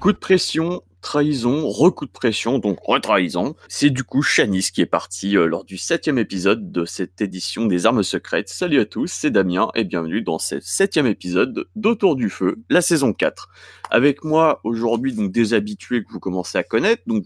Coup de pression, trahison, recoup de pression, donc retrahison. C'est du coup Shanice qui est parti euh, lors du septième épisode de cette édition des armes secrètes. Salut à tous, c'est Damien et bienvenue dans ce septième épisode d'Autour du Feu, la saison 4. Avec moi aujourd'hui, donc des habitués que vous commencez à connaître, donc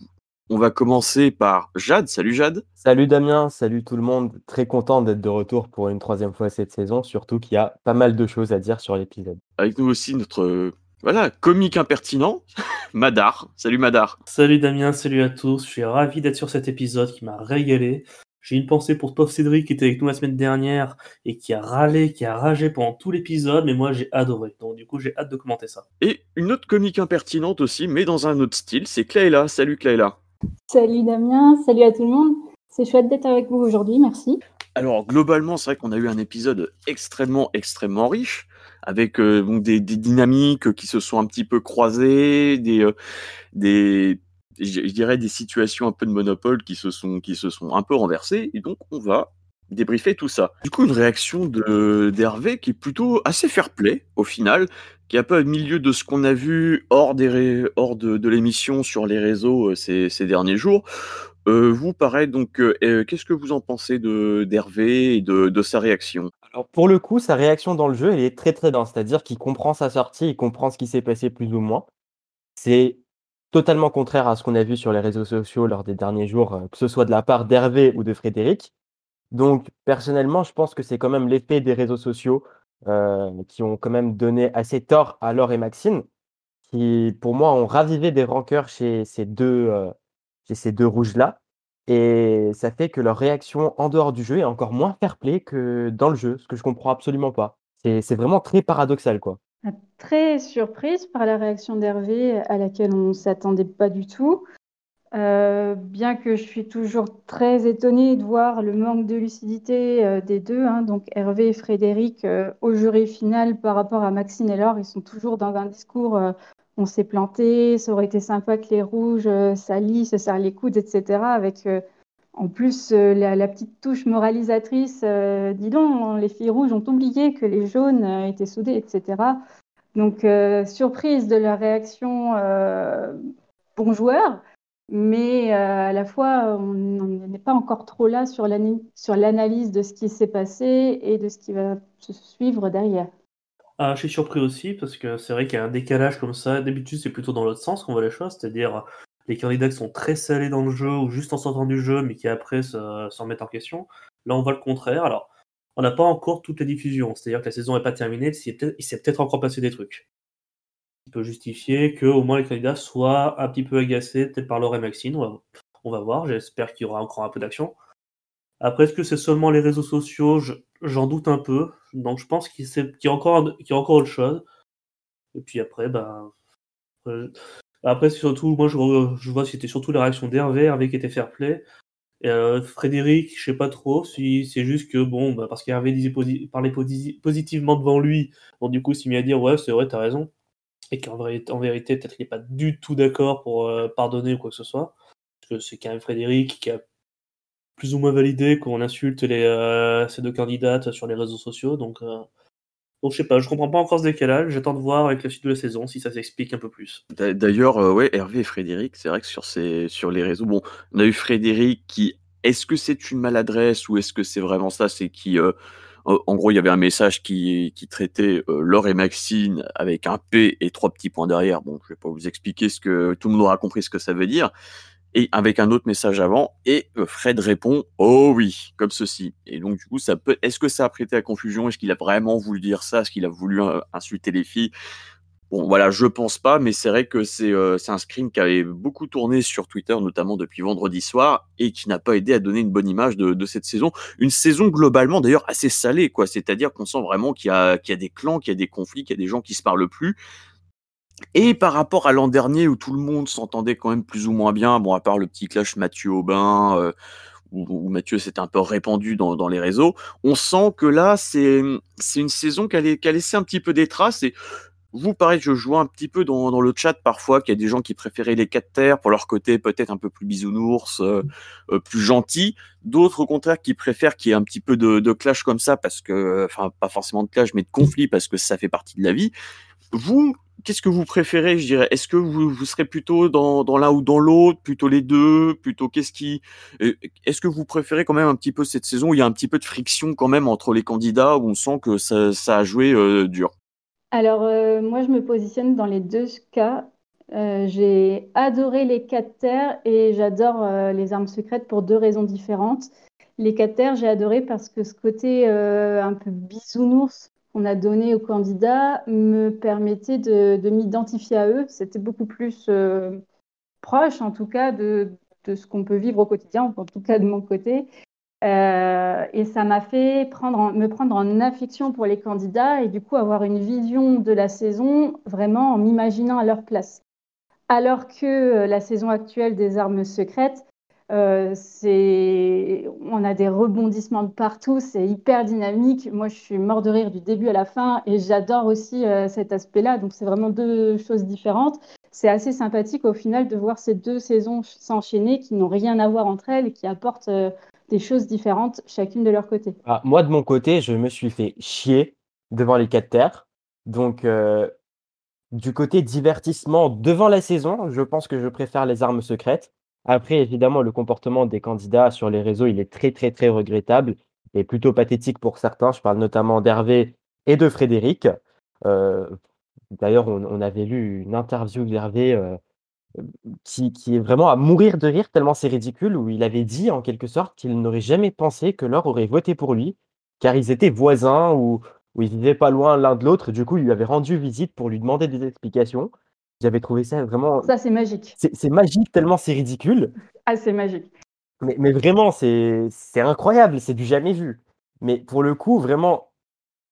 on va commencer par Jade. Salut Jade. Salut Damien, salut tout le monde. Très content d'être de retour pour une troisième fois cette saison, surtout qu'il y a pas mal de choses à dire sur l'épisode. Avec nous aussi notre voilà, comique impertinent, Madar. Salut Madar. Salut Damien, salut à tous. Je suis ravi d'être sur cet épisode qui m'a régalé. J'ai une pensée pour Pauvre Cédric qui était avec nous la semaine dernière et qui a râlé, qui a ragé pendant tout l'épisode, mais moi j'ai adoré. Donc du coup j'ai hâte de commenter ça. Et une autre comique impertinente aussi, mais dans un autre style, c'est Clayla. Salut Clayla. Salut Damien, salut à tout le monde. C'est chouette d'être avec vous aujourd'hui, merci. Alors globalement, c'est vrai qu'on a eu un épisode extrêmement, extrêmement riche avec euh, des, dynamiques qui se sont un petit peu croisées, des, euh, je, dirais des situations un peu de monopole qui se sont qui se sont un peu renversées et donc on va débriefer tout ça. Du coup, une réaction d'Hervé qui est plutôt assez fair-play au final, qui est un peu au milieu de ce qu'on a vu hors des hors de, l'émission sur les réseaux euh, ces derniers jours. Euh, vous, pareil, donc, euh, qu'est-ce que vous en pensez d'Hervé et de, sa réaction? Pour le coup, sa réaction dans le jeu, elle est très très dense, c'est-à-dire qu'il comprend sa sortie, il comprend ce qui s'est passé plus ou moins. C'est totalement contraire à ce qu'on a vu sur les réseaux sociaux lors des derniers jours, euh, que ce soit de la part d'Hervé ou de Frédéric. Donc personnellement, je pense que c'est quand même l'effet des réseaux sociaux euh, qui ont quand même donné assez tort à Laure et Maxime, qui pour moi ont ravivé des rancœurs chez ces deux, chez ces deux rouges-là. Et ça fait que leur réaction en dehors du jeu est encore moins fair-play que dans le jeu, ce que je comprends absolument pas. C'est vraiment très paradoxal, quoi. Ah, très surprise par la réaction d'Hervé, à laquelle on ne s'attendait pas du tout. Euh, bien que je suis toujours très étonnée de voir le manque de lucidité euh, des deux, hein, donc Hervé et Frédéric, euh, au jury final par rapport à Maxine et Laure, ils sont toujours dans un discours on s'est planté, ça aurait été sympa que les rouges euh, s'allient, se serrent les coudes, etc. Avec euh, en plus euh, la, petite touche moralisatrice, dis donc, les filles rouges ont oublié que les jaunes étaient soudés, etc. Donc surprise de la réaction, bon joueur, mais à la fois on n'est pas encore trop là sur l'analyse de ce qui s'est passé et de ce qui va se suivre derrière. Ah, je suis surpris aussi parce que c'est vrai qu'il y a un décalage comme ça. D'habitude, c'est plutôt dans l'autre sens qu'on voit les choses, c'est-à-dire les candidats qui sont très salés dans le jeu ou juste en sortant du jeu, mais qui après s'en remettent en question. Là, on voit le contraire. Alors, on n'a pas encore toute la diffusion, c'est-à-dire que la saison n'est pas terminée, il s'est peut-être encore passé des trucs. Il peut justifier que au moins les candidats soient un petit peu agacés, peut-être par Laure et Maxine. On va, voir. J'espère qu'il y aura encore un peu d'action. Après, est-ce que c'est seulement les réseaux sociaux? J'en doute un peu. Donc je pense qu'il y, a encore, autre chose. Et puis après, bah. Après, surtout, moi je, je vois c'était surtout la réaction d'Hervé, Hervé qui était fair play. Euh, Frédéric, je sais pas trop si c'est juste que, bon, bah, parce qu'Hervé parlait positivement devant lui, bon, du coup, s'il mis à dire, ouais, c'est vrai, t'as raison. Et qu'en en vérité, peut-être qu'il n'est pas du tout d'accord pour euh, pardonner ou quoi que ce soit. Parce que c'est quand même Frédéric qui a plus ou moins validé qu'on insulte euh, ces deux candidates sur les réseaux sociaux. Donc, euh, donc je sais pas, je comprends pas encore ce décalage. J'attends de voir avec la suite de la saison si ça s'explique un peu plus. D'ailleurs, euh, ouais, Hervé et Frédéric, c'est vrai que sur, les réseaux, bon, on a eu Frédéric qui, est-ce que c'est une maladresse ou est-ce que c'est vraiment ça? C'est qui, en gros, il y avait un message qui, qui traitait Laure et Maxine avec un P et trois petits points derrière. Bon, je vais pas vous expliquer ce que tout le monde aura compris ce que ça veut dire et avec un autre message avant et euh, Fred répond oh oui comme ceci. Et donc du coup ça peut est-ce que ça a prêté à confusion? Est-ce qu'il a vraiment voulu dire ça? Est-ce qu'il a voulu euh, insulter les filles? Bon voilà je pense pas mais c'est vrai que c'est euh, un screen qui avait beaucoup tourné sur Twitter notamment depuis vendredi soir et qui n'a pas aidé à donner une bonne image de, cette saison. Une saison globalement d'ailleurs assez salée quoi. C'est-à-dire qu'on sent vraiment qu'il y qu'il y a des clans qu'il y a des conflits qu'il y a des gens qui se parlent plus et par rapport à l'an dernier où tout le monde s'entendait quand même plus ou moins bien, bon à part le petit clash Mathieu Aubin, euh, où, Mathieu s'était un peu répandu dans, dans, les réseaux, on sent que là c'est c'est une saison qui a, qui a, laissé un petit peu des traces. Et vous, pareil, je vois un petit peu dans, dans le chat parfois qu'il y a des gens qui préféraient les quatre terres pour leur côté peut-être un peu plus bisounours, euh, euh, plus gentil. D'autres au contraire qui préfèrent qu'il y ait un petit peu de, de clash comme ça parce que, enfin pas forcément de clash mais de conflit parce que ça fait partie de la vie. Vous, qu'est-ce que vous préférez, je dirais? Est-ce que vous, serez plutôt dans, l'un ou dans l'autre, plutôt les deux, plutôt qu'est-ce qui euh, Est-ce que vous préférez quand même un petit peu cette saison où il y a un petit peu de friction quand même entre les candidats où on sent que ça, ça a joué euh, dur? Alors euh, moi je me positionne dans les deux cas. j'ai adoré les 4 terres et j'adore les armes secrètes pour deux raisons différentes. Les 4 terres, j'ai adoré parce que ce côté un peu bisounours qu'on a donné aux candidats me permettait de, m'identifier à eux. C'était beaucoup plus euh, proche, en tout cas, de, ce qu'on peut vivre au quotidien, en tout cas de mon côté. Euh, et ça m'a fait prendre me prendre en affection pour les candidats et du coup avoir une vision de la saison vraiment en m'imaginant à leur place. Alors que euh, la saison actuelle des armes secrètes, euh, on a des rebondissements de partout, c'est hyper dynamique. Moi, je suis mort de rire du début à la fin et j'adore aussi euh, cet aspect-là. Donc, c'est vraiment deux choses différentes. C'est assez sympathique au final de voir ces deux saisons s'enchaîner qui n'ont rien à voir entre elles et qui apportent euh, des choses différentes chacune de leur côté. Ah, moi, de mon côté, je me suis fait chier devant les quatre terres. Donc, du côté divertissement devant la saison, je pense que je préfère les armes secrètes. Après, évidemment, le comportement des candidats sur les réseaux, il est très, très, très regrettable et plutôt pathétique pour certains. Je parle notamment d'Hervé et de Frédéric. Euh, d'ailleurs, on, avait lu une interview d'Hervé euh, qui, est vraiment à mourir de rire, tellement c'est ridicule, où il avait dit en quelque sorte qu'il n'aurait jamais pensé que Laure aurait voté pour lui, car ils étaient voisins ou, ou ils vivaient pas loin l'un de l'autre. Du coup, il lui avait rendu visite pour lui demander des explications. J'avais trouvé ça vraiment. Ça, c'est magique. C'est magique tellement c'est ridicule. Ah, c'est magique. Mais, mais vraiment, c'est incroyable, c'est du jamais vu. Mais pour le coup, vraiment,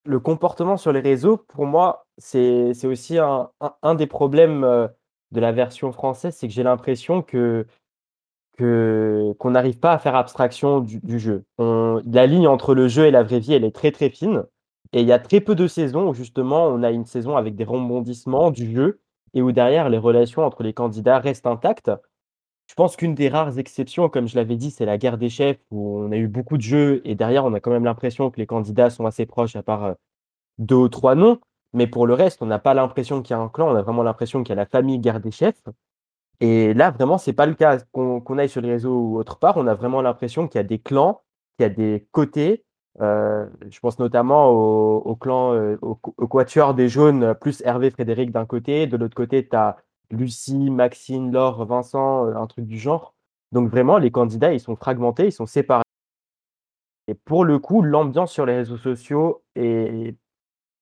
le comportement sur les réseaux, pour moi, c'est aussi un, un, des problèmes euh, de la version française, c'est que j'ai l'impression que qu'on n'arrive pas à faire abstraction du, du jeu. On, la ligne entre le jeu et la vraie vie, elle est très très fine. Et il y a très peu de saisons où justement on a une saison avec des rebondissements du jeu et où derrière les relations entre les candidats restent intactes. Je pense qu'une des rares exceptions, comme je l'avais dit, c'est la guerre des chefs où on a eu beaucoup de jeux et derrière on a quand même l'impression que les candidats sont assez proches à part euh, deux ou trois noms. Mais pour le reste, on n'a pas l'impression qu'il y a un clan, on a vraiment l'impression qu'il y a la famille guerre des chefs. Et là, vraiment, c'est pas le cas qu'on aille sur les réseaux ou autre part. On a vraiment l'impression qu'il y a des clans, qu'il y a des côtés, euh, je pense notamment au, clan, euh, au, quatuor des jaunes, plus Hervé, Frédéric d'un côté. De l'autre côté, tu as Lucie, Maxine, Laure, Vincent, euh, un truc du genre. Donc vraiment, les candidats, ils sont fragmentés, ils sont séparés. Et pour le coup, l'ambiance sur les réseaux sociaux est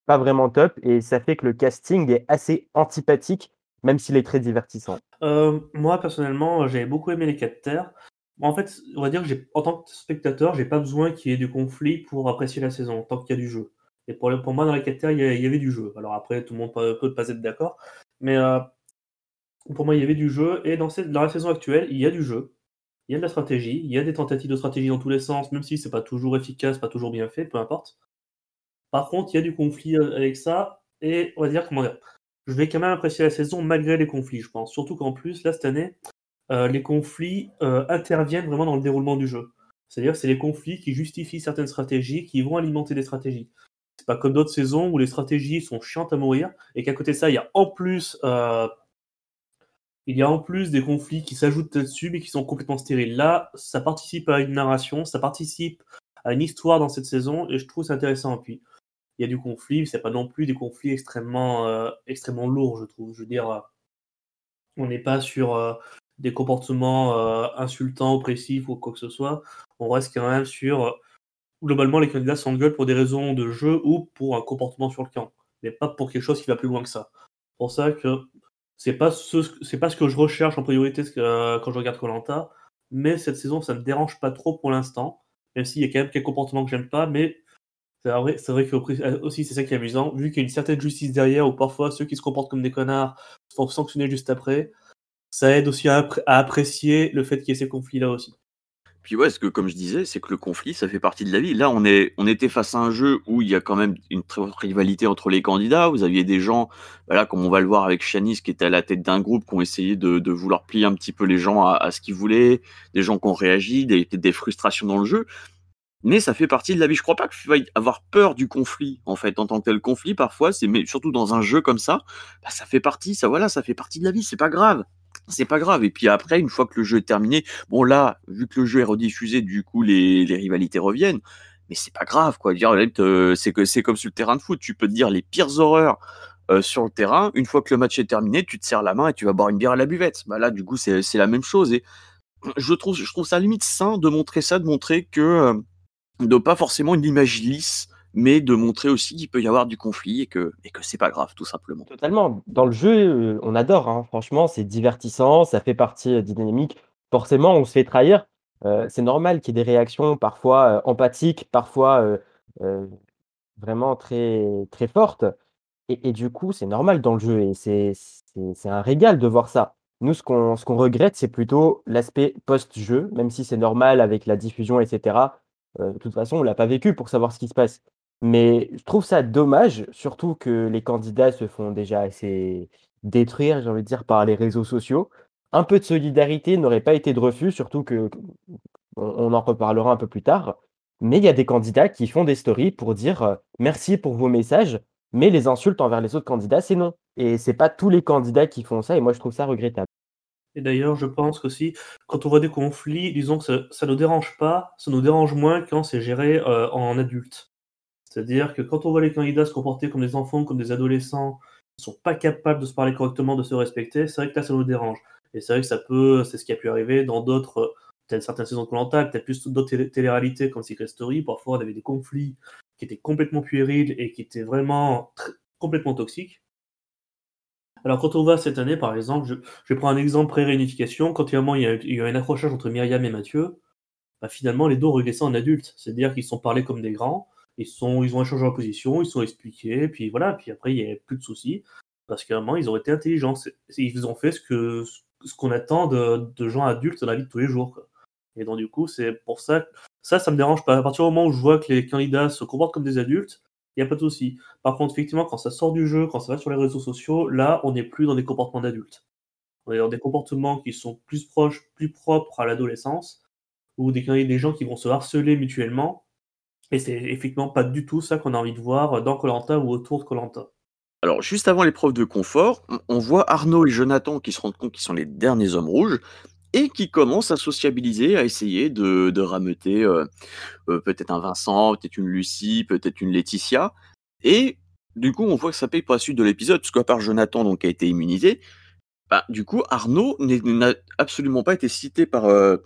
pas vraiment top et ça fait que le casting est assez antipathique, même s'il est très divertissant. moi, personnellement, j'avais beaucoup aimé les 4 terres. En fait, on va dire que en tant que spectateur, j'ai pas besoin qu'il y ait du conflit pour apprécier la saison, tant qu'il y a du jeu. Et pour, moi, dans la quête il y, avait du jeu. Alors après, tout le monde peut, pas être d'accord, mais euh, pour moi, il y avait du jeu. Et dans, la saison actuelle, il y a du jeu, il y a de la stratégie, il y a des tentatives de stratégie dans tous les sens, même si c'est pas toujours efficace, pas toujours bien fait, peu importe. Par contre, il y a du conflit euh, avec ça, et on va dire, comment dire, je vais quand même apprécier la saison malgré les conflits, je pense. Surtout qu'en plus, là, cette année, les conflits euh, interviennent vraiment dans le déroulement du jeu. C'est-à-dire c'est les conflits qui justifient certaines stratégies, qui vont alimenter des stratégies. C'est pas comme d'autres saisons où les stratégies sont chiantes à mourir et qu'à côté de ça, il y a en plus, euh, il y a en plus des conflits qui s'ajoutent là-dessus mais qui sont complètement stériles. Là, ça participe à une narration, ça participe à une histoire dans cette saison et je trouve c'est intéressant. Puis il y a du conflit, mais c'est pas non plus des conflits extrêmement, extrêmement lourds, je trouve. Je veux dire, on n'est pas sur des comportements euh, insultants, oppressifs ou quoi que ce soit. On reste quand même sur. Euh, globalement, les candidats s'engueulent pour des raisons de jeu ou pour un comportement sur le camp, mais pas pour quelque chose qui va plus loin que ça. C'est pour ça que c'est pas ce c'est pas ce que je recherche en priorité euh, quand je regarde Colanta, mais cette saison ça me dérange pas trop pour l'instant, même s'il y a quand même quelques comportements que j'aime pas, mais c'est vrai, c'est vrai que aussi c'est ça qui est amusant, vu qu'il y a une certaine justice derrière, où parfois ceux qui se comportent comme des connards sont sanctionnés juste après ça aide aussi à, apprécier le fait qu'il y ait ces conflits-là aussi. Puis ouais, ce que comme je disais, c'est que le conflit, ça fait partie de la vie. Là, on est, on était face à un jeu où il y a quand même une très forte rivalité entre les candidats. Vous aviez des gens, voilà, comme on va le voir avec Shanice, qui était à la tête d'un groupe, qui ont essayé de, vouloir plier un petit peu les gens à, ce qu'ils voulaient, des gens qui ont réagi, des, des frustrations dans le jeu. mais ça fait partie de la vie. Je crois pas qu'il faille avoir peur du conflit, en fait, en tant que tel conflit. Parfois, c'est mais surtout dans un jeu comme ça, bah, ça fait partie, ça voilà, ça fait partie de la vie. C'est pas grave, c'est pas grave. Et puis après, une fois que le jeu est terminé, bon là, vu que le jeu est rediffusé, du coup les, rivalités reviennent. Mais c'est pas grave, quoi. Dire, c'est que c'est comme sur le terrain de foot. Tu peux te dire les pires horreurs euh, sur le terrain. Une fois que le match est terminé, tu te serres la main et tu vas boire une bière à la buvette. Bah là, du coup, c'est la même chose. Et je trouve, je trouve ça limite sain de montrer ça, de montrer que euh, de pas forcément une image lisse, mais de montrer aussi qu'il peut y avoir du conflit et que, et que c'est pas grave, tout simplement. Totalement. Dans le jeu, euh, on adore, hein. franchement, c'est divertissant, ça fait partie euh, dynamique. Forcément, on se fait trahir. Euh, c'est normal qu'il y ait des réactions parfois empathiques, parfois vraiment très, très fortes. Et, et du coup, c'est normal dans le jeu et c'est un régal de voir ça. Nous, ce qu'on ce qu'on regrette, c'est plutôt l'aspect post-jeu, même si c'est normal avec la diffusion, etc. De toute façon, on l'a pas vécu pour savoir ce qui se passe. Mais je trouve ça dommage, surtout que les candidats se font déjà assez détruire, j'ai envie de dire, par les réseaux sociaux. Un peu de solidarité n'aurait pas été de refus, surtout que on en reparlera un peu plus tard. Mais il y a des candidats qui font des stories pour dire euh, merci pour vos messages, mais les insultes envers les autres candidats, c'est non. Et c'est pas tous les candidats qui font ça, et moi je trouve ça regrettable. Et d'ailleurs, je pense qu'aussi, quand on voit des conflits, disons que ça, ça nous dérange pas, ça nous dérange moins quand c'est géré euh, en adulte. C'est-à-dire que quand on voit les candidats se comporter comme des enfants, comme des adolescents, ils sont pas capables de se parler correctement, de se respecter, c'est vrai que là, ça nous dérange. Et c'est vrai que ça peut, c'est ce qui a pu arriver dans d'autres, peut-être certaines saisons de Colanta, peut-être plus d'autres télé-réalités comme Secret Story. Parfois, on avait des conflits qui étaient complètement puérils et qui étaient vraiment complètement toxiques. Alors, quand on va cette année, par exemple, je, je prends un exemple pré-réunification. Quand il y a il un accrochage entre Myriam et Mathieu, bah, finalement, les deux ça en adultes. C'est-à-dire qu'ils sont parlés comme des grands, ils, sont, ils ont échangé en position, ils sont expliqués, puis voilà, puis après, il n'y avait plus de soucis. Parce qu'à un moment, ils ont été intelligents. Ils ont fait ce que ce qu'on attend de, de, gens adultes dans la vie de tous les jours. Et donc, du coup, c'est pour ça ça, ça me dérange pas. À partir du moment où je vois que les candidats se comportent comme des adultes, il n'y a pas de souci. Par contre, effectivement, quand ça sort du jeu, quand ça va sur les réseaux sociaux, là, on n'est plus dans des comportements d'adultes. On est dans des comportements qui sont plus proches, plus propres à l'adolescence, ou des, des gens qui vont se harceler mutuellement. Et c'est effectivement pas du tout ça qu'on a envie de voir dans Colanta ou autour de Colanta. Alors, juste avant l'épreuve de confort, on voit Arnaud et Jonathan qui se rendent compte qu'ils sont les derniers hommes rouges et qui commencent à sociabiliser, à essayer de, de rameuter euh, euh, peut-être un Vincent, peut-être une Lucie, peut-être une Laetitia. Et du coup, on voit que ça paye pour la suite de l'épisode, parce qu'à part Jonathan, donc, qui a été immunisé, bah, du coup, Arnaud n'a absolument pas été cité par, euh,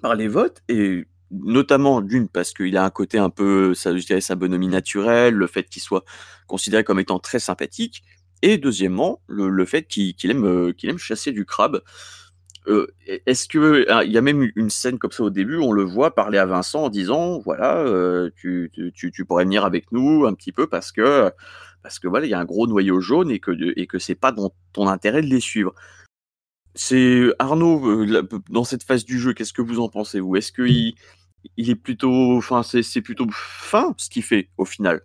par les votes, et notamment d'une parce qu'il a un côté un peu, ça, je dirais, sa bonhomie naturelle, le fait qu'il soit considéré comme étant très sympathique, et deuxièmement, le, le fait qu'il aime, qu'il aime chasser du crabe. Euh, est-ce que ah, il y a même une scène comme ça au début, on le voit parler à Vincent en disant voilà, euh, tu, tu, tu, pourrais venir avec nous un petit peu parce que parce que voilà, il y a un gros noyau jaune et que et que c'est pas dans ton intérêt de les suivre. C'est Arnaud euh, dans cette phase du jeu, qu'est-ce que vous en pensez vous? Est-ce qu'il il est plutôt, enfin c'est plutôt fin ce qu'il fait au final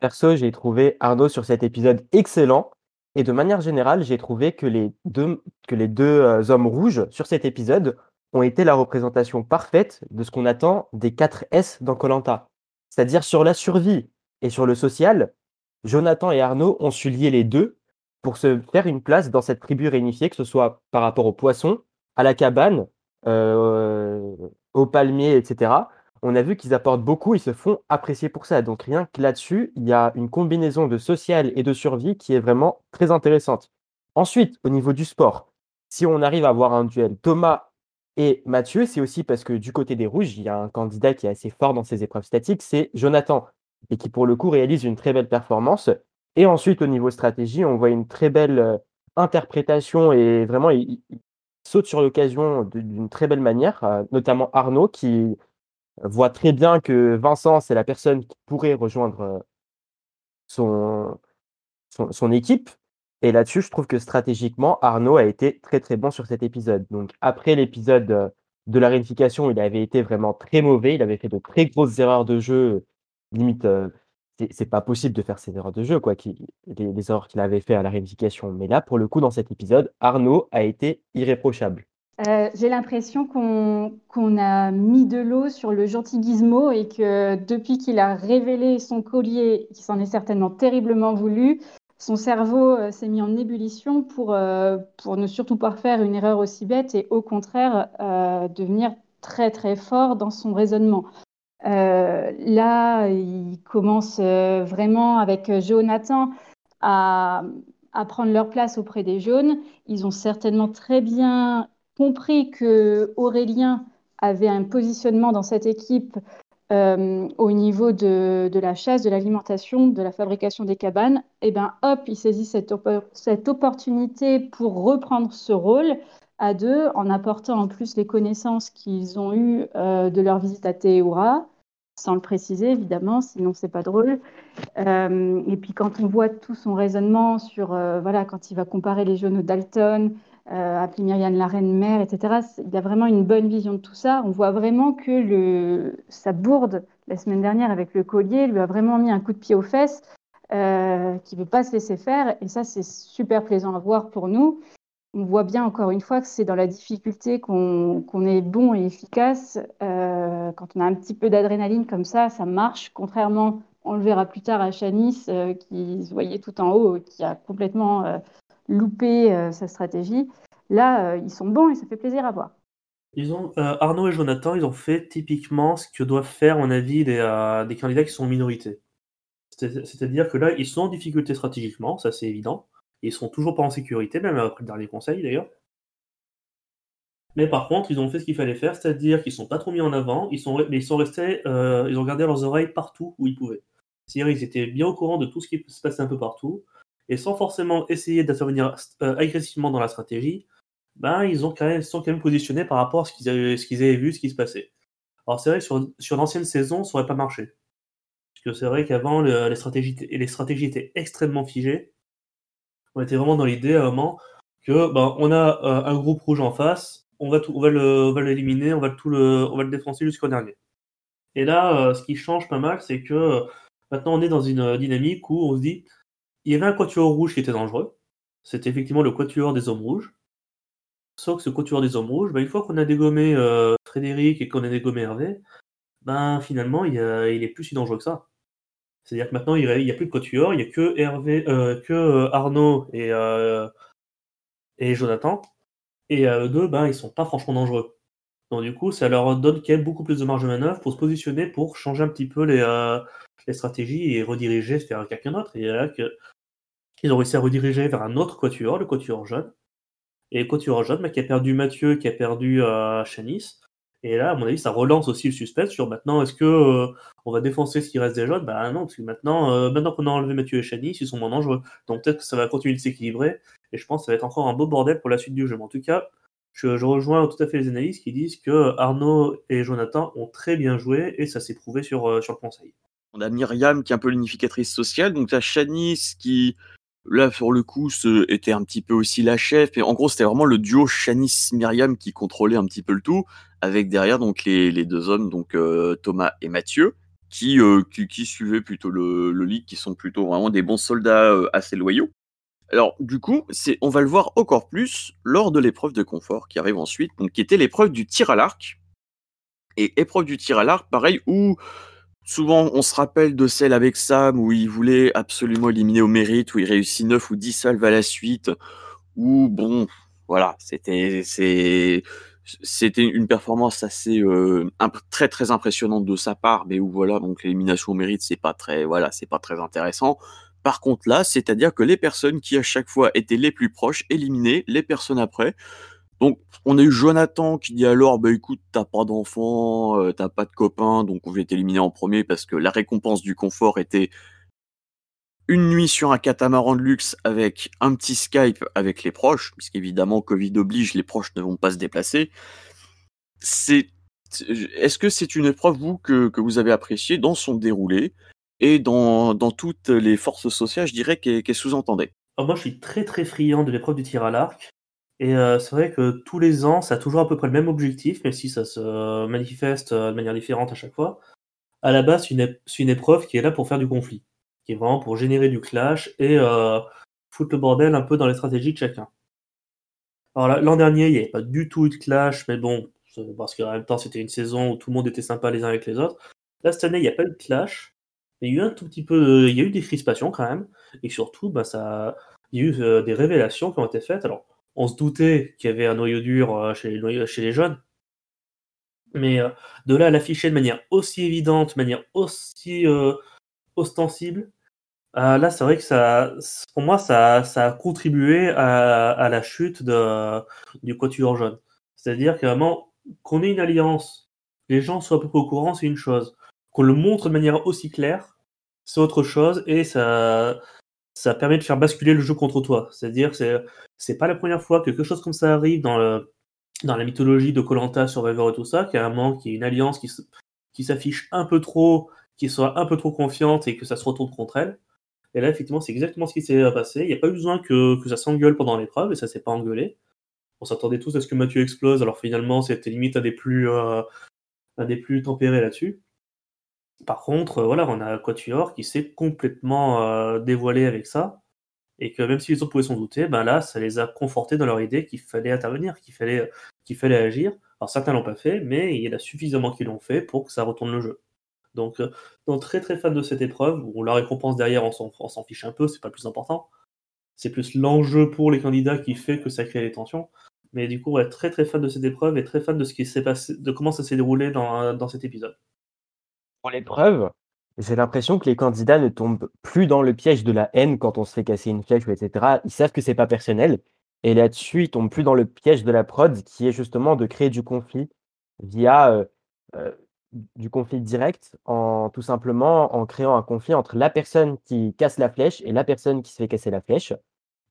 Perso, j'ai trouvé Arnaud sur cet épisode excellent. Et de manière générale, j'ai trouvé que les deux, que les deux euh, hommes rouges sur cet épisode ont été la représentation parfaite de ce qu'on attend des 4 S dans Colanta. C'est-à-dire sur la survie et sur le social, Jonathan et Arnaud ont su lier les deux pour se faire une place dans cette tribu réunifiée, que ce soit par rapport aux poissons, à la cabane, euh, aux palmiers, etc on a vu qu'ils apportent beaucoup, ils se font apprécier pour ça. Donc rien que là-dessus, il y a une combinaison de social et de survie qui est vraiment très intéressante. Ensuite, au niveau du sport, si on arrive à avoir un duel Thomas et Mathieu, c'est aussi parce que du côté des rouges, il y a un candidat qui est assez fort dans ses épreuves statiques, c'est Jonathan, et qui pour le coup réalise une très belle performance. Et ensuite, au niveau stratégie, on voit une très belle euh, interprétation et vraiment, saute sur l'occasion d'une très belle manière, euh, notamment Arnaud qui voit très bien que Vincent, c'est la personne qui pourrait rejoindre euh, son, équipe. Et là-dessus, je trouve que stratégiquement, Arnaud a été très très bon sur cet épisode. Donc après l'épisode euh, de la réunification, il avait été vraiment très mauvais. Il avait fait de très grosses erreurs de jeu. Limite, c'est pas possible de faire ces erreurs de jeu, quoi, les erreurs qu'il avait fait à la réunification. Mais là, pour le coup, dans cet épisode, Arnaud a été irréprochable. Euh, j'ai l'impression qu'on a mis de l'eau sur le gentil Gizmo et que depuis qu'il a révélé son collier, qui s'en est certainement terriblement voulu, son cerveau euh, s'est mis en ébullition pour, euh, pour ne surtout pas faire une erreur aussi bête et au contraire devenir très très fort dans son raisonnement. Là, il commence vraiment avec Jonathan à, prendre leur place auprès des jaunes. Ils ont certainement très bien compris que Aurélien avait un positionnement dans cette équipe euh, au niveau de, la chasse, de l'alimentation, de la fabrication des cabanes, et eh ben hop, il saisit cette, cette opportunité pour reprendre ce rôle à deux, en apportant en plus les connaissances qu'ils ont eues euh, de leur visite à Théoura, sans le préciser évidemment, sinon c'est pas drôle. Euh, et puis quand on voit tout son raisonnement sur, voilà, quand il va comparer les jeunes Dalton, euh, appelé Myriam la reine mère, etc. Il a vraiment une bonne vision de tout ça. On voit vraiment que le, sa bourde la semaine dernière avec le collier lui a vraiment mis un coup de pied aux fesses, euh, qui ne veut pas se laisser faire. Et ça, c'est super plaisant à voir pour nous. On voit bien encore une fois que c'est dans la difficulté qu'on est bon et efficace. Euh, quand on a un petit peu d'adrénaline comme ça, ça marche. Contrairement, on le verra plus tard à Chanis, euh, qui se voyait tout en haut, qui a complètement euh, euh, sa stratégie. Là, ils sont bons et ça fait plaisir à voir. Ils ont, Arnaud et Jonathan, ils ont fait typiquement ce que doivent faire, à mon avis, des, des candidats qui sont en minorité. C'est-à-dire que là, ils sont en difficulté stratégiquement, ça c'est évident. Ils sont toujours pas en sécurité, même après le dernier conseil d'ailleurs. Mais par contre, ils ont fait ce qu'il fallait faire, c'est-à-dire qu'ils sont pas trop mis en avant, ils sont, mais ils sont restés, ils ont gardé leurs oreilles partout où ils pouvaient. C'est-à-dire qu'ils étaient bien au courant de tout ce qui se passait un peu partout et sans forcément essayer d'intervenir euh, agressivement dans la stratégie, ben, ils ont quand même, sont quand même positionnés par rapport à ce qu'ils avaient, avaient vu, ce qui se passait. Alors c'est vrai que sur, sur l'ancienne saison, ça n'aurait pas marché. Parce que c'est vrai qu'avant, les, stratégies, les stratégies étaient extrêmement figées. On était vraiment dans l'idée à un moment que ben, on a euh, un groupe rouge en face, on va, tout, on va, le, l'éliminer, on va tout le, on va le défoncer jusqu'au dernier. Et là, euh, ce qui change pas mal, c'est que maintenant on est dans une dynamique où on se dit il y avait un quatuor rouge qui était dangereux. C'était effectivement le quatuor des hommes rouges. Sauf que ce quatuor des hommes rouges, bah, une fois qu'on a dégommé euh, Frédéric et qu'on a dégommé Hervé, ben finalement, il, est plus si dangereux que ça. C'est-à-dire que maintenant, il n'y a, plus de quatuor, il n'y a que Hervé, euh, que euh, Arnaud et, et Jonathan. Et eux deux, ben, ils sont pas franchement dangereux. Donc du coup, ça leur donne quand même beaucoup plus de marge de manœuvre pour se positionner, pour changer un petit peu les, les stratégies et rediriger vers quelqu'un d'autre. Et là, ils ont réussi à rediriger vers un autre quatuor, le quatuor jaune. Et le jaune, bah, qui a perdu Mathieu, qui a perdu euh, Chanis. Et là, à mon avis, ça relance aussi le suspense sur maintenant, est-ce que euh, on va défoncer ce qui reste des jaunes? Bah non, parce que maintenant, euh, maintenant qu'on a enlevé Mathieu et Chanis, ils sont moins dangereux. Donc peut-être que ça va continuer de s'équilibrer. Et je pense que ça va être encore un beau bordel pour la suite du jeu. Mais en tout cas, je, rejoins tout à fait les analystes qui disent que Arnaud et Jonathan ont très bien joué et ça s'est prouvé sur, sur le conseil. On a Myriam qui est un peu l'unificatrice sociale, donc tu as Chanis qui, là, sur le coup, était un petit peu aussi la chef. Et en gros, c'était vraiment le duo Chanis-Myriam qui contrôlait un petit peu le tout, avec derrière donc les, deux hommes, donc euh, Thomas et Mathieu, euh, qui, qui, suivaient plutôt le, le qui sont plutôt vraiment des bons soldats euh, assez loyaux. Alors, du coup, c'est, on va le voir encore plus lors de l'épreuve de confort qui arrive ensuite, donc qui était l'épreuve du tir à l'arc. Et épreuve du tir à l'arc, pareil, où Souvent, on se rappelle de celle avec Sam où il voulait absolument éliminer au mérite, où il réussit 9 ou 10 salves à la suite, où bon, voilà, c'était c'était une performance assez euh, très très impressionnante de sa part, mais où voilà, donc l'élimination au mérite, c'est pas très voilà, c'est pas très intéressant. Par contre là, c'est-à-dire que les personnes qui à chaque fois étaient les plus proches éliminées, les personnes après, donc, on a eu Jonathan qui dit alors, bah écoute, t'as pas d'enfant, euh, t'as pas de copain, donc on va t'éliminer en premier parce que la récompense du confort était une nuit sur un catamaran de luxe avec un petit Skype avec les proches, puisqu'évidemment, Covid oblige, les proches ne vont pas se déplacer. Est-ce que c'est une épreuve, que, vous avez appréciée dans son déroulé et dans, toutes les forces sociales, je dirais, qu'elle sous-entendait? Moi, je suis très très friand de l'épreuve du tir à l'arc. Et euh, c'est vrai que tous les ans, ça a toujours à peu près le même objectif, même si ça se manifeste euh, de manière différente à chaque fois. À la base, c'est une, épreuve qui est là pour faire du conflit, vraiment pour générer du clash et euh, foutre le bordel un peu dans les stratégies de chacun. Alors l'an dernier, il n'y avait pas du tout eu de clash, mais bon, parce qu'en même temps, c'était une saison où tout le monde était sympa les uns avec les autres. Là, cette année, il n'y a pas eu de clash, mais il y a eu un tout petit peu, il y a eu des crispations quand même, et surtout, bah, ça, il y a eu euh, des révélations qui ont été faites. Alors, on se doutait qu'il y avait un noyau dur euh, chez les, jeunes, mais de là à l'afficher de manière aussi évidente, de manière aussi ostensible, là, c'est vrai que ça, pour moi, ça, ça a contribué à, la chute de, du quatuor jaune. C'est-à-dire que vraiment, qu'on ait une alliance, les gens soient à peu près au courant, c'est une chose. Qu'on le montre de manière aussi claire, c'est autre chose, et ça, ça permet de faire basculer le jeu contre toi. C'est-à-dire, c'est, c'est pas la première fois que quelque chose comme ça arrive dans, le, dans la mythologie de Colanta, Survivor et tout ça, qu'il y a un moment qui est une alliance qui, qui s'affiche un peu trop, qui soit un peu trop confiante et que ça se retourne contre elle. Et là, effectivement, c'est exactement ce qui s'est passé. Il n'y a pas eu besoin que, que ça s'engueule pendant l'épreuve, et ça s'est pas engueulé. On s'attendait tous à ce que Mathieu explose, alors finalement, c'était limite un des plus, euh, un des plus tempérés là-dessus. Par contre, euh, voilà, on a Quatuor qui s'est complètement euh, dévoilé avec ça, et que même si les autres pouvaient s'en douter, ben là, ça les a confortés dans leur idée qu'il fallait intervenir, qu'il fallait, qu'il fallait agir. Alors certains l'ont pas fait, mais il y en a suffisamment qui l'ont fait pour que ça retourne le jeu. Donc, donc très très fan de cette épreuve, où la récompense derrière, on s'en fiche un peu, c'est pas le plus important. C'est plus l'enjeu pour les candidats qui fait que ça crée des tensions. Mais du coup, être très très fan de cette épreuve et très fan de ce qui s'est passé, de comment ça s'est déroulé dans, dans cet épisode. Pour l'épreuve, j'ai l'impression que les candidats ne tombent plus dans le piège de la haine quand on se fait casser une flèche, etc. Ils savent que c'est pas personnel. Et là-dessus, ils tombent plus dans le piège de la prod, qui est justement de créer du conflit via euh, euh, du conflit direct, en tout simplement en créant un conflit entre la personne qui casse la flèche et la personne qui se fait casser la flèche.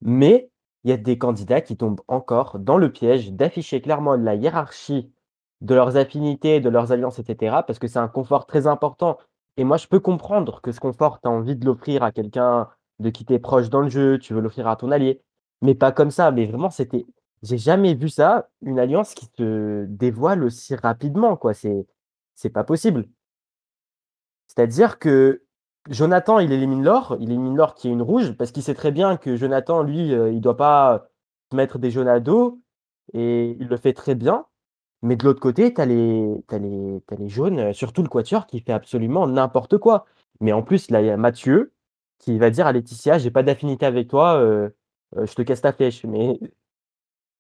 Mais il y a des candidats qui tombent encore dans le piège d'afficher clairement la hiérarchie de leurs affinités, de leurs alliances, etc. Parce que c'est un confort très important. Et moi, je peux comprendre que ce confort, tu as envie de l'offrir à quelqu'un de qui t'es proche dans le jeu, tu veux l'offrir à ton allié. Mais pas comme ça. Mais vraiment, c'était. J'ai jamais vu ça, une alliance qui se dévoile aussi rapidement, quoi. C'est, c'est pas possible. C'est-à-dire que Jonathan, il élimine l'or, il élimine l'or qui est une rouge, parce qu'il sait très bien que Jonathan, lui, euh, il doit pas mettre des jaunes à dos, et il le fait très bien. Mais de l'autre côté, tu as les, jaunes, euh, surtout le quatuor, qui fait absolument n'importe quoi. Mais en plus, là, il y a Mathieu qui va dire à Laetitia, j'ai pas d'affinité avec toi, euh, je te casse ta flèche. Mais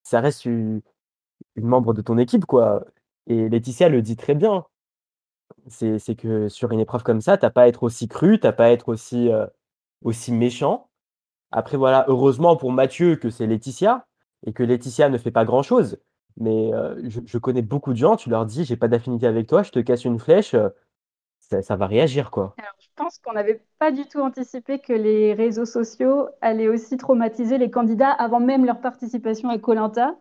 ça reste une membre de ton équipe, quoi. Et Laetitia le dit très bien. C'est que sur une épreuve comme ça, tu pas à être aussi cru, tu pas à être aussi, aussi méchant. Après voilà, heureusement pour Mathieu que c'est Laetitia et que Laetitia ne fait pas grand-chose. Mais je connais beaucoup de gens, tu leur dis: «J'ai pas d'affinité avec toi, je te casse une flèche», ça va réagir quoi. Je pense qu'on n'avait pas du tout anticipé que les réseaux sociaux allaient aussi traumatiser les candidats avant même leur participation à Colanta.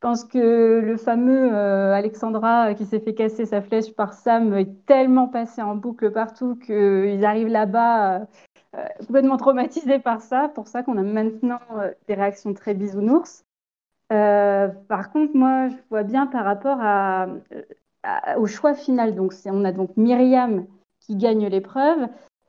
Je pense que le fameux euh, Alexandra qui s'est fait casser sa flèche par Sam est tellement passé en boucle partout qu'ils arrivent là-bas euh, complètement traumatisés par ça. Pour ça qu'on a maintenant euh, des réactions très bisounours. par contre, moi, je vois bien par rapport au choix final. Donc, on a donc Myriam qui gagne l'épreuve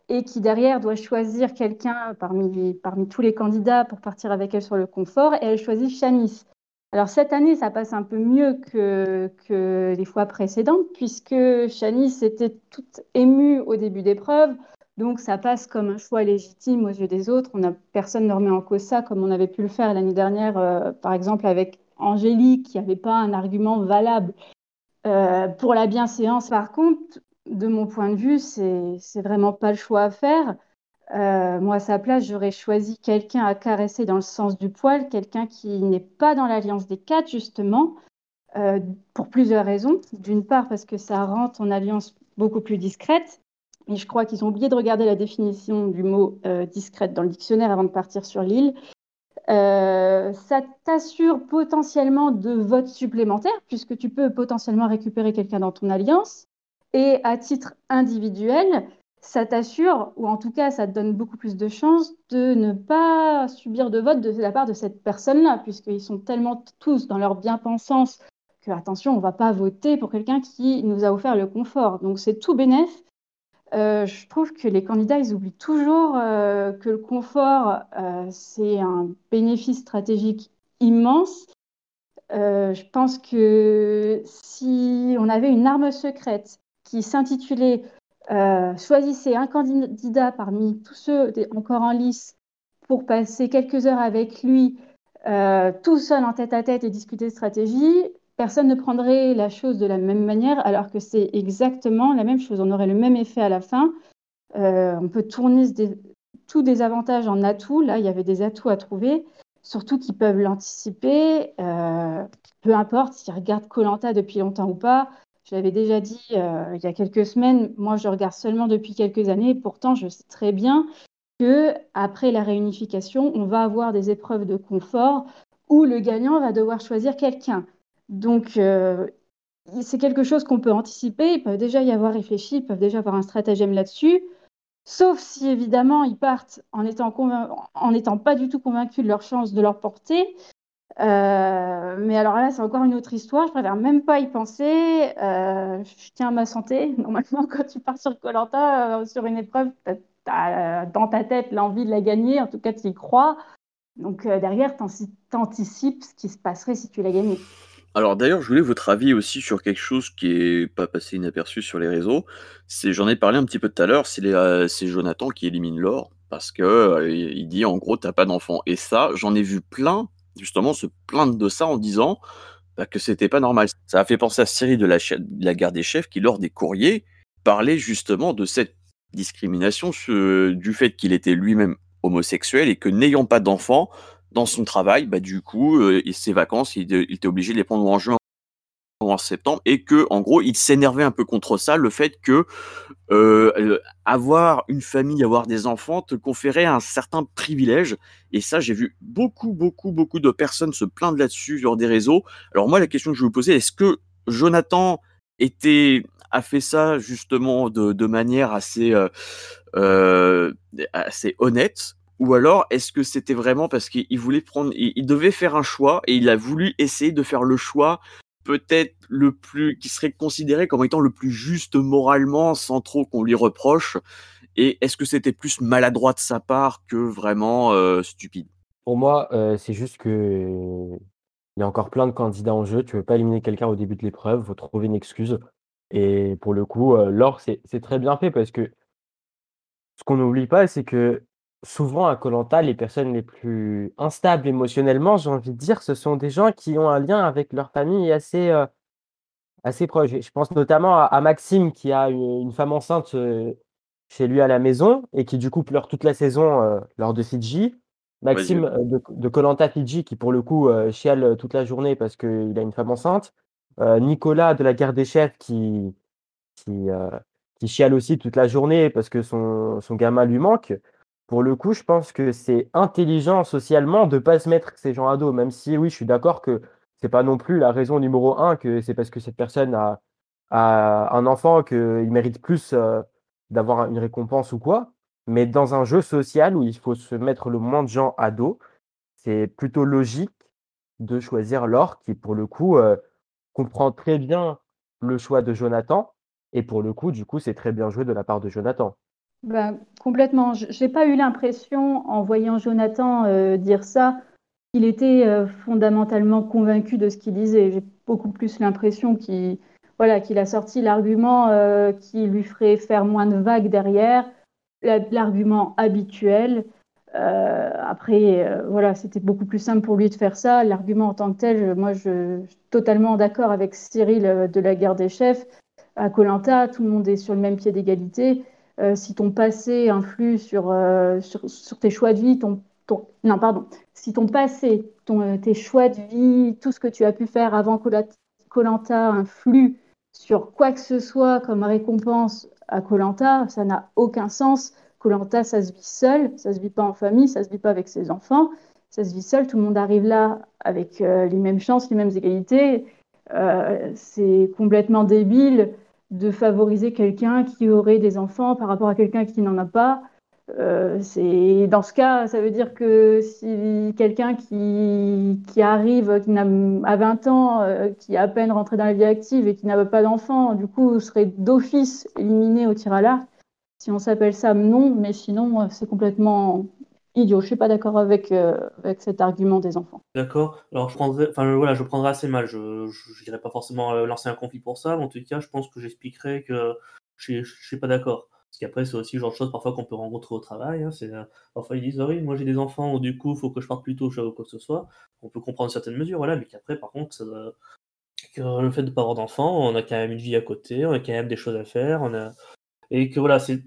et qui derrière doit choisir quelqu'un parmi, parmi tous les candidats pour partir avec elle sur le confort. Et elle choisit Shanice. Alors cette année, ça passe un peu mieux que, les fois précédentes, puisque Shanice était toute émue au début d'épreuve, donc ça passe comme un choix légitime aux yeux des autres. On a, personne ne remet en cause ça, comme on avait pu le faire l'année dernière, euh, par exemple avec Angélique, qui n'avait pas un argument valable euh, pour la bienséance. Par contre, de mon point de vue, c'est vraiment pas le choix à faire. Euh, moi, à sa place, j'aurais choisi quelqu'un à caresser dans le sens du poil, quelqu'un qui n'est pas dans l'alliance des quatre, justement, euh, pour plusieurs raisons. D'une part, parce que ça rend ton alliance beaucoup plus discrète. Et je crois qu'ils ont oublié de regarder la définition du mot euh, discrète dans le dictionnaire avant de partir sur l'île. ça t'assure potentiellement de votes supplémentaires, puisque tu peux potentiellement récupérer quelqu'un dans ton alliance. Et à titre individuel, ça t'assure, ou en tout cas, ça te donne beaucoup plus de chances de ne pas subir de vote de la part de cette personne-là, puisqu'ils sont tellement tous dans leur bien-pensance que, attention, on ne va pas voter pour quelqu'un qui nous a offert le confort. Donc, c'est tout bénéf. Euh, je trouve que les candidats, ils oublient toujours euh, que le confort, euh, c'est un bénéfice stratégique immense je pense que si on avait une arme secrète qui s'intitulait Choisissez un candidat parmi tous ceux encore en lice pour passer quelques heures avec lui, tout seul en tête à tête et discuter stratégie, personne ne prendrait la chose de la même manière, alors que c'est exactement la même chose. On aurait le même effet à la fin. Euh, on peut tourner tous des avantages en atouts. Là, il y avait des atouts à trouver, surtout qu'ils peuvent l'anticiper. Euh, peu importe s'ils regardent Colanta depuis longtemps ou pas. Je l'avais déjà dit euh, il y a quelques semaines. Moi, je regarde seulement depuis quelques années. Pourtant, je sais très bien que après la réunification, on va avoir des épreuves de confort où le gagnant va devoir choisir quelqu'un. Donc, euh, c'est quelque chose qu'on peut anticiper. Ils peuvent déjà y avoir réfléchi, ils peuvent déjà avoir un stratagème là-dessus. Sauf si, évidemment, ils partent en étant, en étant pas du tout convaincus de leur chance, de leur portée. Euh, mais alors là, c'est encore une autre histoire. Je préfère même pas y penser. Euh, je tiens à ma santé. Normalement, quand tu pars sur Colanta, sur une épreuve, tu as, dans ta tête l'envie de la gagner. En tout cas, tu y crois. Donc derrière, tu anticipes ce qui se passerait si tu la gagnais. Alors d'ailleurs, je voulais votre avis aussi sur quelque chose qui est pas passé inaperçu sur les réseaux. J'en ai parlé un petit peu tout à l'heure, c'est, euh, Jonathan qui élimine Laure parce que euh, il dit en gros t'as pas d'enfant. Et ça, j'en ai vu plein justement se plaindre de ça en disant bah, que c'était pas normal. Ça a fait penser à Cyril de la, de Garde des Chefs qui lors des courriers parlait justement de cette discrimination, du fait qu'il était lui-même homosexuel et que n'ayant pas d'enfant, dans son travail, bah, du coup, euh, ses vacances, il, était obligé de les prendre en juin en septembre, et que, en gros, il s'énervait un peu contre ça, le fait que euh, euh, avoir une famille, avoir des enfants, te conférait un certain privilège. Et ça, j'ai vu beaucoup, beaucoup, beaucoup de personnes se plaindre là-dessus sur des réseaux. Alors moi, la question que je vais vous poser, est-ce que Jonathan était a fait ça justement de, de manière assez euh, assez honnête? Ou alors, est-ce que c'était vraiment parce qu'il voulait prendre, il, devait faire un choix et il a voulu essayer de faire le choix peut-être le plus, qui serait considéré comme étant le plus juste moralement, sans trop qu'on lui reproche. Et est-ce que c'était plus maladroit de sa part que vraiment euh, stupide? Pour moi, euh, c'est juste que il y a encore plein de candidats en jeu. Tu veux pas éliminer quelqu'un au début de l'épreuve, faut trouver une excuse. Et pour le coup, euh, l'or, c'est très bien fait parce que ce qu'on n'oublie pas, c'est que souvent à Colanta, les personnes les plus instables émotionnellement, j'ai envie de dire, ce sont des gens qui ont un lien avec leur famille assez, euh, assez proche. Je pense notamment à, Maxime qui a une, femme enceinte euh, chez lui à la maison et qui du coup pleure toute la saison euh, lors de Fidji. Maxime de Colanta Fidji qui pour le coup chiale toute la journée parce qu'il a une femme enceinte. Nicolas de la guerre des chefs qui, qui, qui chiale aussi toute la journée parce que son, son gamin lui manque pour le coup, je pense que c'est intelligent socialement de ne pas se mettre ces gens à dos, même si oui, je suis d'accord que c'est pas non plus la raison numéro un que c'est parce que cette personne a, un enfant qu'il mérite plus euh, d'avoir une récompense ou quoi. Mais dans un jeu social où il faut se mettre le moins de gens à dos, c'est plutôt logique de choisir Laure qui, pour le coup, euh, comprend très bien le choix de Jonathan. Et pour le coup, du coup, c'est très bien joué de la part de Jonathan. Ben, complètement. Je n'ai pas eu l'impression, en voyant Jonathan euh, dire ça, qu'il était euh, fondamentalement convaincu de ce qu'il disait. J'ai beaucoup plus l'impression qu'il qu'il a sorti l'argument euh, qui lui ferait faire moins de vagues derrière, l'argument habituel. après, voilà, c'était beaucoup plus simple pour lui de faire ça. L'argument en tant que tel, moi, je, suis totalement d'accord avec Cyril de la guerre des chefs. À Colanta, tout le monde est sur le même pied d'égalité. Euh, si ton passé influe sur, euh, sur, sur, tes choix de vie, ton, ton, non, pardon, si ton passé, ton, euh, tes choix de vie, tout ce que tu as pu faire avant Colanta influe sur quoi que ce soit comme récompense à Colanta, ça n'a aucun sens. Colanta, ça se vit seul, ça se vit pas en famille, ça se vit pas avec ses enfants, ça se vit seul. Tout le monde arrive là avec les mêmes chances, les mêmes égalités. c'est complètement débile de favoriser quelqu'un qui aurait des enfants par rapport à quelqu'un qui n'en a pas. Euh, dans ce cas, ça veut dire que si quelqu'un qui, qui arrive, qui à 20 ans, euh, qui est à peine rentré dans la vie active et qui n'a pas d'enfant, du coup serait d'office éliminé au tir à l'arc. Si on s'appelle ça, non, mais sinon c'est complètement idiot. Je suis pas d'accord avec, avec cet argument des enfants. D'accord. Alors je prendrais, enfin voilà, je prendrais assez mal. Je ne dirais pas forcément lancer un conflit pour ça, mais en tout cas, je pense que j'expliquerai que je ne suis pas d'accord. Parce qu'après, c'est aussi le genre de choses parfois qu'on peut rencontrer au travail. Hein, c'est, parfois, ils disent, «Ah oui, moi j'ai des enfants, du coup, il faut que je parte plus tôt, ou quoi que ce soit. On peut comprendre certaines mesures, voilà, mais qu'après, par contre, le fait de ne pas avoir d'enfants, on a quand même une vie à côté, on a quand même des choses à faire, on a... et que voilà, c'est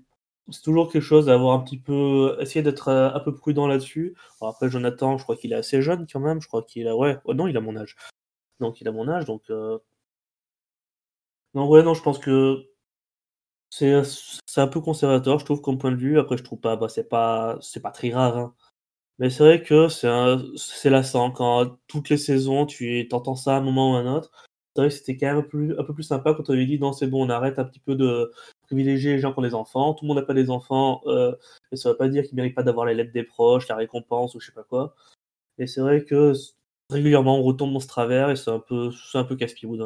c'est toujours quelque chose d'avoir un petit peu essayer d'être un peu prudent là-dessus. après Jonathan, je crois qu'il est assez jeune quand même, je crois qu'il a ouais, oh non, il a mon âge. Donc il a mon âge donc Non ouais, non, je pense que c'est un peu conservateur, je trouve comme point de vue. Après je trouve pas bah, c'est pas c'est pas très grave hein. Mais c'est vrai que c'est lassant quand toutes les saisons tu entends ça à un moment ou à un autre. C'est vrai que c'était quand même un peu plus un peu plus sympa quand on avait dit: «Non, c'est bon, on arrête un petit peu de privilégier les gens qui ont des enfants. Tout le monde n'a pas des enfants, euh, mais ça ne veut pas dire qu'ils ne méritent pas d'avoir les lettres des proches, la récompense ou je sais pas quoi. Et c'est vrai que régulièrement, on retombe dans ce travers et c'est un peu, un peu casse-pied bout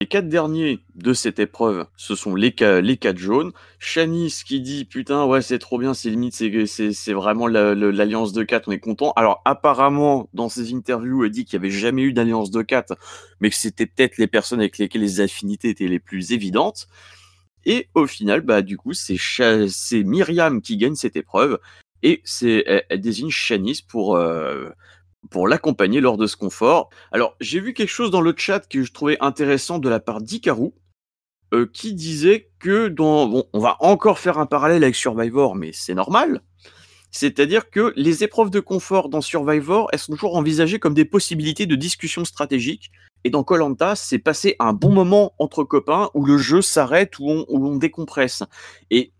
Les quatre derniers de cette épreuve, ce sont les, quatre jaunes. Chanis qui dit putain ouais c'est trop bien, c'est limite c'est vraiment l'alliance de quatre, on est content. Alors apparemment dans ses interviews elle dit qu'il n'y avait jamais eu d'alliance de quatre, mais que c'était peut-être les personnes avec lesquelles les affinités étaient les plus évidentes. Et au final, bah, du coup, c'est, Myriam qui gagne cette épreuve et c'est, elle, désigne Shanice pour, euh, pour l'accompagner lors de ce confort. Alors, j'ai vu quelque chose dans le chat que je trouvais intéressant de la part d'Ikaru, euh, qui disait que on va encore faire un parallèle avec Survivor, mais c'est normal. C'est-à-dire que les épreuves de confort dans Survivor, elles sont toujours envisagées comme des possibilités de discussion stratégique et dans Colanta, c'est passé un bon moment entre copains où le jeu s'arrête, où on, décompresse. Et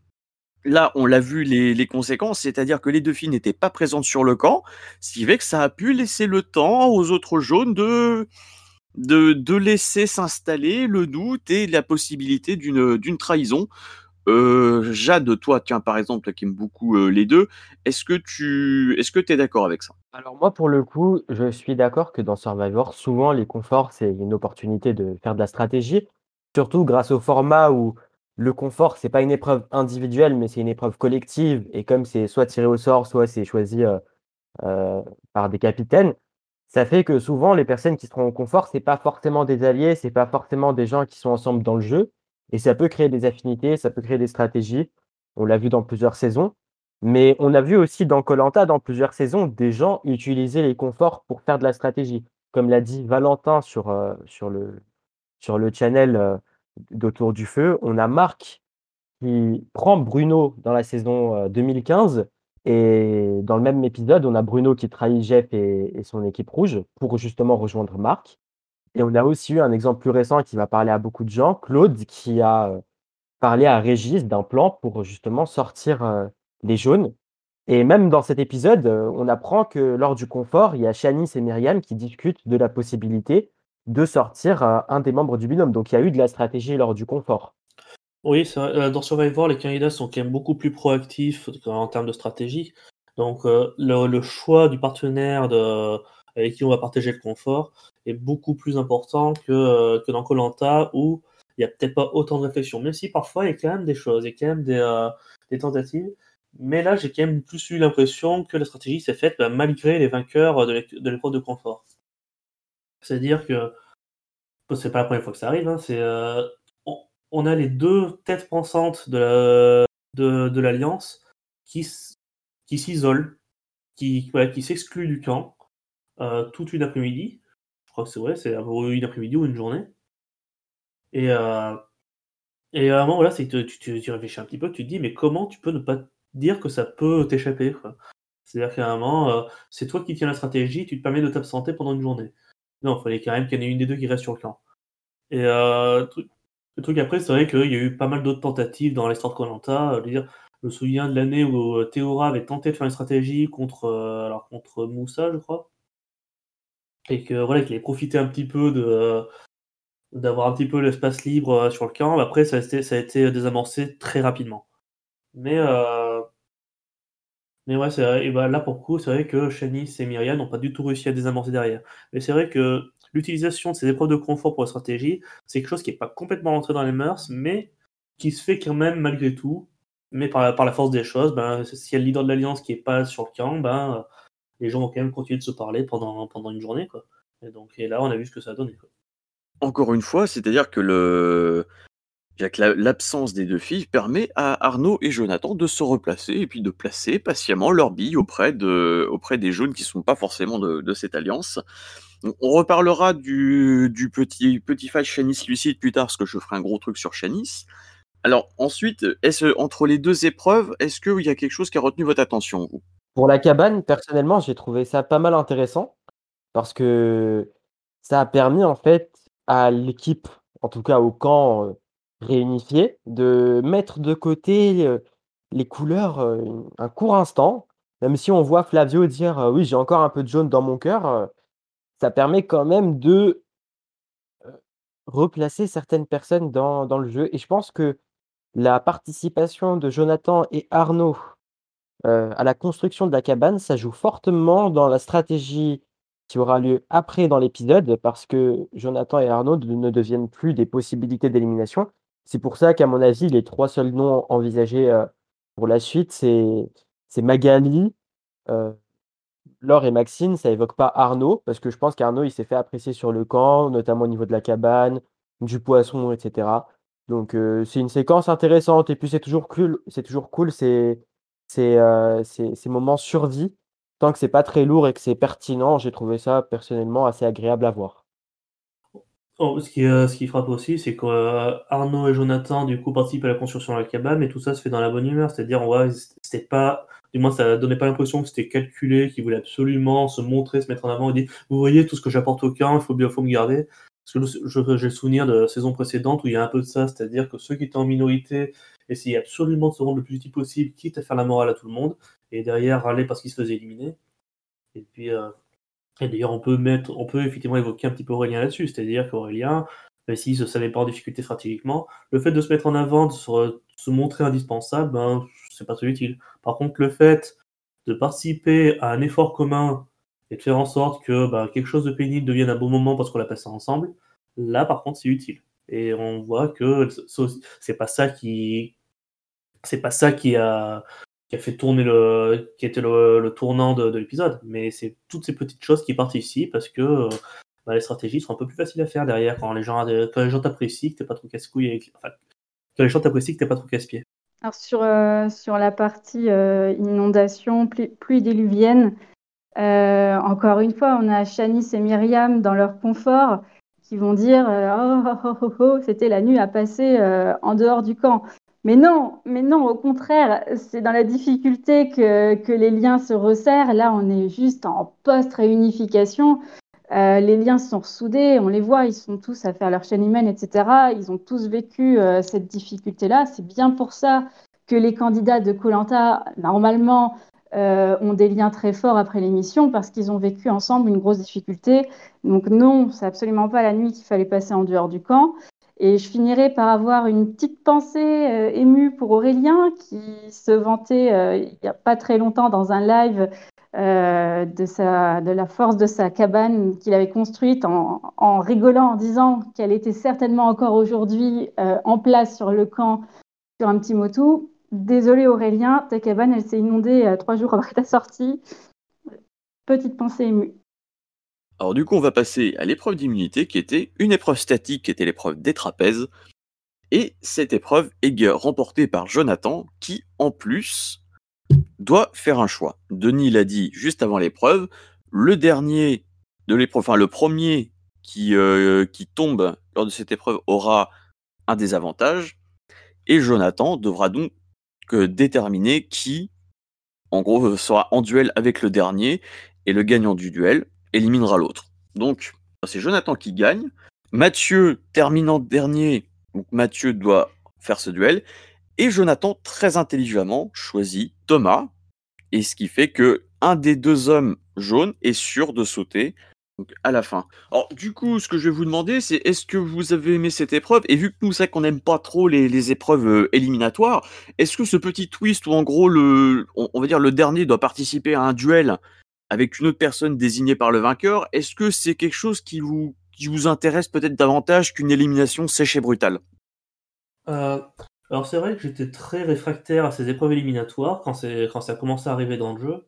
là, on l'a vu les, conséquences, c'est-à-dire que les deux filles n'étaient pas présentes sur le camp, ce qui fait que ça a pu laisser le temps aux autres jaunes de, de, de laisser s'installer le doute et la possibilité d'une trahison. Euh, Jade, toi, tiens, par exemple, qui aime beaucoup euh, les deux, est-ce que tu est-ce que es d'accord avec ça? Alors moi, pour le coup, je suis d'accord que dans Survivor, souvent, les conforts, c'est une opportunité de faire de la stratégie, surtout grâce au format où le confort, c'est pas une épreuve individuelle, mais c'est une épreuve collective, et comme c'est soit tiré au sort, soit c'est choisi euh, par des capitaines, ça fait que souvent, les personnes qui seront au confort, c'est pas forcément des alliés, c'est pas forcément des gens qui sont ensemble dans le jeu, et ça peut créer des affinités, ça peut créer des stratégies. On l'a vu dans plusieurs saisons. Mais on a vu aussi dans Colanta, dans plusieurs saisons, des gens utiliser les conforts pour faire de la stratégie. Comme l'a dit Valentin sur, euh, le, sur le channel euh, d'Autour du Feu, on a Marc qui prend Bruno dans la saison 2015. Euh, et dans le même épisode, on a Bruno qui trahit Jeff et son équipe rouge pour justement rejoindre Marc. Et on a aussi eu un exemple plus récent qui va parler à beaucoup de gens, Claude, qui a euh, parlé à Régis d'un plan pour justement sortir euh, les jaunes. Et même dans cet épisode, euh, on apprend que lors du confort, il y a Shanice et Myriam qui discutent de la possibilité de sortir un des membres du binôme. Donc il y a eu de la stratégie lors du confort. Oui, dans Survivor, les candidats sont quand même beaucoup plus proactifs en termes de stratégie. Donc le, choix du partenaire avec qui on va partager le confort est beaucoup plus important que, euh, que dans Colanta où il n'y a peut-être pas autant de réflexion. Même si parfois il y a quand même des choses, il y a quand même des, euh, des tentatives. Mais là, j'ai quand même plus eu l'impression que la stratégie s'est faite bah, malgré les vainqueurs de l'épreuve de confort. C'est-à-dire que c'est pas la première fois que ça arrive. Hein, c'est euh, on, a les deux têtes pensantes de l'alliance de, qui, qui s'isolent, qui, qui s'excluent du camp toute une après-midi. Crois que c'est vrai, c'est une après-midi ou une journée. Et, euh, et à un moment, voilà, tu, tu, tu, réfléchis un petit peu, tu te dis, mais comment tu peux ne pas dire que ça peut t'échapper C'est-à-dire qu'à un moment, euh, c'est toi qui tiens la stratégie, tu te permets de t'absenter pendant une journée. Non, il fallait quand même qu'il y en ait une des deux qui reste sur le camp. Et le truc après, c'est vrai qu'il y a eu pas mal d'autres tentatives dans l'histoire de Colanta. Je me souviens de l'année où Théora avait tenté de faire une stratégie contre, alors contre Moussa, je crois et que voilà qu'il ait profité un petit peu de d'avoir un petit peu l'espace libre euh, sur le camp. Après, ça a été, ça a été désamorcé très rapidement. Mais euh, mais ouais, c'est. Et bah, là pour coup, c'est vrai que Shanice et Myriam n'ont pas du tout réussi à désamorcer derrière. Mais c'est vrai que l'utilisation de ces épreuves de confort pour la stratégie, c'est quelque chose qui n'est pas complètement rentré dans les mœurs, mais qui se fait quand même malgré tout. mais par la, par la force des choses, ben, s'il y a le leader de l'Alliance qui est pas sur le camp, ben, les gens vont quand même continuer de se parler pendant, une journée. Quoi. Et, donc, et là, on a vu ce que ça a donné. Encore une fois, c'est-à-dire que l'absence des deux filles permet à Arnaud et Jonathan de se replacer et puis de placer patiemment leur bille auprès, de, auprès des jaunes qui ne sont pas forcément de, cette alliance. On reparlera du, petit, petit fight Chanis-Lucide plus tard, parce que je ferai un gros truc sur Chanis. Alors ensuite, entre les deux épreuves, est-ce qu'il y a quelque chose qui a retenu votre attention Pour la cabane, personnellement, j'ai trouvé ça pas mal intéressant, parce que ça a permis en fait à l'équipe, en tout cas au camp, euh, réunifié, de mettre de côté les couleurs un court instant. Même si on voit Flavio dire oui, j'ai encore un peu de jaune dans mon cœur, ça permet quand même de replacer certaines personnes dans, dans, le jeu. Et je pense que la participation de Jonathan et Arnaud à la construction de la cabane, ça joue fortement dans la stratégie qui aura lieu après dans l'épisode, parce que Jonathan et Arnaud ne deviennent plus des possibilités d'élimination, c'est pour ça qu'à mon avis, les trois seuls noms envisagés euh, pour la suite, c'est Magali, euh, Laure et Maxine. Ça évoque pas Arnaud, parce que je pense qu'Arnaud, il s'est fait apprécier sur le camp, notamment au niveau de la cabane, du poisson, etc. Donc euh, c'est une séquence intéressante. Et puis c'est toujours cool, c'est toujours cool ces, ces, ces, moments survie. Tant que c'est pas très lourd et que c'est pertinent, j'ai trouvé ça personnellement assez agréable à voir. Oh, ce, qui, euh, ce qui frappe aussi, c'est qu'Arnaud et Jonathan, du coup, participent à la construction de la cabane, mais tout ça se fait dans la bonne humeur. C'est-à-dire, on c'était pas, du moins, ça donnait pas l'impression que c'était calculé, qu'ils voulaient absolument se montrer, se mettre en avant et dire, vous voyez tout ce que j'apporte au camp, il faut bien, faut me garder. Parce que j'ai le souvenir de la saison précédente où il y a un peu de ça, c'est-à-dire que ceux qui étaient en minorité essayaient absolument de se rendre le plus utile possible, quitte à faire la morale à tout le monde, et derrière râler parce qu'ils se faisaient éliminer. Et puis, euh, et d'ailleurs, on peut mettre, on peut effectivement évoquer un petit peu Aurélien là-dessus, c'est-à-dire qu'Aurélien, même s'il ne se savait pas en difficulté stratégiquement, le fait de se mettre en avant, de se, montrer indispensable, ben, c'est pas très utile. Par contre, le fait de participer à un effort commun et de faire en sorte que ben, quelque chose de pénible devienne un bon moment parce qu'on l'a passé ensemble, là, par contre, c'est utile. Et on voit que c'est pas ça qui, c'est pas ça qui a, qui a fait tourner le, qui était le, tournant de, l'épisode. Mais c'est toutes ces petites choses qui participent parce que euh, bah, les stratégies sont un peu plus faciles à faire derrière quand les gens, quand les gens t'apprécient, que t'es pas trop casse-couille, quand les gens t'apprécient, que t'es pas trop casse-pied. Alors sur, euh, sur la partie euh, inondation, pluie, déluvienne, encore une fois, on a Shanice et Myriam dans leur confort qui vont dire oh, oh, oh, oh, c'était la nuit à passer en dehors du camp. Mais non, mais non, au contraire, c'est dans la difficulté que, que, les liens se resserrent. Là, on est juste en post-réunification. Euh, les liens sont soudés, on les voit, ils sont tous à faire leur chaîne humaine, etc. Ils ont tous vécu euh, cette difficulté-là. C'est bien pour ça que les candidats de Colanta, normalement, euh, ont des liens très forts après l'émission parce qu'ils ont vécu ensemble une grosse difficulté. Donc non, c'est absolument pas la nuit qu'il fallait passer en dehors du camp. Et je finirai par avoir une petite pensée euh, émue pour Aurélien qui se vantait euh, il n'y a pas très longtemps dans un live de la force de sa cabane qu'il avait construite en, en, rigolant, en disant qu'elle était certainement encore aujourd'hui en place sur le camp sur un petit motou. Désolé Aurélien, ta cabane, elle s'est inondée trois jours après ta sortie. Petite pensée émue. Alors du coup, on va passer à l'épreuve d'immunité qui était une épreuve statique qui était l'épreuve des trapèzes. Et cette épreuve est remportée par Jonathan qui, en plus, doit faire un choix. Denis l'a dit juste avant l'épreuve, le dernier de l'épreuve, enfin le premier qui, euh, qui tombe lors de cette épreuve aura un désavantage. Et Jonathan devra donc euh, déterminer qui, en gros, sera en duel avec le dernier. Et le gagnant du duel éliminera l'autre. Donc, c'est Jonathan qui gagne. Mathieu terminant dernier, donc Mathieu doit faire ce duel. Et Jonathan, très intelligemment, choisit Thomas. Et ce qui fait que un des deux hommes jaunes est sûr de sauter donc à la fin. Alors du coup, ce que je vais vous demander, c'est est-ce que vous avez aimé cette épreuve? Et vu que nous savons qu'on n'aime pas trop les, épreuves euh, éliminatoires, est-ce que ce petit twist où en gros le, on, va dire le dernier doit participer à un duel avec une autre personne désignée par le vainqueur, est-ce que c'est quelque chose qui vous, intéresse peut-être davantage qu'une élimination sèche et brutale? Euh, Alors c'est vrai que j'étais très réfractaire à ces épreuves éliminatoires quand c'est quand ça commençait à arriver dans le jeu.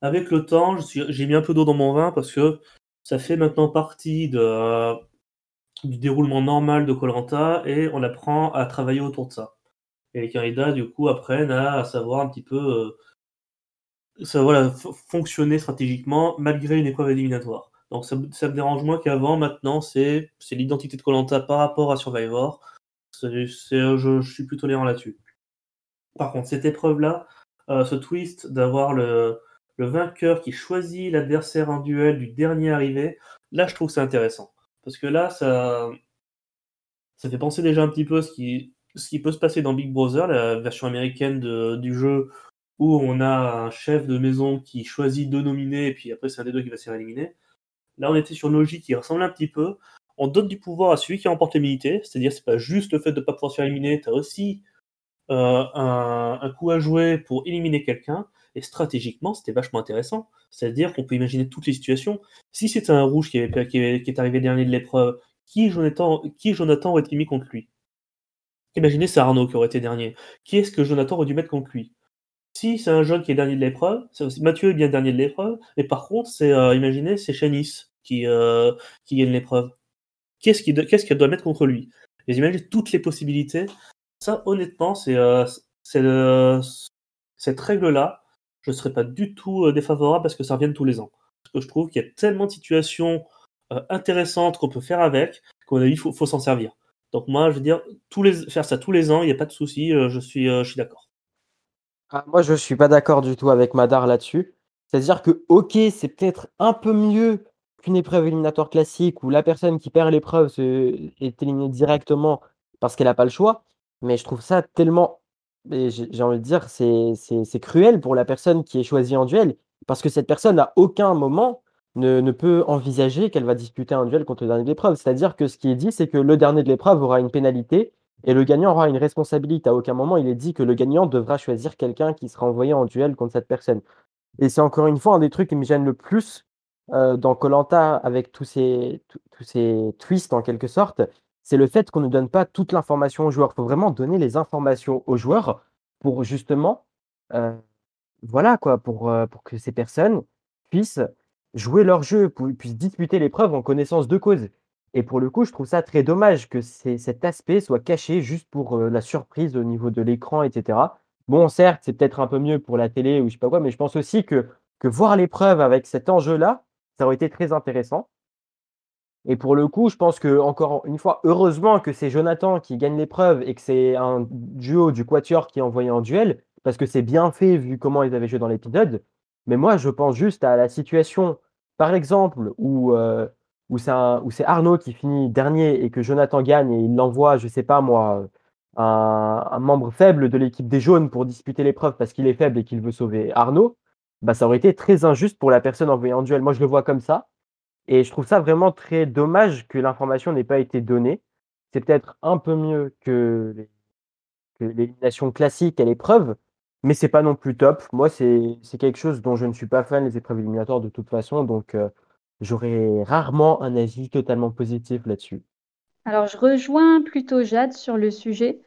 Avec le temps, j'ai mis un peu d'eau dans mon vin parce que ça fait maintenant partie de, du déroulement normal de Colanta et on apprend à travailler autour de ça. Et les candidats, du coup, apprennent à, savoir un petit peu euh, ça, voilà, fonctionner stratégiquement malgré une épreuve éliminatoire. Donc ça, me dérange moins qu'avant. Maintenant, c'est l'identité de Colanta par rapport à Survivor. je, je, suis plus tolérant là-dessus. Par contre, cette épreuve-là, euh, ce twist d'avoir le, le vainqueur qui choisit l'adversaire en duel du dernier arrivé, là je trouve ça intéressant. Parce que là, ça, ça fait penser déjà un petit peu ce qui, ce qui peut se passer dans Big Brother, la version américaine du jeu, où on a un chef de maison qui choisit deux nominés, et puis après c'est un des deux qui va se faire éliminer. Là, on était sur une logique qui ressemble un petit peu. On donne du pouvoir à celui qui remporte l'immunité, c'est-à-dire c'est pas juste le fait de ne pas pouvoir se faire éliminer, tu aussi euh, un, coup à jouer pour éliminer quelqu'un, et stratégiquement, c'était vachement intéressant. C'est-à-dire qu'on peut imaginer toutes les situations. Si c'était un rouge qui, est arrivé dernier de l'épreuve, qui Jonathan, qui Jonathan aurait été mis contre lui? Imaginez, c'est Arnaud qui aurait été dernier. Qui est-ce que Jonathan aurait dû mettre contre lui? Si c'est un jaune qui est dernier de l'épreuve, Mathieu est bien dernier de l'épreuve, mais par contre, c'est euh, imaginez, c'est Shanice qui, euh, gagne l'épreuve. Qu'est-ce qu'elle doit mettre contre lui? Vous imaginez toutes les possibilités? Ça, honnêtement, c'est euh, cette règle-là, je ne serais pas du tout euh, défavorable parce que ça revienne tous les ans. Parce que je trouve qu'il y a tellement de situations euh, intéressantes qu'on peut faire avec qu'on a dit faut, faut s'en servir. Donc moi, je veux dire, tous les, faire ça tous les ans, il n'y a pas de souci, euh, je suis, je suis d'accord. Ah, moi, je ne suis pas d'accord du tout avec Madar là-dessus. C'est-à-dire que, ok, c'est peut-être un peu mieux qu'une épreuve éliminatoire classique où la personne qui perd l'épreuve est éliminée directement parce qu'elle n'a pas le choix. Mais je trouve ça tellement j'ai envie de dire, c'est cruel pour la personne qui est choisie en duel, parce que cette personne, à aucun moment, ne, peut envisager qu'elle va disputer un duel contre le dernier de l'épreuve. C'est-à-dire que ce qui est dit, c'est que le dernier de l'épreuve aura une pénalité et le gagnant aura une responsabilité. À aucun moment, il est dit que le gagnant devra choisir quelqu'un qui sera envoyé en duel contre cette personne. Et c'est encore une fois un des trucs qui me gêne le plus euh, dans Colanta avec tous ces, tous ces twists en quelque sorte, c'est le fait qu'on ne donne pas toute l'information aux joueurs. Il faut vraiment donner les informations aux joueurs pour justement, euh, voilà quoi, pour, euh, pour que ces personnes puissent jouer leur jeu, puissent disputer l'épreuve en connaissance de cause. Et pour le coup, je trouve ça très dommage que cet aspect soit caché juste pour euh, la surprise au niveau de l'écran, etc. Bon, certes, c'est peut-être un peu mieux pour la télé ou je sais pas quoi, mais je pense aussi que, que voir l'épreuve avec cet enjeu-là, ça aurait été très intéressant. Et pour le coup, je pense que encore une fois, heureusement que c'est Jonathan qui gagne l'épreuve et que c'est un duo du Quatuor qui est envoyé en duel, parce que c'est bien fait vu comment ils avaient joué dans l'épisode. Mais moi, je pense juste à la situation, par exemple, où, euh, c'est Arnaud qui finit dernier et que Jonathan gagne et il l'envoie, je sais pas moi, un, un membre faible de l'équipe des jaunes pour disputer l'épreuve parce qu'il est faible et qu'il veut sauver Arnaud. Bah, ça aurait été très injuste pour la personne envoyée en duel. Moi, je le vois comme ça. Et je trouve ça vraiment très dommage que l'information n'ait pas été donnée. C'est peut-être un peu mieux que l'élimination classique à l'épreuve, mais c'est pas non plus top. Moi, c'est quelque chose dont je ne suis pas fan, les épreuves éliminatoires de toute façon, donc euh, j'aurais rarement un avis totalement positif là-dessus. Alors, je rejoins plutôt Jade sur le sujet.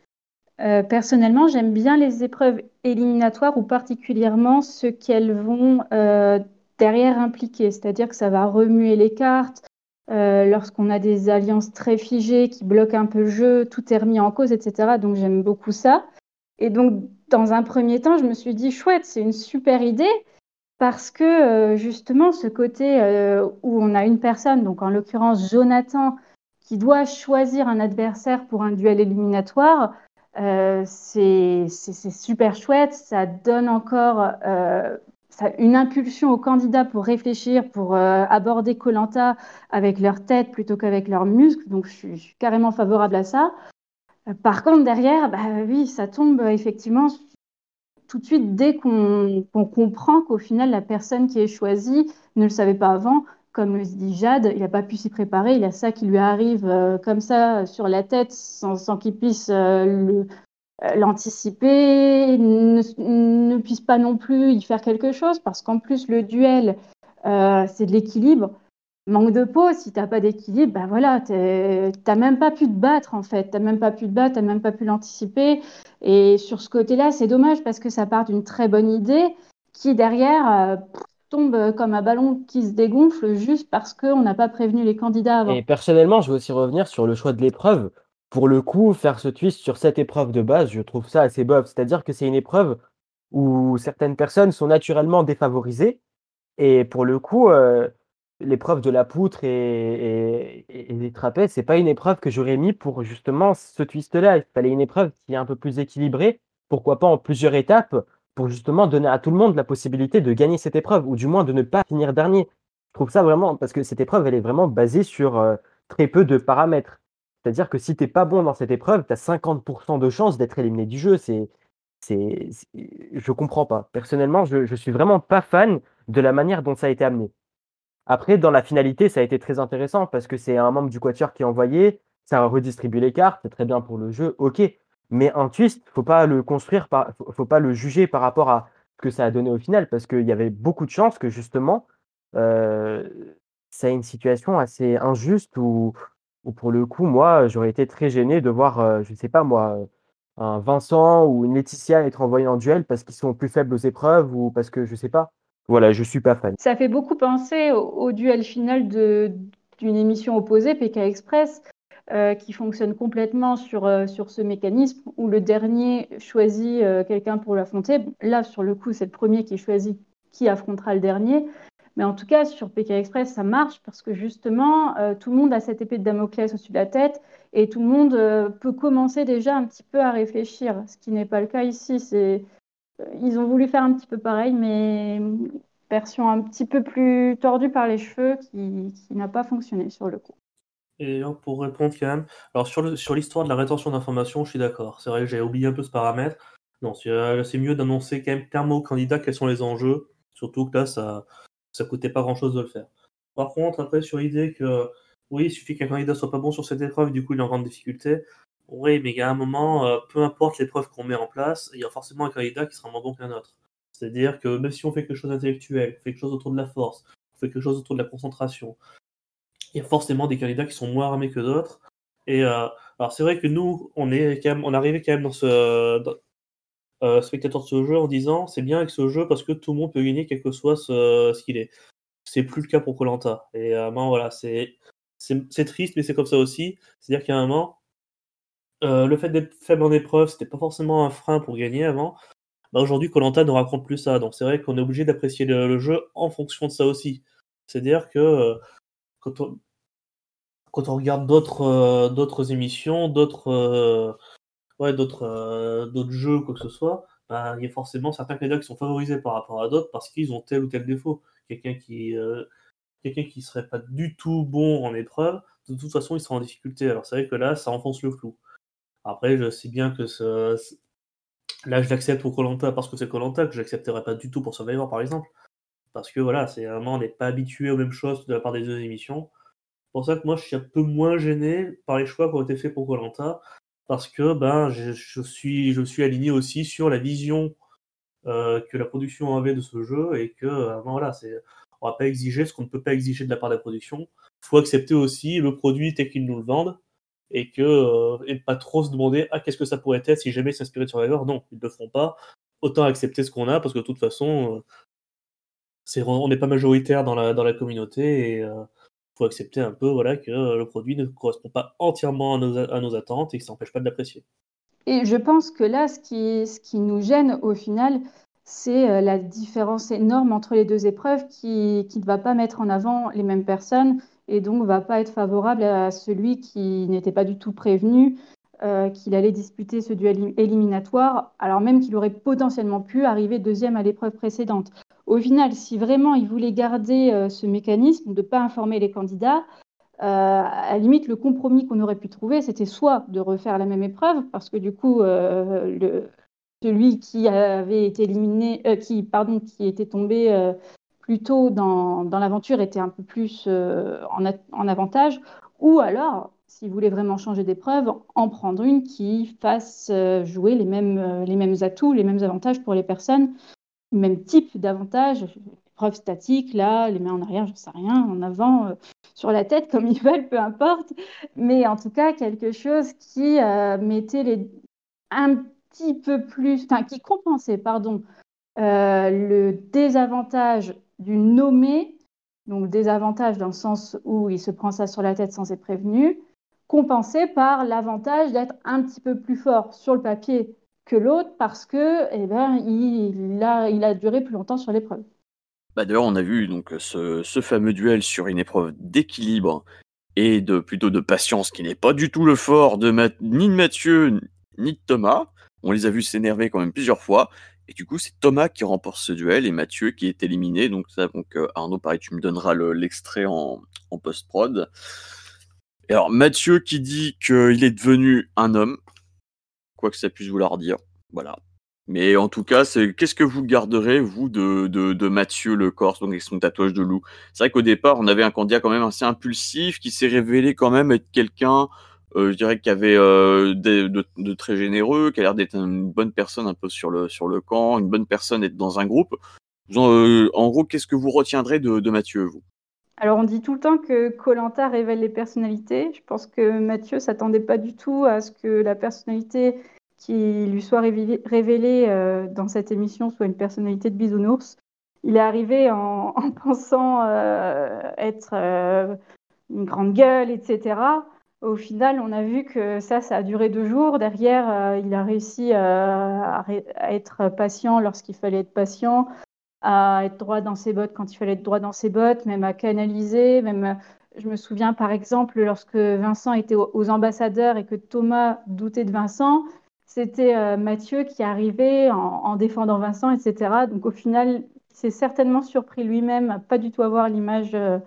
Euh, personnellement, j'aime bien les épreuves éliminatoires ou particulièrement ce qu'elles vont euh, derrière impliqué, c'est-à-dire que ça va remuer les cartes. Euh, lorsqu'on a des alliances très figées qui bloquent un peu le jeu, tout est remis en cause, etc. Donc j'aime beaucoup ça. Et donc, dans un premier temps, je me suis dit, chouette, c'est une super idée, parce que euh, justement, ce côté euh, où on a une personne, donc en l'occurrence Jonathan, qui doit choisir un adversaire pour un duel éliminatoire, c'est super chouette, ça donne encore une impulsion aux candidats pour réfléchir, pour euh, aborder Colanta avec leur tête plutôt qu'avec leurs muscles. Donc, je suis, carrément favorable à ça. Euh, par contre, derrière, bah, oui, ça tombe effectivement tout de suite dès qu'on comprend qu'au final, la personne qui est choisie ne le savait pas avant. Comme le dit Jade, il n'a pas pu s'y préparer. Il a ça qui lui arrive euh, comme ça sur la tête sans, qu'il puisse le, euh, l'anticiper, ne, puisse pas non plus y faire quelque chose, parce qu'en plus, le duel, euh, c'est de l'équilibre. manque de peau, si tu n'as pas d'équilibre, bah voilà, tu n'as même pas pu te battre en fait, tu n'as même pas pu te battre, tu n'as même pas pu l'anticiper. Et sur ce côté-là, c'est dommage parce que ça part d'une très bonne idée qui derrière euh, tombe comme un ballon qui se dégonfle juste parce qu'on n'a pas prévenu les candidats avant. Et personnellement, je veux aussi revenir sur le choix de l'épreuve. Pour le coup, faire ce twist sur cette épreuve de base, je trouve ça assez bof. C'est-à-dire que c'est une épreuve où certaines personnes sont naturellement défavorisées. Et pour le coup, euh, l'épreuve de la poutre et, des trapèzes, c'est pas une épreuve que j'aurais mis pour justement ce twist-là. Il fallait une épreuve qui est un peu plus équilibrée, pourquoi pas en plusieurs étapes, pour justement donner à tout le monde la possibilité de gagner cette épreuve, ou du moins de ne pas finir dernier. Je trouve ça vraiment, parce que cette épreuve, elle est vraiment basée sur euh, très peu de paramètres. C'est-à-dire que si tu n'es pas bon dans cette épreuve, tu as 50% de chances d'être éliminé du jeu. C'est, c'est, je comprends pas. Personnellement, je, je suis vraiment pas fan de la manière dont ça a été amené. Après, dans la finalité, ça a été très intéressant parce que c'est un membre du quatuor qui est envoyé, ça redistribue les cartes, c'est très bien pour le jeu, ok. Mais un twist, faut pas le construire, faut pas le juger par rapport à ce que ça a donné au final, parce qu'il y avait beaucoup de chances que justement, euh, ça ait une situation assez injuste où, pour le coup, moi, j'aurais été très gêné de voir, euh, je ne sais pas moi, un Vincent ou une Laetitia être envoyés en duel parce qu'ils sont plus faibles aux épreuves ou parce que je sais pas. Voilà, je suis pas fan. Ça fait beaucoup penser au, duel final d'une émission opposée, PK Express, euh, qui fonctionne complètement sur, euh, sur ce mécanisme où le dernier choisit euh, quelqu'un pour l'affronter. Là, sur le coup, c'est le premier qui choisit qui affrontera le dernier. Mais en tout cas, sur PK Express, ça marche parce que justement, tout le monde a cette épée de Damoclès au-dessus de la tête et tout le monde peut commencer déjà un petit peu à réfléchir, ce qui n'est pas le cas ici. C'est ils ont voulu faire un petit peu pareil, mais version un petit peu plus tordue par les cheveux qui, n'a pas fonctionné sur le coup. Et pour répondre quand même, alors sur, sur l'histoire de la rétention d'informations, je suis d'accord. C'est vrai que j'ai oublié un peu ce paramètre. Non, c'est euh, mieux d'annoncer quand même clairement aux candidats quels sont les enjeux, surtout que là, ça ça coûtait pas grand-chose de le faire. Par contre, après, sur l'idée que oui, il suffit qu'un candidat soit pas bon sur cette épreuve, du coup, il est en grande difficulté. Oui, mais il y a un moment, euh, peu importe l'épreuve qu'on met en place, il y a forcément un candidat qui sera moins bon qu'un autre. C'est-à-dire que même si on fait quelque chose d'intellectuel, on fait quelque chose autour de la force, on fait quelque chose autour de la concentration, il y a forcément des candidats qui sont moins armés que d'autres. Et euh, alors c'est vrai que nous, on est quand même, on arrivait quand même dans ce euh, spectateur de ce jeu en disant c'est bien avec ce jeu parce que tout le monde peut gagner quel que soit ce, qu'il est. C'est plus le cas pour Colanta. Et à voilà, c'est triste, mais c'est comme ça aussi. C'est-à-dire qu'à un moment, euh, le fait d'être faible en épreuve, c'était pas forcément un frein pour gagner avant. Bah, aujourd'hui, Colanta ne raconte plus ça. Donc c'est vrai qu'on est obligé d'apprécier le, jeu en fonction de ça aussi. C'est-à-dire que euh, quand, on, quand, on, regarde euh, d'autres émissions, d'autres ouais, d'autres d'autres jeux, quoi que ce soit, bah, il y a forcément certains candidats qui sont favorisés par rapport à d'autres parce qu'ils ont tel ou tel défaut. Quelqu'un qui quelqu'un qui serait pas du tout bon en épreuve, de toute façon, il sera en difficulté. Alors c'est vrai que là, ça enfonce le flou. Après, je sais bien que ce... là, je l'accepte pour Colanta parce que c'est Colanta, que je n'accepterais pas du tout pour Survivor, par exemple. Parce que voilà, c'est vraiment, on n'est pas habitué aux mêmes choses de la part des deux émissions. C'est pour ça que moi, je suis un peu moins gêné par les choix qui ont été faits pour Colanta. Parce que ben, je, suis, je suis aligné aussi sur la vision euh, que la production avait de ce jeu et que euh, ben, voilà, c'est, on va pas exiger ce qu'on ne peut pas exiger de la part de la production. Il faut accepter aussi le produit tel qu'ils nous le vendent et que euh, et pas trop se demander ah qu'est-ce que ça pourrait être si jamais s'inspirer de Survivor? Non, ils ne le feront pas. Autant accepter ce qu'on a parce que de toute façon, on n'est pas majoritaire dans la dans la communauté et faut accepter un peu voilà que le produit ne correspond pas entièrement à nos, attentes et que ça n'empêche pas de l'apprécier. Et je pense que là, ce qui, nous gêne au final, c'est la différence énorme entre les deux épreuves qui, ne va pas mettre en avant les mêmes personnes et donc va pas être favorable à celui qui n'était pas du tout prévenu euh, qu'il allait disputer ce duel éliminatoire, alors même qu'il aurait potentiellement pu arriver deuxième à l'épreuve précédente. Au final, si vraiment il voulait garder euh, ce mécanisme de ne pas informer les candidats, euh, à la limite, le compromis qu'on aurait pu trouver, c'était soit de refaire la même épreuve, parce que du coup, le, celui qui avait été éliminé, qui, pardon, qui était tombé plutôt dans, dans l'aventure était un peu plus euh, en, avantage, ou alors, si vous voulez vraiment changer d'épreuve, en prendre une qui fasse euh, jouer les mêmes, euh, les mêmes atouts, les mêmes avantages pour les personnes, même type d'avantages, épreuve statique, là, les mains en arrière, j'en sais rien, en avant, sur la tête comme ils veulent, peu importe. Mais en tout cas, quelque chose qui euh, mettait les un petit peu plus, qui compensait, pardon, euh, le désavantage du nommé, donc désavantage dans le sens où il se prend ça sur la tête sans être prévenu, compensé par l'avantage d'être un petit peu plus fort sur le papier que l'autre parce que eh ben, il, a, duré plus longtemps sur l'épreuve. Bah D'ailleurs, on a vu donc ce, fameux duel sur une épreuve d'équilibre et de plutôt de patience qui n'est pas du tout le fort de ni de Mathieu ni de Thomas. On les a vus s'énerver quand même plusieurs fois. Et du coup, c'est Thomas qui remporte ce duel et Mathieu qui est éliminé. Donc, ça, donc euh, Arnaud, pareil, tu me donneras l'extrait en, post-prod. Alors, Mathieu qui dit qu'il est devenu un homme, quoi que ça puisse vouloir dire. Voilà. Mais en tout cas, qu'est-ce que vous garderez, vous, de, de, Mathieu le Corse, donc avec son tatouage de loup? C'est vrai qu'au départ, on avait un candidat quand même assez impulsif, qui s'est révélé quand même être quelqu'un, euh, je dirais, qui avait euh, de, très généreux, qui a l'air d'être une bonne personne un peu sur le, sur le camp, une bonne personne être dans un groupe. En, euh, en gros, qu'est-ce que vous retiendrez de, de Mathieu, vous? Alors, on dit tout le temps que Colanta révèle les personnalités. Je pense que Mathieu s'attendait pas du tout à ce que la personnalité qui lui soit révélée euh, dans cette émission soit une personnalité de bisounours. Il est arrivé en, pensant euh, être euh, une grande gueule, etc. Au final, on a vu que ça, ça a duré deux jours. Derrière, il a réussi à, être patient lorsqu'il fallait être patient, à être droit dans ses bottes quand il fallait être droit dans ses bottes, même à canaliser. Même, je me souviens par exemple lorsque Vincent était aux ambassadeurs et que Thomas doutait de Vincent, c'était euh, Mathieu qui arrivait en, en, défendant Vincent, etc. Donc au final, il s'est certainement surpris lui-même à pas du tout avoir l'image euh,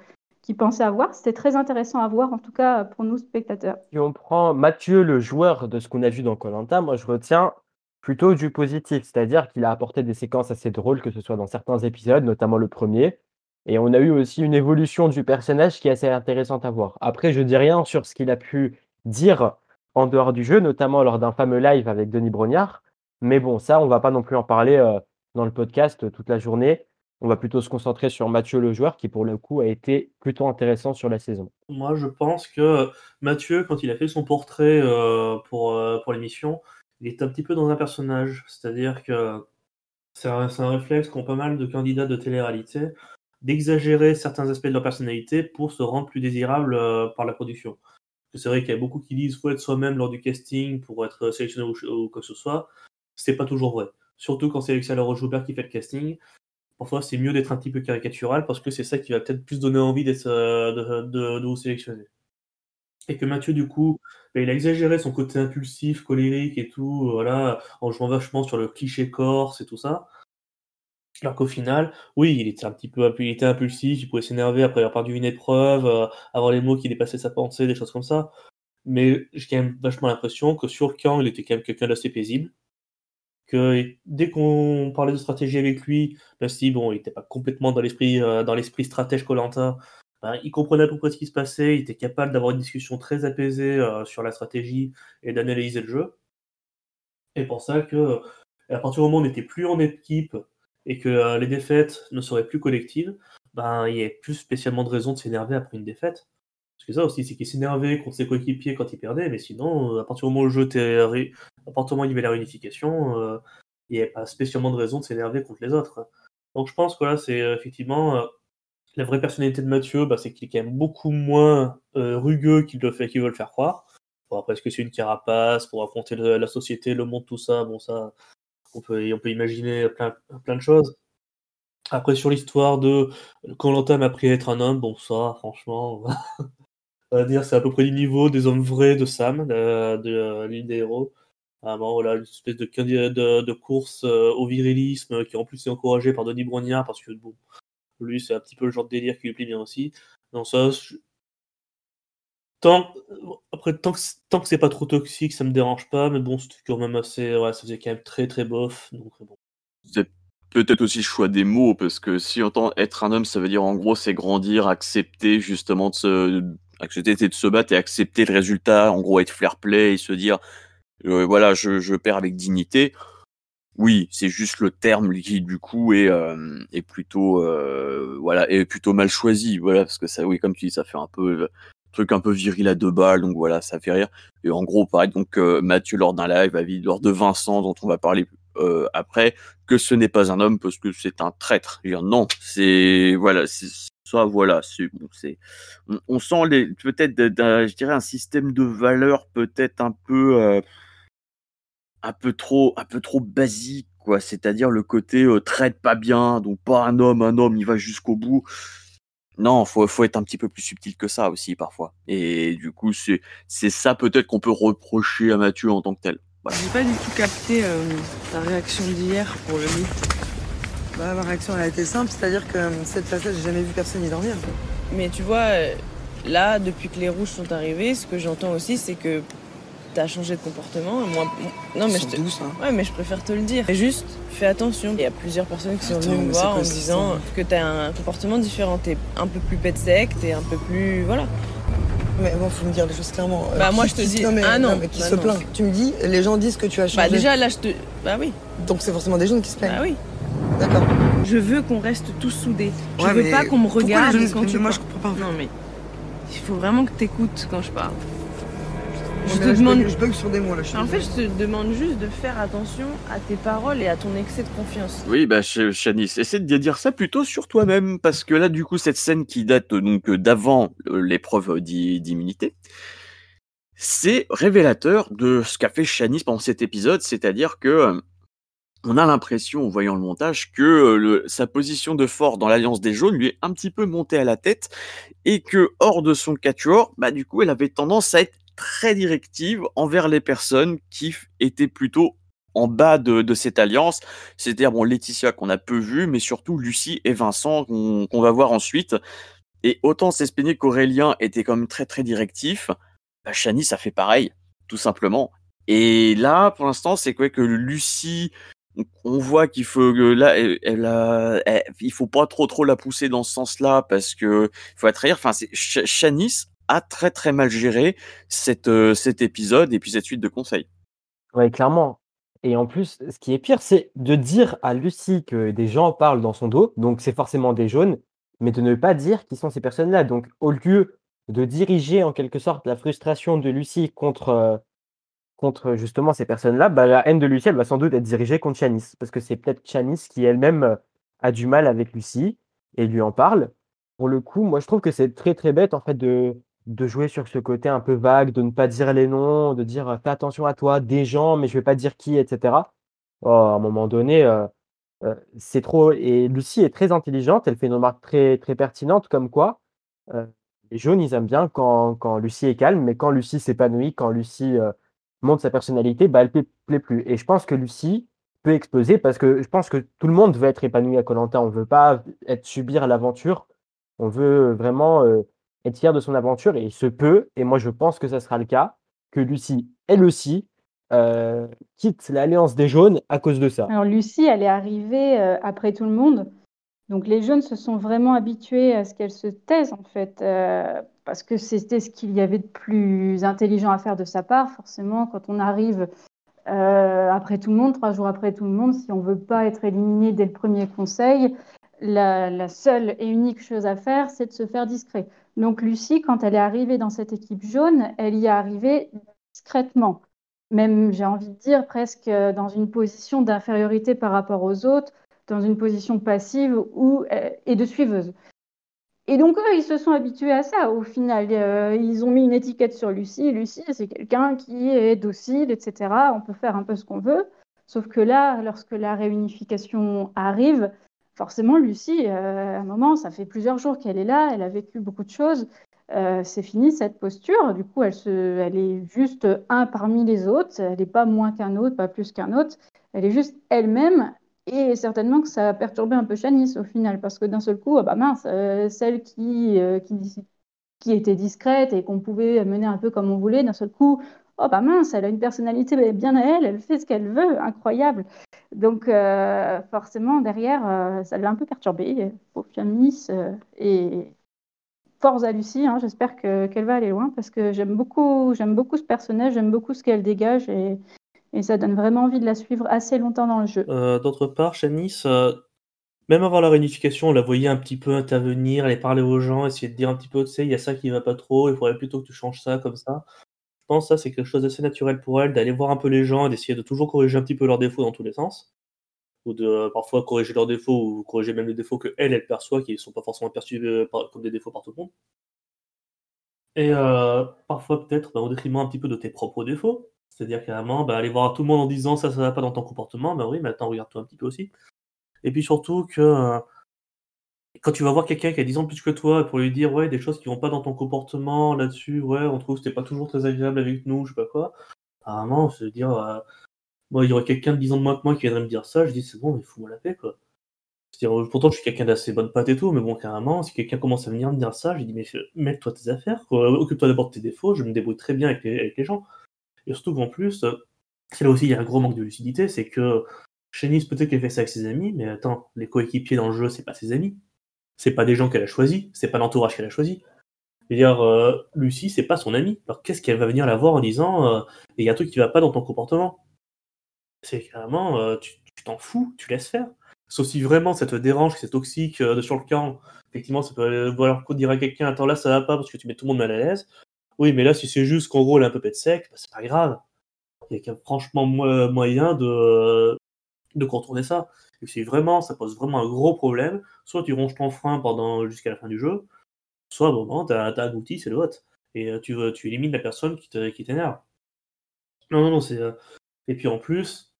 qu'il pensait avoir. C'était très intéressant à voir, en tout cas pour nous spectateurs. Si on prend Mathieu, le joueur de ce qu'on a vu dans Colanta, moi je retiens plutôt du positif, c'est-à-dire qu'il a apporté des séquences assez drôles, que ce soit dans certains épisodes, notamment le premier. Et on a eu aussi une évolution du personnage qui est assez intéressante à voir. Après, je dis rien sur ce qu'il a pu dire en dehors du jeu, notamment lors d'un fameux live avec Denis Brognard. Mais bon, ça, on va pas non plus en parler euh, dans le podcast euh, toute la journée. On va plutôt se concentrer sur Mathieu le joueur, qui pour le coup a été plutôt intéressant sur la saison. Moi, je pense que Mathieu, quand il a fait son portrait euh, pour l'émission, il est un petit peu dans un personnage. C'est-à-dire que c'est un, réflexe qu'ont pas mal de candidats de télé-réalité d'exagérer certains aspects de leur personnalité pour se rendre plus désirable euh, par la production. C'est vrai qu'il y a beaucoup qui disent faut être soi-même lors du casting pour être sélectionné ou, quoi que ce soit. C'est pas toujours vrai. Surtout quand c'est Alexandre Joubert qui fait le casting. Parfois, c'est mieux d'être un petit peu caricatural parce que c'est ça qui va peut-être plus donner envie euh, de, vous sélectionner. Et que Mathieu, du coup, il a exagéré son côté impulsif, colérique et tout, voilà, en jouant vachement sur le cliché corse et tout ça. Alors qu'au final, oui, il était un petit peu il était impulsif, il pouvait s'énerver après avoir perdu une épreuve, euh, avoir les mots qui dépassaient sa pensée, des choses comme ça. Mais j'ai quand même vachement l'impression que sur le camp, il était quand même quelqu'un d'assez paisible. Que dès qu'on parlait de stratégie avec lui, même si bon, il n'était pas complètement dans l'esprit euh, dans l'esprit stratège Colanta, ben, il comprenait à peu près ce qui se passait, il était capable d'avoir une discussion très apaisée euh, sur la stratégie et d'analyser le jeu. Et pour ça que à partir du moment où on n'était plus en équipe et que euh, les défaites ne seraient plus collectives, ben, il n'y a plus spécialement de raison de s'énerver après une défaite. Parce que ça aussi, c'est qu'il s'énervait contre ses coéquipiers quand il perdait, mais sinon, euh, à partir du moment où le jeu était à partir du moment où il y avait la réunification, euh, il n'y avait pas spécialement de raison de s'énerver contre les autres. Donc je pense que là, c'est effectivement la vraie personnalité de Mathieu, bah, c'est qu'il est quand même beaucoup moins rugueux qu'il veut le faire croire. Bon, après, est-ce que c'est une carapace pour affronter la société, le monde, tout ça? Bon, ça, on peut, on peut imaginer plein, de choses. Après, sur l'histoire de quand l'entame a appris à être un homme, bon, ça, franchement, on va dire c'est à peu près du niveau des hommes vrais de Sam, de, de l'île des héros. Vraiment, voilà, une espèce de, de, de course euh, au virilisme qui en plus est encouragé par Denis Brognard parce que bon, lui, c'est un petit peu le genre de délire qui lui plaît bien aussi. Donc ça, Tant, après, tant que, tant que c'est pas trop toxique, ça me dérange pas, mais bon, c'était quand même assez. Ouais, ça faisait quand même très très bof. Donc. C'est peut-être aussi le choix des mots, parce que si on entend être un homme, ça veut dire en gros, c'est grandir, accepter justement de se. accepter de se battre et accepter le résultat, en gros, être fair play et se dire, euh, voilà, je, je perds avec dignité. Oui, c'est juste le terme qui du coup est, euh, plutôt euh, voilà est plutôt mal choisi voilà parce que ça oui comme tu dis ça fait un peu truc un peu viril à deux balles donc voilà ça fait rire. Et en gros pareil donc euh, Mathieu lors d'un live a dit lors de Vincent dont on va parler après que ce n'est pas un homme parce que c'est un traître. Dire, non c'est voilà c'est ça voilà c'est on, sent les peut-être je dirais un système de valeurs peut-être un peu un peu trop un peu trop basique quoi. C'est-à-dire le côté euh, traite pas bien donc pas un homme un homme il va jusqu'au bout. Non faut faut être un petit peu plus subtil que ça aussi parfois. Et du coup c'est c'est ça peut-être qu'on peut reprocher à Mathieu en tant que tel. Voilà. j'ai pas du tout capté euh, ta réaction d'hier pour le mythe. Bah, ma réaction elle a été simple c'est à dire que euh, cette facette j'ai jamais vu personne y dormir. Mais tu vois euh, là depuis que les rouges sont arrivés ce que j'entends aussi c'est que t'as changé de comportement. Moi, non, mais je te... douce, hein. Ouais, mais je préfère te le dire. Et juste, fais attention. Il y a plusieurs personnes qui sont venues me voir en me disant que t'as un comportement différent. T'es un peu plus pet sec, t'es un peu plus. Voilà. Mais bon, faut me dire les choses clairement. Bah, moi, je te dis. Non, mais, ah non. mais qui bah se plaint Tu me dis, les gens disent que tu as changé. Bah, déjà, là, je te. Bah oui. Donc, c'est forcément des jeunes qui se plaignent. Bah oui. D'accord. Je veux qu'on reste tous soudés. Je veux pas qu'on me regarde quand tu. Moi, je comprends pas. Non, mais. Il faut vraiment que t'écoutes quand je parle. Je te demande. Je bug sur des mots là. En fait, je te demande juste de faire attention à tes paroles et à ton excès de confiance. Oui, bah, Chanice, essaie de dire ça plutôt sur toi-même, parce que là, du coup, cette scène qui date donc d'avant l'épreuve d'immunité, c'est révélateur de ce qu'a fait Chanice pendant cet épisode, c'est-à-dire que on a l'impression, en voyant le montage, que le, sa position de fort dans l'Alliance des Jaunes lui est un petit peu montée à la tête et que hors de son quatuor, bah du coup, elle avait tendance à être très directive envers les personnes qui étaient plutôt en bas de, de cette alliance, c'est-à-dire bon Laetitia qu'on a peu vu, mais surtout Lucie et Vincent qu'on va voir ensuite. Et autant s'espérer qu'Aurélien était quand même très très directif, bah, Chani ça fait pareil, tout simplement. Et là, pour l'instant, c'est quoi que Lucie, on voit qu'il faut là, elle, il faut pas trop trop la pousser dans ce sens-là parce que faut être rire. Enfin, c'est a très très mal géré cette, euh, cet épisode et puis cette suite de conseils. Oui, clairement. Et en plus, ce qui est pire, c'est de dire à Lucie que des gens parlent dans son dos, donc c'est forcément des jaunes, mais de ne pas dire qui sont ces personnes-là. Donc au lieu de diriger en quelque sorte la frustration de Lucie contre, euh, contre justement ces personnes-là, bah, la haine de Lucie, elle va sans doute être dirigée contre Chanice, parce que c'est peut-être Chanice qui elle-même euh, a du mal avec Lucie et lui en parle. Pour le coup, moi je trouve que c'est très très bête en fait de, de jouer sur ce côté un peu vague, de ne pas dire les noms, de dire fais attention à toi, des gens, mais je vais pas dire qui, etc. Oh, à un moment donné, euh, euh, c'est trop. Et Lucie est très intelligente, elle fait une remarque très, très pertinente, comme quoi euh, les jaunes, ils aiment bien quand, quand, Lucie est calme, mais quand Lucie s'épanouit, quand Lucie montre sa personnalité, bah, elle ne plaît plus. Et je pense que Lucie peut exploser parce que je pense que tout le monde veut être épanoui à Colanta. On ne veut pas être subir l'aventure. On veut vraiment être fier de son aventure et il se peut, et moi je pense que ça sera le cas, que Lucie, elle aussi, euh, quitte l'alliance des jaunes à cause de ça. Alors Lucie, elle est arrivée euh, après tout le monde. Donc les jaunes se sont vraiment habitués à ce qu'elle se taise en fait, euh, parce que c'était ce qu'il y avait de plus intelligent à faire de sa part. Forcément, quand on arrive après tout le monde, trois jours après tout le monde, si on veut pas être éliminé dès le premier conseil, la seule et unique chose à faire, c'est de se faire discret. Donc Lucie, quand elle est arrivée dans cette équipe jaune, elle y est arrivée discrètement. Même, j'ai envie de dire, presque euh, dans une position d'infériorité par rapport aux autres, dans une position passive ou, euh, et de suiveuse. Et donc, eux, ils se sont habitués à ça. Au final, euh, ils ont mis une étiquette sur Lucie. Lucie, c'est quelqu'un qui est docile, etc. On peut faire un peu ce qu'on veut. Sauf que là, lorsque la réunification arrive, forcément, Lucie, euh, à un moment, ça fait plusieurs jours qu'elle est là, elle a vécu beaucoup de choses. Euh, c'est fini cette posture. Du coup, elle, se, elle est juste un parmi les autres. Elle n'est pas moins qu'un autre, pas plus qu'un autre. Elle est juste elle-même. Et certainement que ça a perturbé un peu Chanice au final, parce que d'un seul coup, ah bah mince, euh, celle qui, qui, qui, était discrète et qu'on pouvait mener un peu comme on voulait, d'un seul coup, oh bah mince, elle a une personnalité bien à elle, elle fait ce qu'elle veut, incroyable. Donc euh, forcément, derrière, euh, ça l'a un peu perturbée, pour Nice. Euh, et force à Lucie, hein, j'espère qu'elle va aller loin, parce que j'aime beaucoup, beaucoup ce personnage, j'aime beaucoup ce qu'elle dégage, et, ça donne vraiment envie de la suivre assez longtemps dans le jeu. D'autre part, Shanice, euh, même avant la réunification, on la voyait un petit peu intervenir, aller parler aux gens, essayer de dire un petit peu, tu sais, il y a ça qui va pas trop, il faudrait plutôt que tu changes ça comme ça. Pense que ça, c'est quelque chose d'assez naturel pour elle, d'aller voir un peu les gens et d'essayer de toujours corriger un petit peu leurs défauts dans tous les sens. Ou de parfois corriger leurs défauts ou corriger même les défauts que elle, elle perçoit qui ne sont pas forcément perçus euh, comme des défauts par tout le monde. Et euh, parfois, peut-être, bah, au détriment un petit peu de tes propres défauts. C'est-à-dire carrément, bah, aller voir tout le monde en disant ça, ça va pas dans ton comportement, bah oui, mais attends, regarde-toi un petit peu aussi. Et puis surtout que euh, quand tu vas voir quelqu'un qui a 10 ans plus que toi pour lui dire ouais des choses qui vont pas dans ton comportement là-dessus, ouais, on trouve que c'était pas toujours très agréable avec nous, je sais pas quoi. Apparemment, se dire euh, moi il y aurait quelqu'un de 10 ans de moins que moi qui viendrait me dire ça, je dis c'est bon, mais fous-moi la paix quoi. C'est-à-dire, pourtant je suis quelqu'un d'assez bonne patte et tout, mais bon carrément, si quelqu'un commence à venir me dire ça, je dis mais mets-toi tes affaires, occupe-toi d'abord de tes défauts, je me débrouille très bien avec les, gens. Et surtout qu'en plus, c'est là aussi il y a un gros manque de lucidité, c'est que Chénis, peut-être qu'elle fait ça avec ses amis, mais attends, les coéquipiers dans le jeu, c'est pas ses amis. C'est pas des gens qu'elle a choisis, c'est pas l'entourage qu'elle a choisi. D'ailleurs, euh, Lucie, c'est pas son amie. Alors qu'est-ce qu'elle va venir la voir en disant euh, il y a un truc qui va pas dans ton comportement? C'est carrément, euh, tu t'en fous, tu laisses faire. Sauf si vraiment ça te dérange, que c'est toxique euh, sur le camp, effectivement, ça peut vouloir dire à quelqu'un attends là, ça va pas parce que tu mets tout le monde mal à l'aise. Oui, mais là, si c'est juste qu'en gros, elle est un peu pète sec, bah, c'est pas grave. Il y a franchement moyen de, de contourner ça. Et si vraiment ça pose vraiment un gros problème, soit tu ronges ton frein pendant jusqu'à la fin du jeu, soit moment, tu as, un outil, c'est le vote. Et euh, tu, tu élimines la personne qui t'énerve. Non, non, non, c'est. Euh, et puis en plus,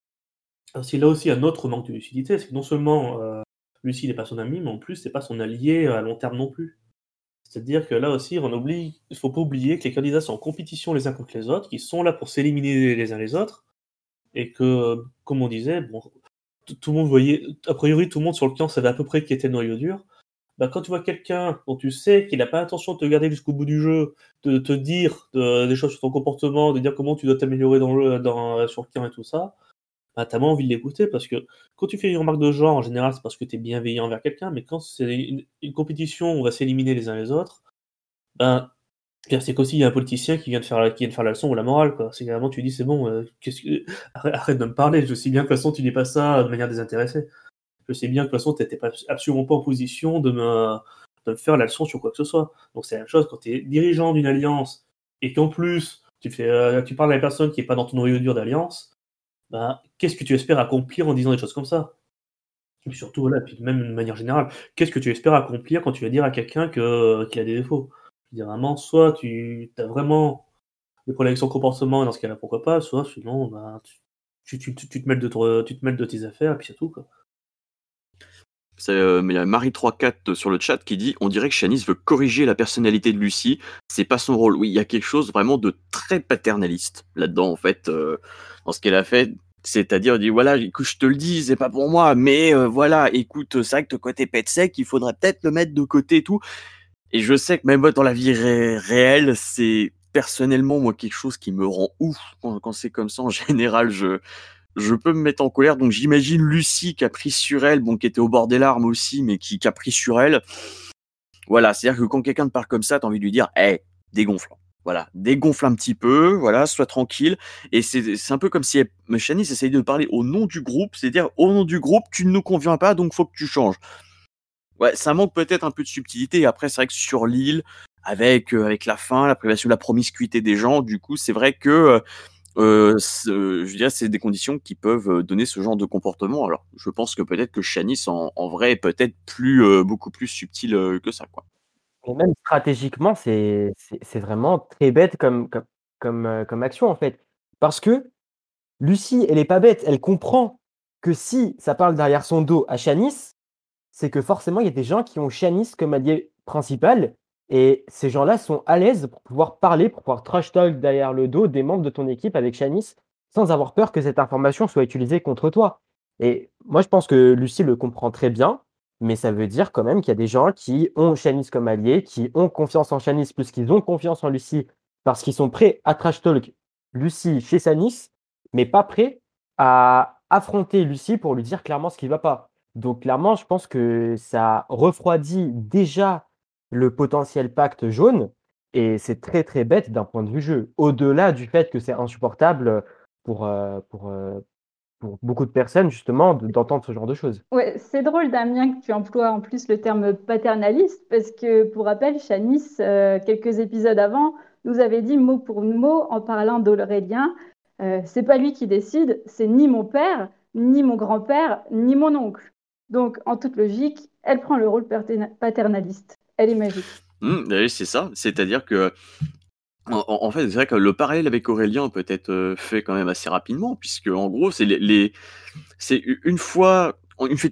c'est là aussi un autre manque de lucidité, c'est que non seulement euh, Lucie n'est pas son ami, mais en plus, c'est pas son allié à long terme non plus. C'est-à-dire que là aussi, on oublie, il faut pas oublier que les candidats sont en compétition les uns contre les autres, qu'ils sont là pour s'éliminer les uns les autres, et que, comme on disait, bon, tout le monde voyait, a priori, tout le monde sur le camp savait à peu près qui était le noyau dur. Bah, quand tu vois quelqu'un dont tu sais qu'il n'a pas l'intention de te garder jusqu'au bout du jeu, de te dire des choses sur ton comportement, de dire comment tu dois t'améliorer dans le, dans, sur le camp et tout ça, bah, t'as moins envie de l'écouter parce que quand tu fais une remarque de genre, en général, c'est parce que tu es bienveillant envers quelqu'un, mais quand c'est une, compétition où on va s'éliminer les uns les autres, ben, c'est qu'aussi il y a un politicien qui vient de faire la, qui vient de faire la leçon ou la morale, quoi. C'est tu dis c'est bon, euh, arrête, de me parler, je sais bien que de toute façon tu dis pas ça de manière désintéressée. Je sais bien que de toute façon tu n'étais absolument pas en position de me, de me faire la leçon sur quoi que ce soit. Donc c'est la même chose quand tu es dirigeant d'une alliance et qu'en plus tu, euh, parles à la personne qui n'est pas dans ton noyau dur d'alliance, ben, qu'est-ce que tu espères accomplir en disant des choses comme ça? Et surtout, voilà, puis même de manière générale, qu'est-ce que tu espères accomplir quand tu vas dire à quelqu'un qu'il a des défauts? Vraiment, soit tu as vraiment des problèmes avec son comportement, et dans ce cas-là, pourquoi pas, soit sinon, tu, te mêles de tes affaires, et puis c'est tout. Quoi. Euh, il y a Marie34 sur le chat qui dit on dirait que Shanice veut corriger la personnalité de Lucie, c'est pas son rôle. Oui, il y a quelque chose vraiment de très paternaliste là-dedans, en fait, euh, dans ce qu'elle a fait. C'est-à-dire, dit voilà, écoute, je te le dis, c'est pas pour moi, mais euh, voilà, écoute, ça que côté pet sec, il faudrait peut-être le mettre de côté et tout. Et je sais que même dans la vie réelle, c'est personnellement, moi, quelque chose qui me rend ouf quand, c'est comme ça. En général, je, je peux me mettre en colère. Donc, j'imagine Lucie qui a pris sur elle, bon, qui était au bord des larmes aussi, mais qui, a pris sur elle. Voilà, c'est-à-dire que quand quelqu'un te parle comme ça, t'as envie de lui dire, hé, hey, dégonfle. Voilà, dégonfle un petit peu, voilà, sois tranquille. Et c'est un peu comme si Shanice essayait de parler au nom du groupe, c'est-à-dire au nom du groupe, tu ne nous conviens pas, donc faut que tu changes ouais, ça manque peut-être un peu de subtilité. Après, c'est vrai que sur l'île, avec, euh, avec la fin, la privation la promiscuité des gens, du coup, c'est vrai que euh, euh je dirais, c'est des conditions qui peuvent donner ce genre de comportement. Alors, je pense que peut-être que Shanice, en, en vrai, est peut-être plus, beaucoup plus subtil que ça, quoi. Et même stratégiquement, c'est vraiment très bête comme, comme, comme, comme action, en fait. Parce que Lucie, elle est pas bête, elle comprend que si ça parle derrière son dos à Shanice, c'est que forcément, il y a des gens qui ont Shanice comme allié principal. Et ces gens-là sont à l'aise pour pouvoir parler, pour pouvoir trash talk derrière le dos des membres de ton équipe avec Shanice sans avoir peur que cette information soit utilisée contre toi. Et moi, je pense que Lucie le comprend très bien, mais ça veut dire quand même qu'il y a des gens qui ont Shanice comme allié, qui ont confiance en Shanice plus qu'ils ont confiance en Lucie parce qu'ils sont prêts à trash talk Lucie chez Shanice, mais pas prêts à affronter Lucie pour lui dire clairement ce qui ne va pas. Donc clairement, je pense que ça refroidit déjà le potentiel pacte jaune et c'est très très bête d'un point de vue jeu. Au-delà du fait que c'est insupportable pour, heu, pour, heu, pour beaucoup de personnes justement de d'entendre ce genre de choses. Ouais, c'est drôle Damien que tu emploies en plus le terme paternaliste parce que pour rappel, Chanice, euh, quelques épisodes avant, nous avait dit mot pour mot en parlant d'Aurélien, euh, c'est pas lui qui décide, c'est ni mon père, ni mon grand-père, ni mon oncle. Donc en toute logique, elle prend le rôle paterna- paternaliste. Elle est magique. Mmh, oui, c'est ça. C'est-à-dire que, en, fait, c'est vrai que le parallèle avec Aurélien peut être euh, fait quand même assez rapidement, puisque en gros, c'est les, une fois,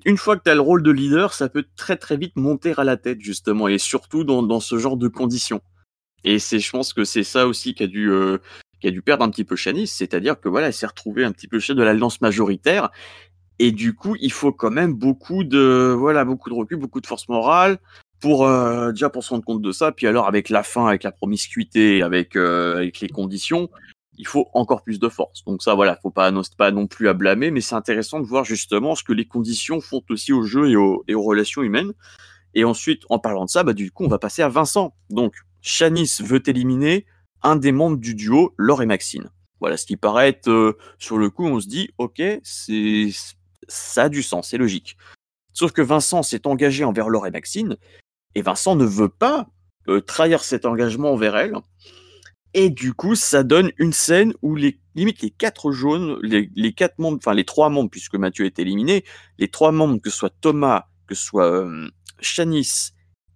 une, fois que tu as le rôle de leader, ça peut très très vite monter à la tête justement, et surtout dans, ce genre de conditions. Et c'est, je pense que c'est ça aussi qui a dû, euh, dû perdre un petit peu Shanice, c'est-à-dire que voilà, elle s'est retrouvée un petit peu chef de l'alliance majoritaire, et du coup, il faut quand même beaucoup de, voilà, beaucoup de recul, beaucoup de force morale pour euh, déjà pour se rendre compte de ça. Puis alors avec la fin, avec la promiscuité, avec euh, avec les conditions, il faut encore plus de force. Donc ça, voilà, faut pas pas non plus à blâmer, mais c'est intéressant de voir justement ce que les conditions font aussi au jeu et aux, et aux relations humaines. Et ensuite, en parlant de ça, bah du coup, on va passer à Vincent. Donc, Shanice veut éliminer un des membres du duo, Laure et Maxine. Voilà, ce qui paraît être euh, sur le coup, on se dit, ok, c'est ça a du sens, c'est logique. Sauf que Vincent s'est engagé envers Laure et Maxine, et Vincent ne veut pas euh, trahir cet engagement envers elle. Et du coup, ça donne une scène où les limite les quatre jaunes, les, quatre membres, enfin les trois membres, puisque Mathieu est éliminé, les trois membres, que ce soit Thomas, que ce soit euh,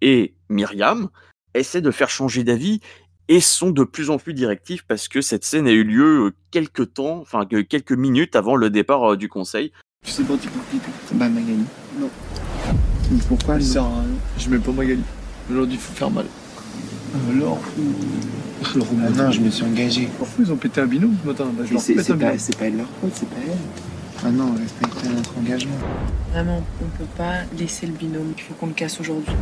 et Myriam, essaient de faire changer d'avis et sont de plus en plus directifs parce que cette scène a eu lieu euh, quelques temps, enfin que- quelques minutes avant le départ euh, du conseil. Tu sais pas, tu peux pipi. Bah, Magali. Non. Mais Pourquoi Ça sert à rien. Je mets pas Magali. Aujourd'hui, il faut faire mal. Alors Alors, Ah non, je me suis engagé. Pourquoi ils ont pété un binôme ce matin Bah, je Mais leur C'est pète c'est un pas, binôme. c'est pas leur faute, c'est pas elle. Ah non, respectez notre engagement. Vraiment, on peut pas laisser le binôme. Il faut qu'on le casse aujourd'hui.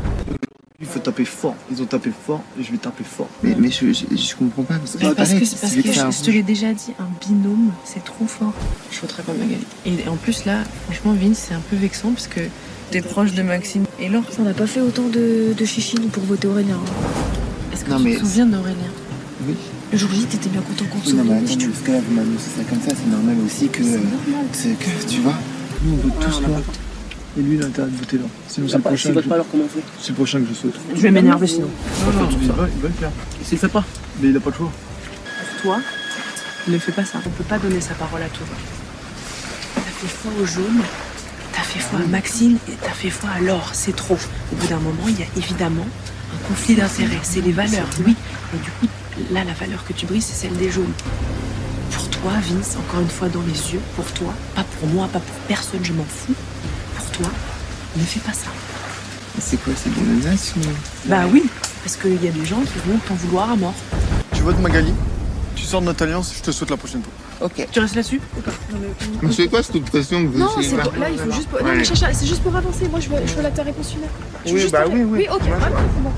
Il faut taper fort. Ils ont tapé fort et je vais taper fort. Mais, mais je, je, je comprends pas parce que parce pareil, que, parce que je, te l'ai déjà dit, un binôme, c'est trop fort. Je voterai pas Magali. Et en plus, là, franchement, Vince, c'est un peu vexant parce que t'es proche de Maxime et Laure. On n'a pas fait autant de, de chichines pour voter Aurélien. Est-ce que Non, tu mais- te souviens d'Aurélien Oui. Le jour J, t'étais bien content qu'on te Oui, non, mais attends, parce que là, vous m'annoncez ça comme ça, c'est normal aussi que. C'est normal. C'est que, tu vois. Nous, on vote tous là. Et lui, il a intérêt de voter là. Sinon, c'est le prochain. que- C'est le prochain que je saute. Je vais m'énerver sinon. Non, non, il va, il va le faire. S'il le fait pas, Mais il a pas le choix. toi, ne fais pas ça. On peut pas donner sa parole à tout. T'as fait foi au jaune, t'as fait foi à Maxine et t'as fait foi à Laure. C'est trop. Au bout d'un moment, il y a évidemment un conflit d'intérêts. C'est les valeurs, oui. Et du coup, là, la valeur que tu brises, c'est celle des jaunes. Pour toi, Vince, encore une fois dans les yeux, pour toi, pas pour moi, pas pour personne, je m'en fous. Toi, ne fais pas ça. C'est quoi, c'est des menaces ou. Bah oui, parce qu'il y a des gens qui vont t'en vouloir à mort. Tu votes Magali. Tu sors de notre alliance, je te saute la prochaine fois. Ok. Tu restes là-dessus Mais c'est quoi cette pression que vous Non, c'est là, il faut juste pour... Non, mais Chacha, c'est juste pour avancer. Moi, je veux, je veux la ta réponse finale. Je Oui, juste bah oui, oui. Oui, ok, bon.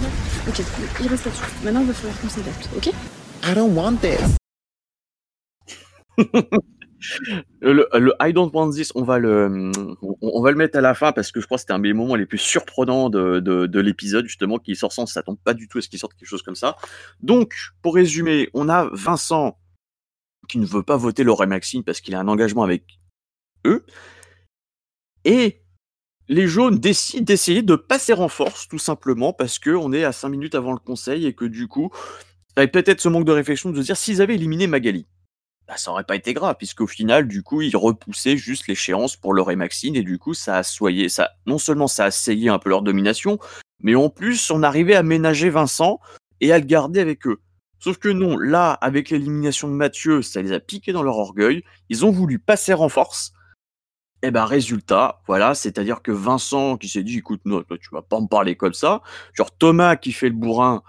Ok, il reste là-dessus. Maintenant, il va falloir qu'on s'adapte, ok? I don't want this. Le, I don't want this, on va le, on, va le mettre à la fin parce que je crois que c'était un des moments les plus surprenants de, de, de l'épisode, justement, qui sort sans, ça tombe pas du tout à ce qu'il sorte quelque chose comme ça. Donc, pour résumer, on a Vincent qui ne veut pas voter Laure et Maxine parce qu'il a un engagement avec eux. Et les jaunes décident d'essayer de passer en force, tout simplement, parce que on est à 5 minutes avant le conseil et que du coup, avec peut-être ce manque de réflexion de se dire s'ils avaient éliminé Magali bah, ça aurait pas été grave, puisqu'au final, du coup, ils repoussaient juste l'échéance pour Laure et et du coup, ça a soyé, ça, non seulement ça a essayé un peu leur domination, mais en plus, on arrivait à ménager Vincent et à le garder avec eux. Sauf que non, là, avec l'élimination de Mathieu, ça les a piqués dans leur orgueil, ils ont voulu passer en force, et ben résultat, voilà, c'est-à-dire que Vincent qui s'est dit, écoute, non, tu vas pas me parler comme ça, genre Thomas qui fait le bourrin,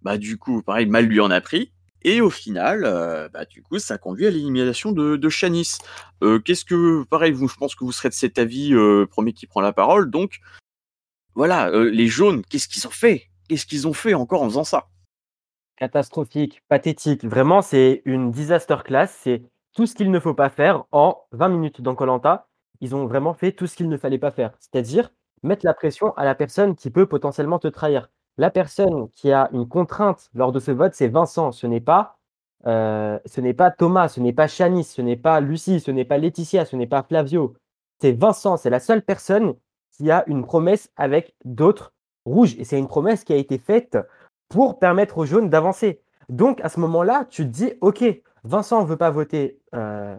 bah du coup, pareil, mal lui en a pris, et au final, euh, bah, du coup, ça conduit à l'élimination de, de Shanice. Euh, Qu'est-ce que, pareil, vous, je pense que vous serez de cet avis, euh, premier qui prend la parole. Donc, voilà, les jaunes, qu'est-ce qu'ils ont fait? Qu'est-ce qu'ils ont fait encore en faisant ça? Catastrophique, pathétique. Vraiment, c'est une disaster class. C'est tout ce qu'il ne faut pas faire en 20 minutes dans Colanta. Ils ont vraiment fait tout ce qu'il ne fallait pas faire. C'est-à-dire mettre la pression à la personne qui peut potentiellement te trahir. La personne qui a une contrainte lors de ce vote, c'est Vincent. Ce n'est pas euh, pas Thomas, ce n'est pas Chanice, ce n'est pas Lucie, ce n'est pas Laetitia, ce n'est pas Flavio. C'est Vincent, c'est la seule personne qui a une promesse avec d'autres rouges. Et c'est une promesse qui a été faite pour permettre aux jaunes d'avancer. Donc à ce moment-là, tu te dis, OK, Vincent ne veut pas voter euh,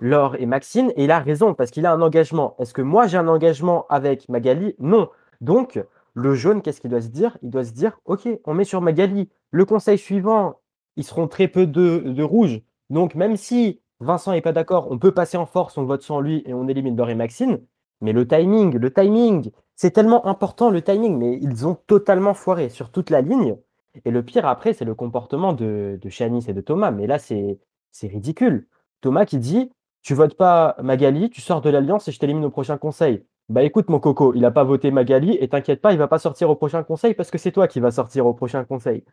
Laure et Maxine, et il a raison, parce qu'il a un engagement. Est-ce que moi j'ai un engagement avec Magali? Non. Donc, le jaune, qu'est-ce qu'il doit se dire? Il doit se dire, OK, on met sur Magali. Le conseil suivant, ils seront très peu de, de rouges. Donc, même si Vincent n'est pas d'accord, on peut passer en force, on vote sans lui et on élimine et Maxine. Mais le timing, le timing, c'est tellement important le timing, mais ils ont totalement foiré sur toute la ligne. Et le pire après, c'est le comportement de, de et de Thomas. Mais là, c'est ridicule. Thomas qui dit Tu votes pas Magali, tu sors de l'Alliance et je t'élimine au prochain conseil. Bah écoute, mon coco, il n'a pas voté Magali et t'inquiète pas, il va pas sortir au prochain conseil parce que c'est toi qui vas sortir au prochain conseil.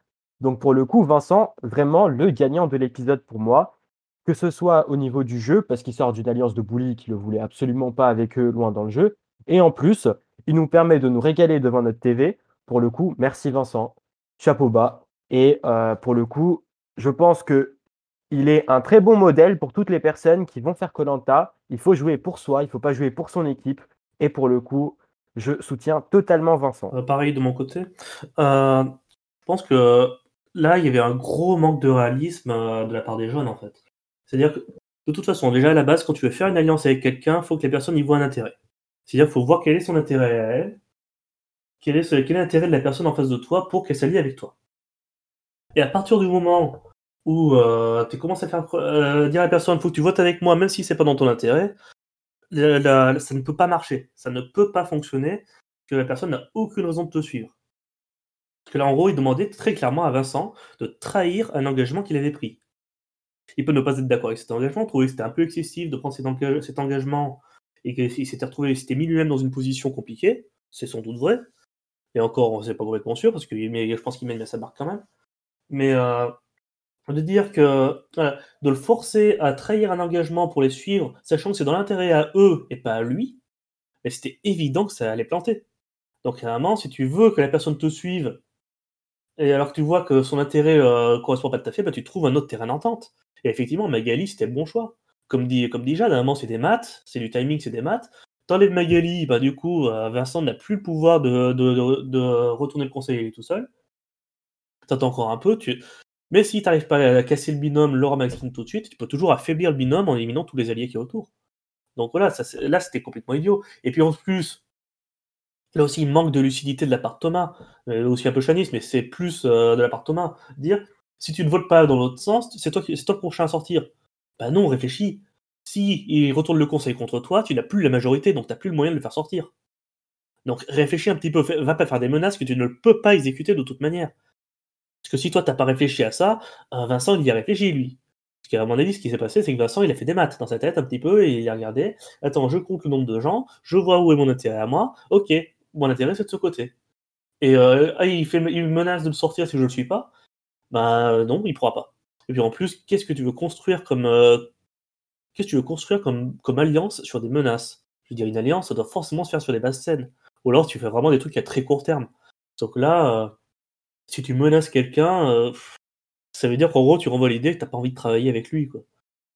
Donc pour le coup, Vincent, vraiment le gagnant de l'épisode pour moi, que ce soit au niveau du jeu, parce qu'il sort d'une alliance de bully qui le voulait absolument pas avec eux loin dans le jeu, et en plus, il nous permet de nous régaler devant notre TV. Pour le coup, merci Vincent, chapeau bas. Et euh, pour le coup, je pense que il est un très bon modèle pour toutes les personnes qui vont faire Colanta. Il faut jouer pour soi, il faut pas jouer pour son équipe. Et pour le coup, je soutiens totalement Vincent. Euh, pareil de mon côté. Euh, je pense que là, il y avait un gros manque de réalisme euh, de la part des jeunes, en fait. C'est-à-dire que, de toute façon, déjà à la base, quand tu veux faire une alliance avec quelqu'un, il faut que la personne y voit un intérêt. C'est-à-dire qu'il faut voir quel est son intérêt à quel est, quel l'intérêt de la personne en face de toi pour qu'elle s'allie avec toi. Et à partir du moment où tu commences à faire dire à la personne, faut que tu votes avec moi, même si c'est pas dans ton intérêt, ça ne peut pas marcher, ça ne peut pas fonctionner, que la personne n'a aucune raison de te suivre. Parce que là, en gros, il demandait très clairement à Vincent de trahir un engagement qu'il avait pris. Il peut ne pas être d'accord avec cet engagement, trouver que c'était un peu excessif de prendre cet, engagement et qu'il s'était retrouvé, il mis lui-même dans une position compliquée, c'est sans doute vrai. Et encore, on ne sait pas complètement sûr, parce que je pense qu'il mène à sa barque quand même. Mais euh, de dire que de le forcer à trahir un engagement pour les suivre, sachant que c'est dans l'intérêt à eux et pas à lui, mais c'était évident que ça allait planter. Donc moment, si tu veux que la personne te suive, et alors que tu vois que son intérêt euh, correspond pas tout à fait, bah, tu trouves un autre terrain d'entente. Et effectivement, Magali, c'était le bon choix. Comme dit, comme Jade, c'est des maths, c'est du timing, c'est des maths. T'enlèves Magali, bah, du coup, euh, Vincent n'a plus le pouvoir de, de, retourner le conseiller tout seul. T'attends encore un peu, tu, mais si tu n'arrives pas à casser le binôme Laura Maxine tout de suite, tu peux toujours affaiblir le binôme en éliminant tous les alliés qui y autour. Donc voilà, là c'était complètement idiot. Et puis en plus, là aussi il manque de lucidité de la part de Thomas, euh, aussi un peu chaniste, mais c'est plus euh, de la part de Thomas. Dire, si tu ne votes pas dans l'autre sens, c'est toi, toi le prochain à sortir. Bah non, réfléchis. Si il retourne le conseil contre toi, tu n'as plus la majorité, donc tu n'as plus le moyen de le faire sortir. Donc réfléchis un petit peu, va pas faire des menaces que tu ne peux pas exécuter de toute manière. Parce que si toi, t'as pas réfléchi à ça, euh, Vincent, il y a réfléchi, lui. Parce qu'à mon avis, ce qui s'est passé, c'est que Vincent, il a fait des maths dans sa tête un petit peu, et il a regardé, attends, je compte le nombre de gens, je vois où est mon intérêt à moi, ok, mon intérêt, c'est de ce côté. Et euh, ah, il, fait, menace de me sortir si je ne le suis pas, bah non, il pourra pas. Et puis en plus, qu'est-ce que tu veux construire comme... Euh, qu'est-ce que tu veux construire comme alliance sur des menaces? Je veux dire, une alliance, ça doit forcément se faire sur des bases saines. Ou alors tu fais vraiment des trucs à très court terme. Donc là, si tu menaces quelqu'un, euh, ça veut dire qu'en gros, tu renvoies l'idée que t'as pas envie de travailler avec lui, quoi.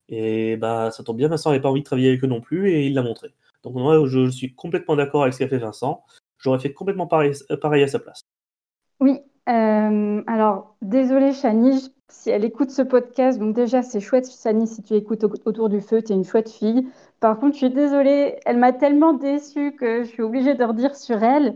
Et bah, ça tombe bien, Vincent n'avait pas envie de travailler avec eux non plus, et il l'a montré. Donc moi, je, suis complètement d'accord avec ce qu'a fait Vincent. J'aurais fait complètement pareil, pareil, à sa place. Oui, euh, alors désolé Chani, si elle écoute ce podcast, donc déjà c'est chouette Chani, si tu écoutes autour du feu, tu es une chouette fille. Par contre, je suis désolée, elle m'a tellement déçue que je suis obligée de redire sur elle.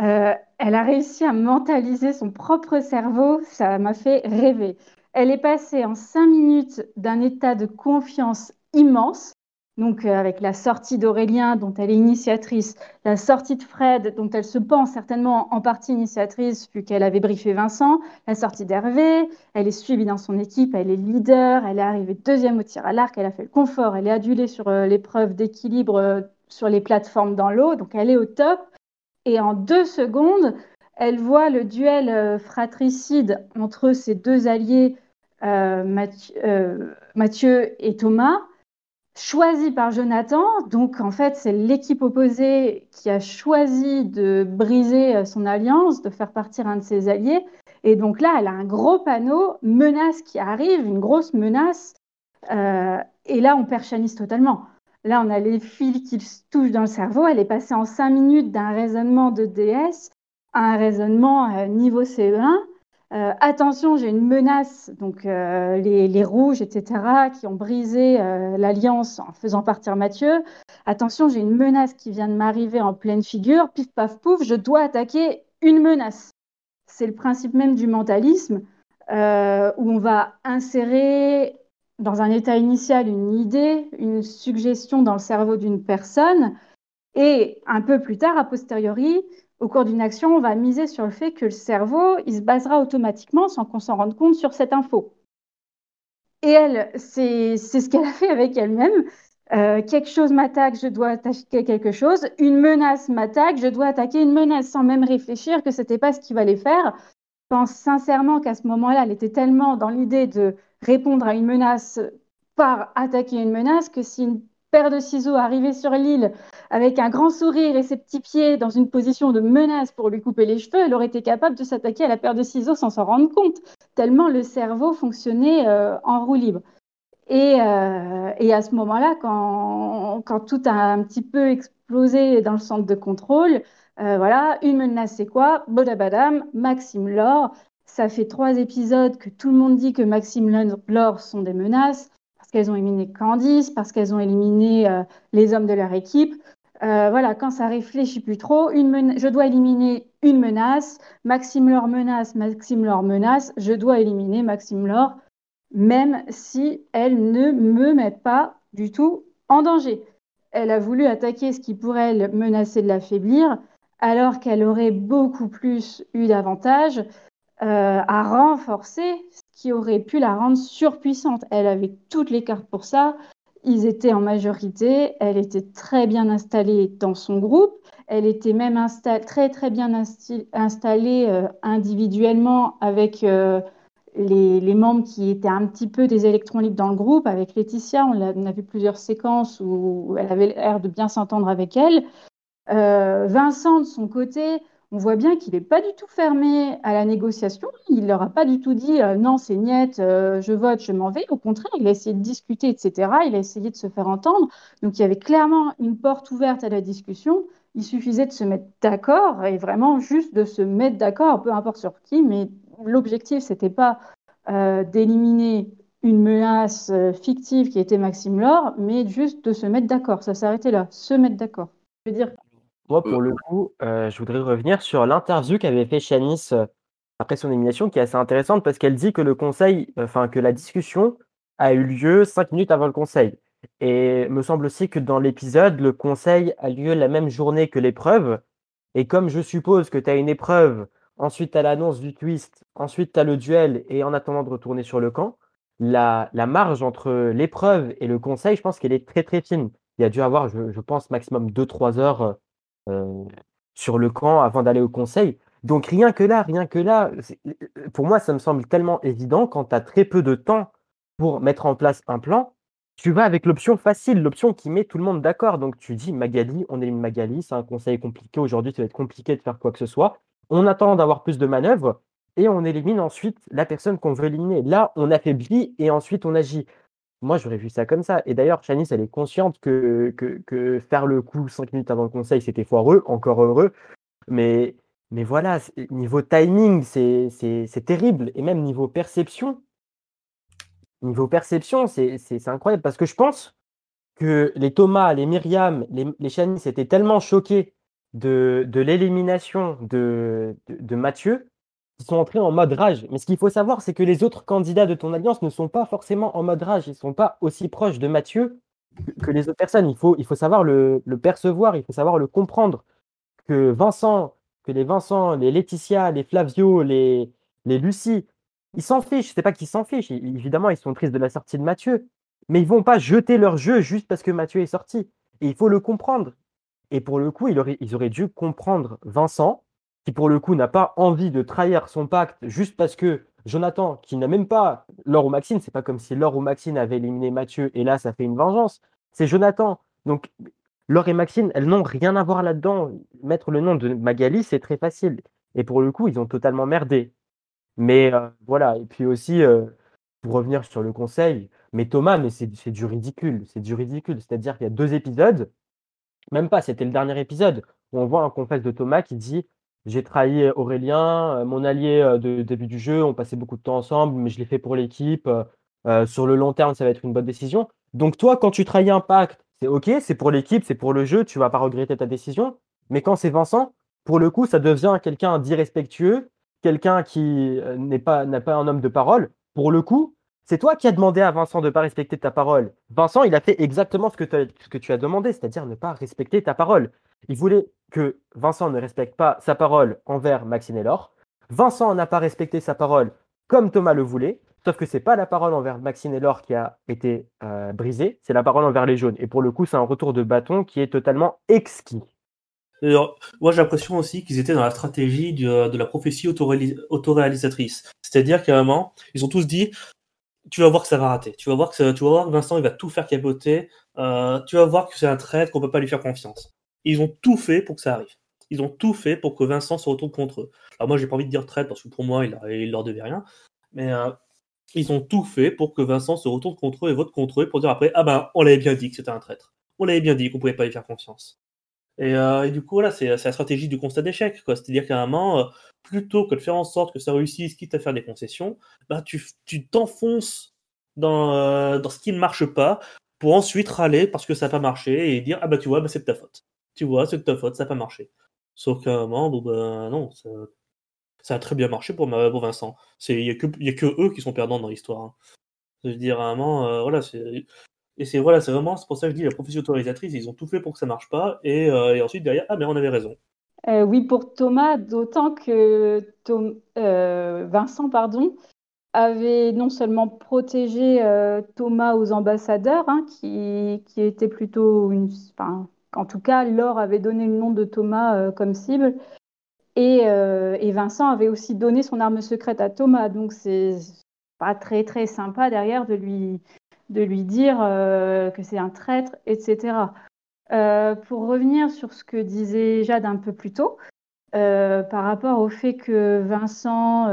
Euh, elle a réussi à mentaliser son propre cerveau, ça m'a fait rêver. Elle est passée en cinq minutes d'un état de confiance immense, donc euh, avec la sortie d'Aurélien dont elle est initiatrice, la sortie de Fred dont elle se pense certainement en partie initiatrice vu qu'elle avait briefé Vincent, la sortie d'Hervé, elle est suivie dans son équipe, elle est leader, elle est arrivée deuxième au tir à l'arc, elle a fait le confort, elle est adulée sur euh, l'épreuve d'équilibre sur les plateformes dans l'eau, donc elle est au top. Et en deux secondes, elle voit le duel euh, fratricide entre ses deux alliés, euh, euh, Mathieu, et Thomas, choisi par Jonathan. Donc, en fait, c'est l'équipe opposée qui a choisi de briser son alliance, de faire partir un de ses alliés. Et donc là, elle a un gros panneau, menace qui arrive, une grosse menace. Et là, on perd Chanice totalement. Là, on a les fils qui touchent dans le cerveau. Elle est passée en cinq minutes d'un raisonnement de DS à un raisonnement euh, niveau CE1. Euh, attention, j'ai une menace, donc euh, les, rouges, etc., qui ont brisé l'alliance en faisant partir Mathieu. Attention, j'ai une menace qui vient de m'arriver en pleine figure. Pif, paf, pouf, je dois attaquer une menace. C'est le principe même du mentalisme, où on va insérer dans un état initial une idée, une suggestion dans le cerveau d'une personne, et un peu plus tard, a posteriori, au cours d'une action, on va miser sur le fait que le cerveau, il se basera automatiquement sans qu'on s'en rende compte sur cette info. Et elle, c'est ce qu'elle a fait avec elle-même. Euh, quelque chose m'attaque, je dois attaquer quelque chose. Une menace m'attaque, je dois attaquer une menace sans même réfléchir que ce n'était pas ce qu'il fallait faire. Je pense sincèrement qu'à ce moment-là, elle était tellement dans l'idée de répondre à une menace par attaquer une menace que si une paire de ciseaux arrivait sur l'île avec un grand sourire et ses petits pieds dans une position de menace pour lui couper les cheveux, elle aurait été capable de s'attaquer à la paire de ciseaux sans s'en rendre compte, tellement le cerveau fonctionnait euh, en roue libre. Et, euh, à ce moment-là, quand, quand, tout a un petit peu explosé dans le centre de contrôle, euh, voilà, une menace, c'est quoi? Bodabadam, Maxime Laure, ça fait trois épisodes que tout le monde dit que Maxime Laure sont des menaces, parce qu'elles ont éliminé Candice, parce qu'elles ont éliminé euh, les hommes de leur équipe. Euh, voilà, quand ça réfléchit plus trop, une je dois éliminer une menace, Maxime Laure menace, Maxime Laure menace, je dois éliminer Maxime Laure, même si elle ne me met pas du tout en danger. Elle a voulu attaquer ce qui pourrait elle menacer de l'affaiblir, alors qu'elle aurait beaucoup plus eu d'avantages euh, à renforcer ce qui aurait pu la rendre surpuissante. Elle avait toutes les cartes pour ça. Ils étaient en majorité. Elle était très bien installée dans son groupe. Elle était même très très bien installée euh, individuellement avec euh, les, membres qui étaient un petit peu des électrons libres dans le groupe. Avec Laetitia, on on a vu plusieurs séquences où elle avait l'air de bien s'entendre avec elle. Vincent, de son côté, on voit bien qu'il n'est pas du tout fermé à la négociation. Il leur a pas du tout dit euh, non, c'est niette, euh, je vote, je m'en vais. Au contraire, il a essayé de discuter, etc. Il a essayé de se faire entendre. Donc il y avait clairement une porte ouverte à la discussion. Il suffisait de se mettre d'accord et vraiment juste de se mettre d'accord, peu importe sur qui. Mais l'objectif, c'était pas euh, d'éliminer une menace fictive qui était Maxime Laure, mais juste de se mettre d'accord. Ça s'arrêtait là, se mettre d'accord. Je veux dire, moi, pour le coup, euh, je voudrais revenir sur l'interview qu'avait fait Shanice, euh, après son élimination, qui est assez intéressante parce qu'elle dit que le conseil, enfin que la discussion a eu lieu cinq minutes avant le conseil. Et me semble aussi que dans l'épisode, le conseil a lieu la même journée que l'épreuve. Et comme je suppose que tu as une épreuve, ensuite tu as l'annonce du twist, ensuite tu as le duel, et en attendant de retourner sur le camp, la, la marge entre l'épreuve et le conseil, je pense qu'elle est très très fine. Il y a dû avoir, je, je pense, maximum 2-3 heures euh, euh, sur le camp avant d'aller au conseil. Donc rien que là, rien que là, pour moi, ça me semble tellement évident quand tu as très peu de temps pour mettre en place un plan, tu vas avec l'option facile, l'option qui met tout le monde d'accord. Donc tu dis Magali, on élimine Magali, c'est un conseil compliqué, aujourd'hui ça va être compliqué de faire quoi que ce soit. On attend d'avoir plus de manœuvres et on élimine ensuite la personne qu'on veut éliminer. Là, on affaiblit et ensuite on agit. Moi, j'aurais vu ça comme ça. Et d'ailleurs, Chanice, elle est consciente que, faire le coup cinq minutes avant le conseil, c'était foireux, encore heureux. Mais, mais voilà, niveau timing, c'est terrible. Et même niveau perception, niveau perception, c'est incroyable. Parce que je pense que les Thomas, les Myriam, les, les Chanice étaient tellement choqués de, de l'élimination de, de Mathieu qui sont entrés en mode rage. Mais ce qu'il faut savoir, c'est que les autres candidats de ton alliance ne sont pas forcément en mode rage. Ils ne sont pas aussi proches de Mathieu que les autres personnes. Il faut, il faut savoir le, percevoir, il faut savoir le comprendre. Que Vincent, que les Vincent, les Laetitia, les Flavio, les, les Lucie, ils s'en fichent. C'est pas qu'ils s'en fichent. Évidemment, ils sont tristes de la sortie de Mathieu. Mais ils vont pas jeter leur jeu juste parce que Mathieu est sorti. Et il faut le comprendre. Et pour le coup, ils auraient dû comprendre Vincent qui pour le coup n'a pas envie de trahir son pacte juste parce que Jonathan, qui n'a même pas Laure ou Maxine, c'est pas comme si Laure ou Maxine avaient éliminé Mathieu et là ça fait une vengeance. C'est Jonathan. Donc Laure et Maxine, elles n'ont rien à voir là-dedans. Mettre le nom de Magali, c'est très facile. Et pour le coup, ils ont totalement merdé. Mais voilà, et puis aussi, pour revenir sur le conseil, mais Thomas, mais c'est du ridicule, c'est du ridicule. C'est-à-dire qu'il y a deux épisodes, même pas, c'était le dernier épisode, où on voit un confesse de Thomas qui dit j'ai trahi Aurélien, mon allié de début du jeu, on passait beaucoup de temps ensemble, mais je l'ai fait pour l'équipe. sur le long terme, ça va être une bonne décision. Donc toi, quand tu trahis un pacte, c'est OK, c'est pour l'équipe, c'est pour le jeu, tu vas pas regretter ta décision. Mais quand c'est Vincent, pour le coup, ça devient quelqu'un d'irrespectueux, quelqu'un qui n'est pas n'a pas un homme de parole. Pour le coup, c'est toi qui as demandé à Vincent de ne pas respecter ta parole. Vincent, il a fait exactement ce que tu as demandé, c'est-à-dire ne pas respecter ta parole. Il voulait que Vincent ne respecte pas sa parole envers Maxine et Laure. Vincent n'a pas respecté sa parole comme Thomas le voulait, sauf que c'est pas la parole envers Maxine et Laure qui a été euh, brisée, c'est la parole envers les jaunes. Et pour le coup, c'est un retour de bâton qui est totalement exquis. moi, j'ai l'impression aussi qu'ils étaient dans la stratégie de la prophétie autoréalisatrice. C'est-à-dire qu'à un moment, ils ont tous dit tu vas voir que ça va rater. Tu vas voir que, tu vas voir que Vincent, il va tout faire capoter. Euh, tu vas voir que c'est un traître, qu'on peut pas lui faire confiance. Ils ont tout fait pour que ça arrive. Ils ont tout fait pour que Vincent se retourne contre eux. Alors moi, j'ai pas envie de dire traître parce que pour moi, il, il leur devait rien. Mais euh, ils ont tout fait pour que Vincent se retourne contre eux et vote contre eux pour dire après, ah ben, on l'avait bien dit que c'était un traître. On l'avait bien dit qu'on pouvait pas lui faire confiance. Et, euh, du coup, là, c'est la stratégie du constat d'échec. C'est-à-dire qu'à un moment, euh, plutôt que de faire en sorte que ça réussisse, quitte à faire des concessions, bah, tu t'enfonces dans, dans ce qui ne marche pas pour ensuite râler parce que ça n'a pas marché et dire ah bah tu vois bah, c'est de ta faute tu vois c'est de ta faute ça n'a pas marché sauf qu'à un moment bon ben non ça, a très bien marché pour, pour Vincent il y a a que eux qui sont perdants dans l'histoire hein. je veux dire à un moment euh, voilà c'est et c'est voilà c'est vraiment pour ça que je dis la profession autorisatrice ils ont tout fait pour que ça marche pas et, euh, et ensuite derrière ah mais on avait raison euh, oui pour Thomas d'autant que Tom, Vincent pardon avait non seulement protégé Thomas aux ambassadeurs, hein, qui, qui, était plutôt une. En tout cas, Laure avait donné le nom de Thomas euh, comme cible. Et, euh, et, Vincent avait aussi donné son arme secrète à Thomas. Donc, c'est pas très, très sympa derrière de lui, dire que c'est un traître, etc. pour revenir sur ce que disait Jade un peu plus tôt, par rapport au fait que Vincent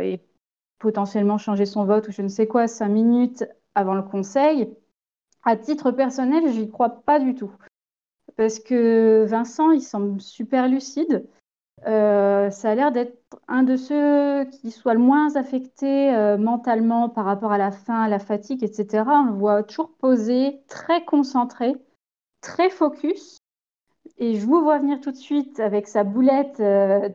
est potentiellement changer son vote ou je ne sais quoi cinq minutes avant le conseil. À titre personnel, je n'y crois pas du tout. Parce que Vincent, il semble super lucide. Euh, ça a l'air d'être un de ceux qui soit le moins affecté euh, mentalement par rapport à la faim, à la fatigue, etc. On le voit toujours posé, très concentré, très focus. Et je vous vois venir tout de suite avec sa boulette euh,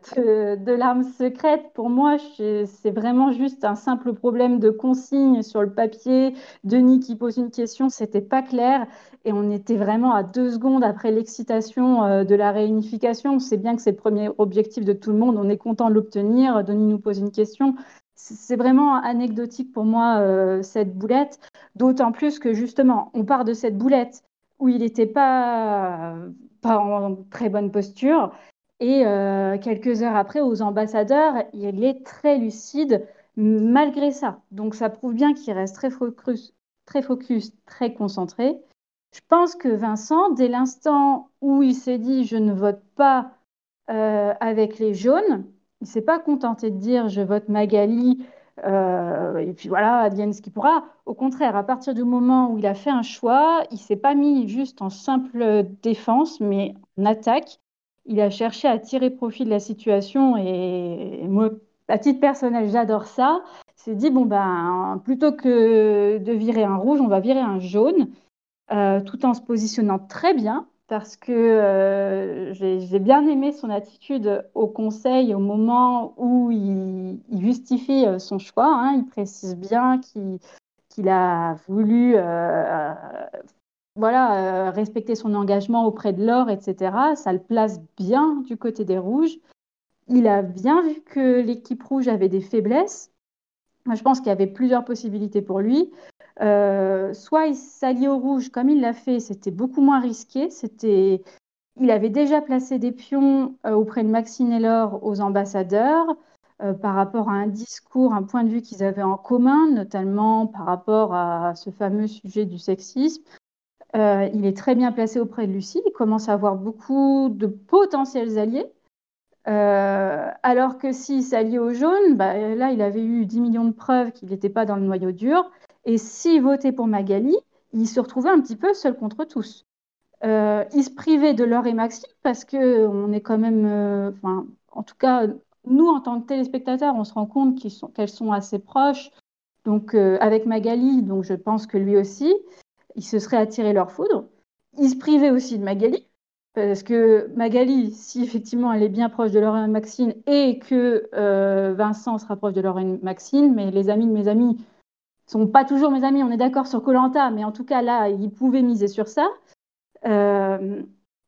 de, l'arme secrète. Pour moi, c'est vraiment juste un simple problème de consigne sur le papier. Denis qui pose une question, c'était pas clair. Et on était vraiment à deux secondes après l'excitation euh, de la réunification. On sait bien que c'est le premier objectif de tout le monde. On est content de l'obtenir. Denis nous pose une question. C'est vraiment anecdotique pour moi, euh, cette boulette. D'autant plus que justement, on part de cette boulette où il n'était pas pas en très bonne posture. Et euh, quelques heures après, aux ambassadeurs, il est très lucide malgré ça. Donc ça prouve bien qu'il reste très très focus, très concentré. Je pense que Vincent, dès l'instant où il s'est dit je ne vote pas euh, avec les jaunes, il s'est pas contenté de dire je vote Magali euh, et puis voilà, advienne ce qui pourra. Au contraire, à partir du moment où il a fait un choix, il s'est pas mis juste en simple défense, mais en attaque. Il a cherché à tirer profit de la situation et moi, à titre personnel, j'adore ça. s'est dit bon ben plutôt que de virer un rouge, on va virer un jaune, euh, tout en se positionnant très bien parce que euh, j'ai bien aimé son attitude au conseil au moment où il, justifie euh, son choix. Hein. il précise bien qu'il a voulu voilà, respecter son engagement auprès de l'or, etc. Ça le place bien du côté des rouges. Il a bien vu que l'équipe rouge avait des faiblesses. Je pense qu'il y avait plusieurs possibilités pour lui. Euh, soit il s'allie au rouge comme il l'a fait, c'était beaucoup moins risqué. C'était, il avait déjà placé des pions euh, auprès de Maxine Laure aux ambassadeurs euh, par rapport à un discours, un point de vue qu'ils avaient en commun, notamment par rapport à ce fameux sujet du sexisme. il est très bien placé auprès de Lucie. Il commence à avoir beaucoup de potentiels alliés. Alors que s'il s'allie aux jaunes, bah, là, il avait eu 10 millions de preuves qu'il n'était pas dans le noyau dur. Et s'il votait pour Magali, il se retrouvait un petit peu seul contre tous. Euh, il se privait de Laure et Maxime parce que on est quand même, euh, en tout cas, nous en tant que téléspectateurs, on se rend compte qu'elles sont, assez proches. Donc avec Magali, donc je pense que lui aussi, il se serait attiré leur foudre. Il se privait aussi de Magali parce que Magali, si effectivement elle est bien proche de Lorraine Maxine et que euh, Vincent se rapproche de Lorraine Maxine, mais les amis de mes amis sont pas toujours mes amis, on est d'accord sur Colanta, mais en tout cas là, il pouvait miser sur ça. Euh,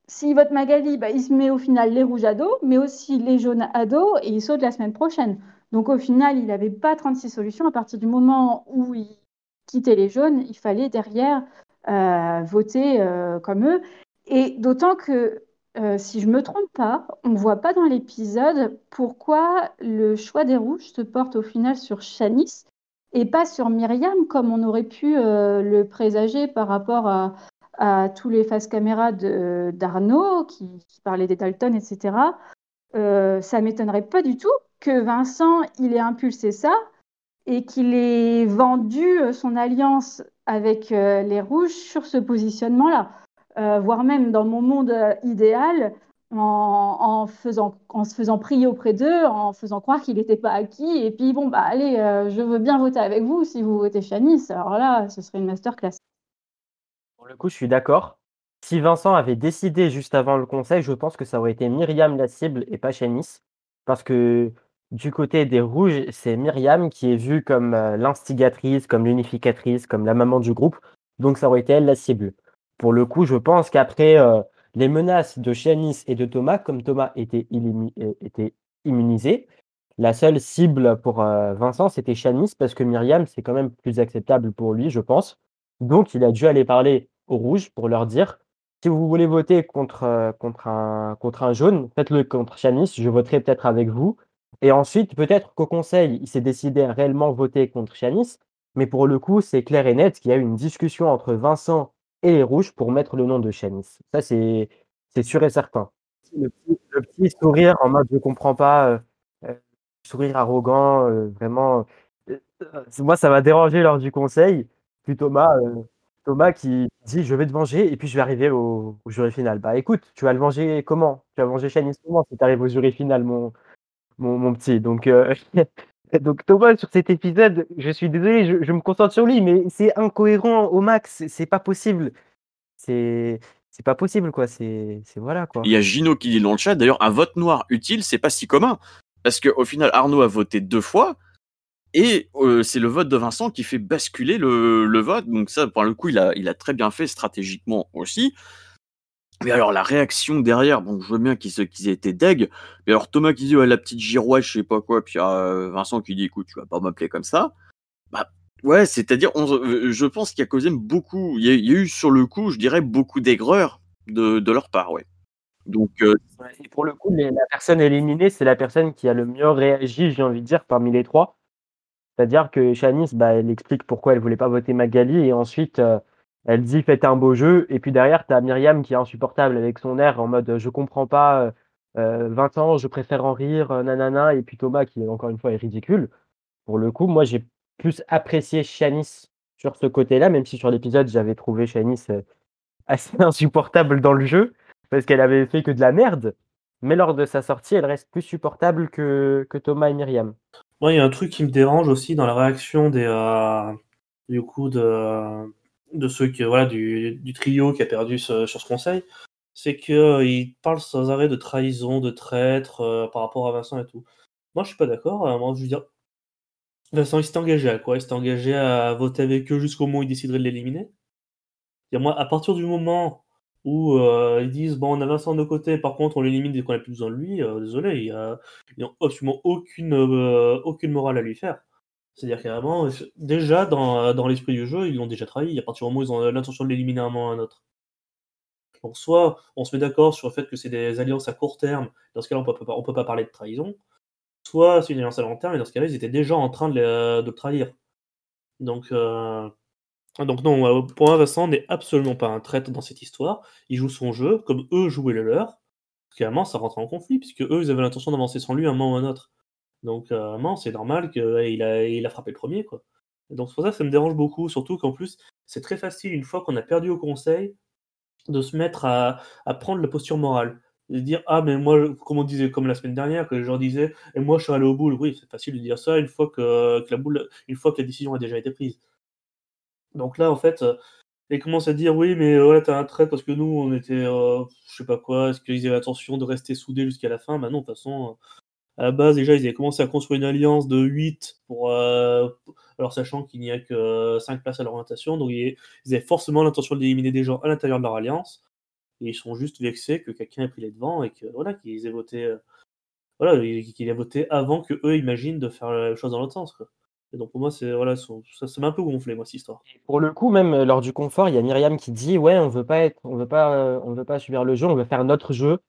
S'il vote Magali, bah, il se met au final les rouges à dos, mais aussi les jaunes à dos, et il saute la semaine prochaine. Donc au final, il n'avait pas 36 solutions. À partir du moment où il quittait les jaunes, il fallait derrière euh, voter euh, comme eux. Et d'autant que, euh, si je ne me trompe pas, on ne voit pas dans l'épisode pourquoi le choix des rouges se porte au final sur Shanice et pas sur Myriam, comme on aurait pu euh, le présager par rapport à, tous les faces caméra d'Arnaud qui, qui, parlait des Dalton, etc. Euh, ça m'étonnerait pas du tout que Vincent, il ait impulsé ça et qu'il ait vendu son alliance avec les rouges sur ce positionnement-là. Euh, voire même dans mon monde euh, idéal, en, faisant, en se faisant prier auprès d'eux, en faisant croire qu'il n'était pas acquis. Et puis, bon, bah allez, euh, je veux bien voter avec vous si vous votez Chanis. Alors là, ce serait une masterclass. Pour le coup, je suis d'accord. Si Vincent avait décidé juste avant le conseil, je pense que ça aurait été Myriam la cible et pas Chanis. Parce que du côté des rouges, c'est Myriam qui est vue comme l'instigatrice, comme l'unificatrice, comme la maman du groupe. Donc ça aurait été elle la cible pour le coup, je pense qu'après euh, les menaces de Chianis et de Thomas, comme Thomas était, était immunisé, la seule cible pour euh, Vincent, c'était Chianis, parce que Myriam, c'est quand même plus acceptable pour lui, je pense. Donc, il a dû aller parler aux rouges pour leur dire si vous voulez voter contre, euh, contre, un, contre un jaune, faites-le contre Chianis, je voterai peut-être avec vous. Et ensuite, peut-être qu'au conseil, il s'est décidé à réellement voter contre Chianis, mais pour le coup, c'est clair et net qu'il y a eu une discussion entre Vincent et les rouges pour mettre le nom de Shanice. Ça, c'est sûr et certain. Le petit, sourire en mode je comprends pas, euh, euh, sourire arrogant, euh, vraiment. moi, ça m'a dérangé lors du conseil. Puis Thomas, Thomas qui dit je vais te venger et puis je vais arriver au, jury final. Bah écoute, tu vas le venger comment? Tu vas venger Shanice comment si tu arrives au jury final, mon, mon, mon petit? Donc, Donc Thomas, sur cet épisode, je suis désolé, je, me concentre sur lui, mais c'est incohérent au max, c'est pas possible. C'est c'est pas possible, quoi. C'est voilà, quoi. Il y a Gino qui dit dans le chat, d'ailleurs, un vote noir utile, c'est pas si commun. Parce qu'au final, Arnaud a voté deux fois, et euh, c'est le vote de Vincent qui fait basculer le, le, vote. Donc ça, pour le coup, il a, il a très bien fait stratégiquement aussi. Mais alors la réaction derrière, bon, je veux bien qu'ils qu'ils aient été deg. Mais alors Thomas qui dit ouais, la petite girouette, je sais pas quoi, puis euh, Vincent qui dit écoute, tu vas pas m'appeler comme ça. Bah ouais, c'est-à-dire, euh, je pense qu'il y a causé beaucoup, il y, a, eu sur le coup, je dirais beaucoup d'aigreur de, leur part, ouais. Donc euh, pour le coup, la personne éliminée, c'est la personne qui a le mieux réagi, j'ai envie de dire, parmi les trois. C'est-à-dire que Shanice, bah, elle explique pourquoi elle voulait pas voter Magali et ensuite elle dit faites un beau jeu. Et puis derrière, tu as Myriam qui est insupportable avec son air en mode je comprends pas, euh, 20 ans, je préfère en rire, euh, nanana. Et puis Thomas qui, encore une fois, est ridicule. Pour le coup, moi, j'ai plus apprécié Shanice sur ce côté-là, même si sur l'épisode, j'avais trouvé Shanice euh, assez insupportable dans le jeu parce qu'elle avait fait que de la merde. Mais lors de sa sortie, elle reste plus supportable que, Thomas et Myriam. Moi, il y a un truc qui me dérange aussi dans la réaction des, euh, du coup de, de ceux que, voilà, du, du trio qui a perdu sur ce conseil, c'est qu'ils euh, parlent sans arrêt de trahison, de traître euh, par rapport à Vincent et tout. Moi, je suis pas d'accord. Hein. moi, je veux Vincent, il s'est engagé à quoi? Il s'est engagé à voter avec eux jusqu'au moment où il déciderait de l'éliminer. Moi, à partir du moment où euh, ils disent bon, on a Vincent de côté, par contre, on l'élimine dès qu'on a plus besoin de lui, désolé, il n'y a, absolument aucune, aucune morale à lui faire. C'est-à-dire carrément, déjà dans, dans l'esprit du jeu, ils l'ont déjà trahi. À partir du moment où ils ont l'intention de l'éliminer un moment ou un autre. Donc soit on se met d'accord sur le fait que c'est des alliances à court terme, dans ce cas-là on peut, on peut pas parler de trahison, soit c'est une alliance à long terme, et dans ce cas-là ils étaient déjà en train de, le, trahir. Donc, euh, non, euh, pour Vincent n'est absolument pas un traître dans cette histoire, il joue son jeu comme eux jouaient le leur, Clairement, ça rentrait en conflit, puisque eux, ils avaient l'intention d'avancer sans lui un moment ou un autre. Donc, euh, c'est normal qu'il a, il a frappé le premier, quoi. donc, c'est pour ça que ça me dérange beaucoup, surtout qu'en plus, c'est très facile, une fois qu'on a perdu au conseil, de se mettre à, à prendre la posture morale. De dire, ah, mais moi, comme on disait, comme la semaine dernière, que les gens disaient, et moi, je suis allé au bout. Oui, c'est facile de dire ça une fois que, que la boule, une fois que la décision a déjà été prise. Donc là, en fait, ils commencent à dire oui, mais voilà, t'as un trait parce que nous, on était, euh, je sais pas quoi, est-ce qu'ils avaient l'intention de rester soudés jusqu'à la fin? Bah non, de toute façon, à la base, déjà, ils avaient commencé à construire une alliance de 8 pour. Euh, alors, sachant qu'il n'y a que 5 places à l'orientation, donc ils, avaient forcément l'intention d'éliminer des gens à l'intérieur de leur alliance. Et ils sont juste vexés que quelqu'un ait pris les devants et que voilà, qu'ils aient voté. Euh, voilà, voté avant que eux imaginent de faire la chose dans l'autre sens. Et donc pour moi, c'est voilà, ça, m'a un peu gonflé moi cette histoire. pour le coup, même lors du confort, il y a Myriam qui dit ouais, on veut pas être, on veut pas, euh, on veut pas subir le jeu, on veut faire notre jeu.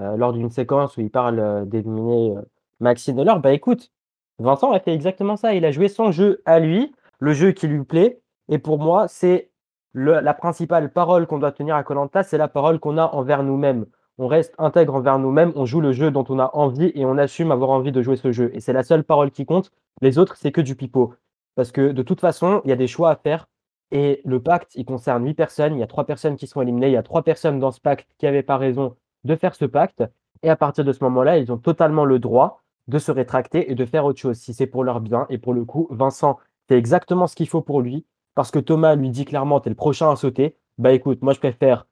Euh, lors d'une séquence où il parle euh, d'éliminer euh, Maxime Delors, bah écoute, Vincent a fait exactement ça. Il a joué son jeu à lui, le jeu qui lui plaît. Et pour moi, c'est la principale parole qu'on doit tenir à Colanta, c'est la parole qu'on a envers nous-mêmes. On reste intègre envers nous-mêmes, on joue le jeu dont on a envie et on assume avoir envie de jouer ce jeu. Et c'est la seule parole qui compte. Les autres, c'est que du pipeau. Parce que de toute façon, il y a des choix à faire. Et le pacte, il concerne huit personnes. Il y a trois personnes qui sont éliminées. Il y a trois personnes dans ce pacte qui n'avaient pas raison de faire ce pacte. Et à partir de ce moment-là, ils ont totalement le droit de se rétracter et de faire autre chose si c'est pour leur bien. Et pour le coup, Vincent fait exactement ce qu'il faut pour lui parce que Thomas lui dit clairement t'es le prochain à sauter. Bah écoute, moi je préfère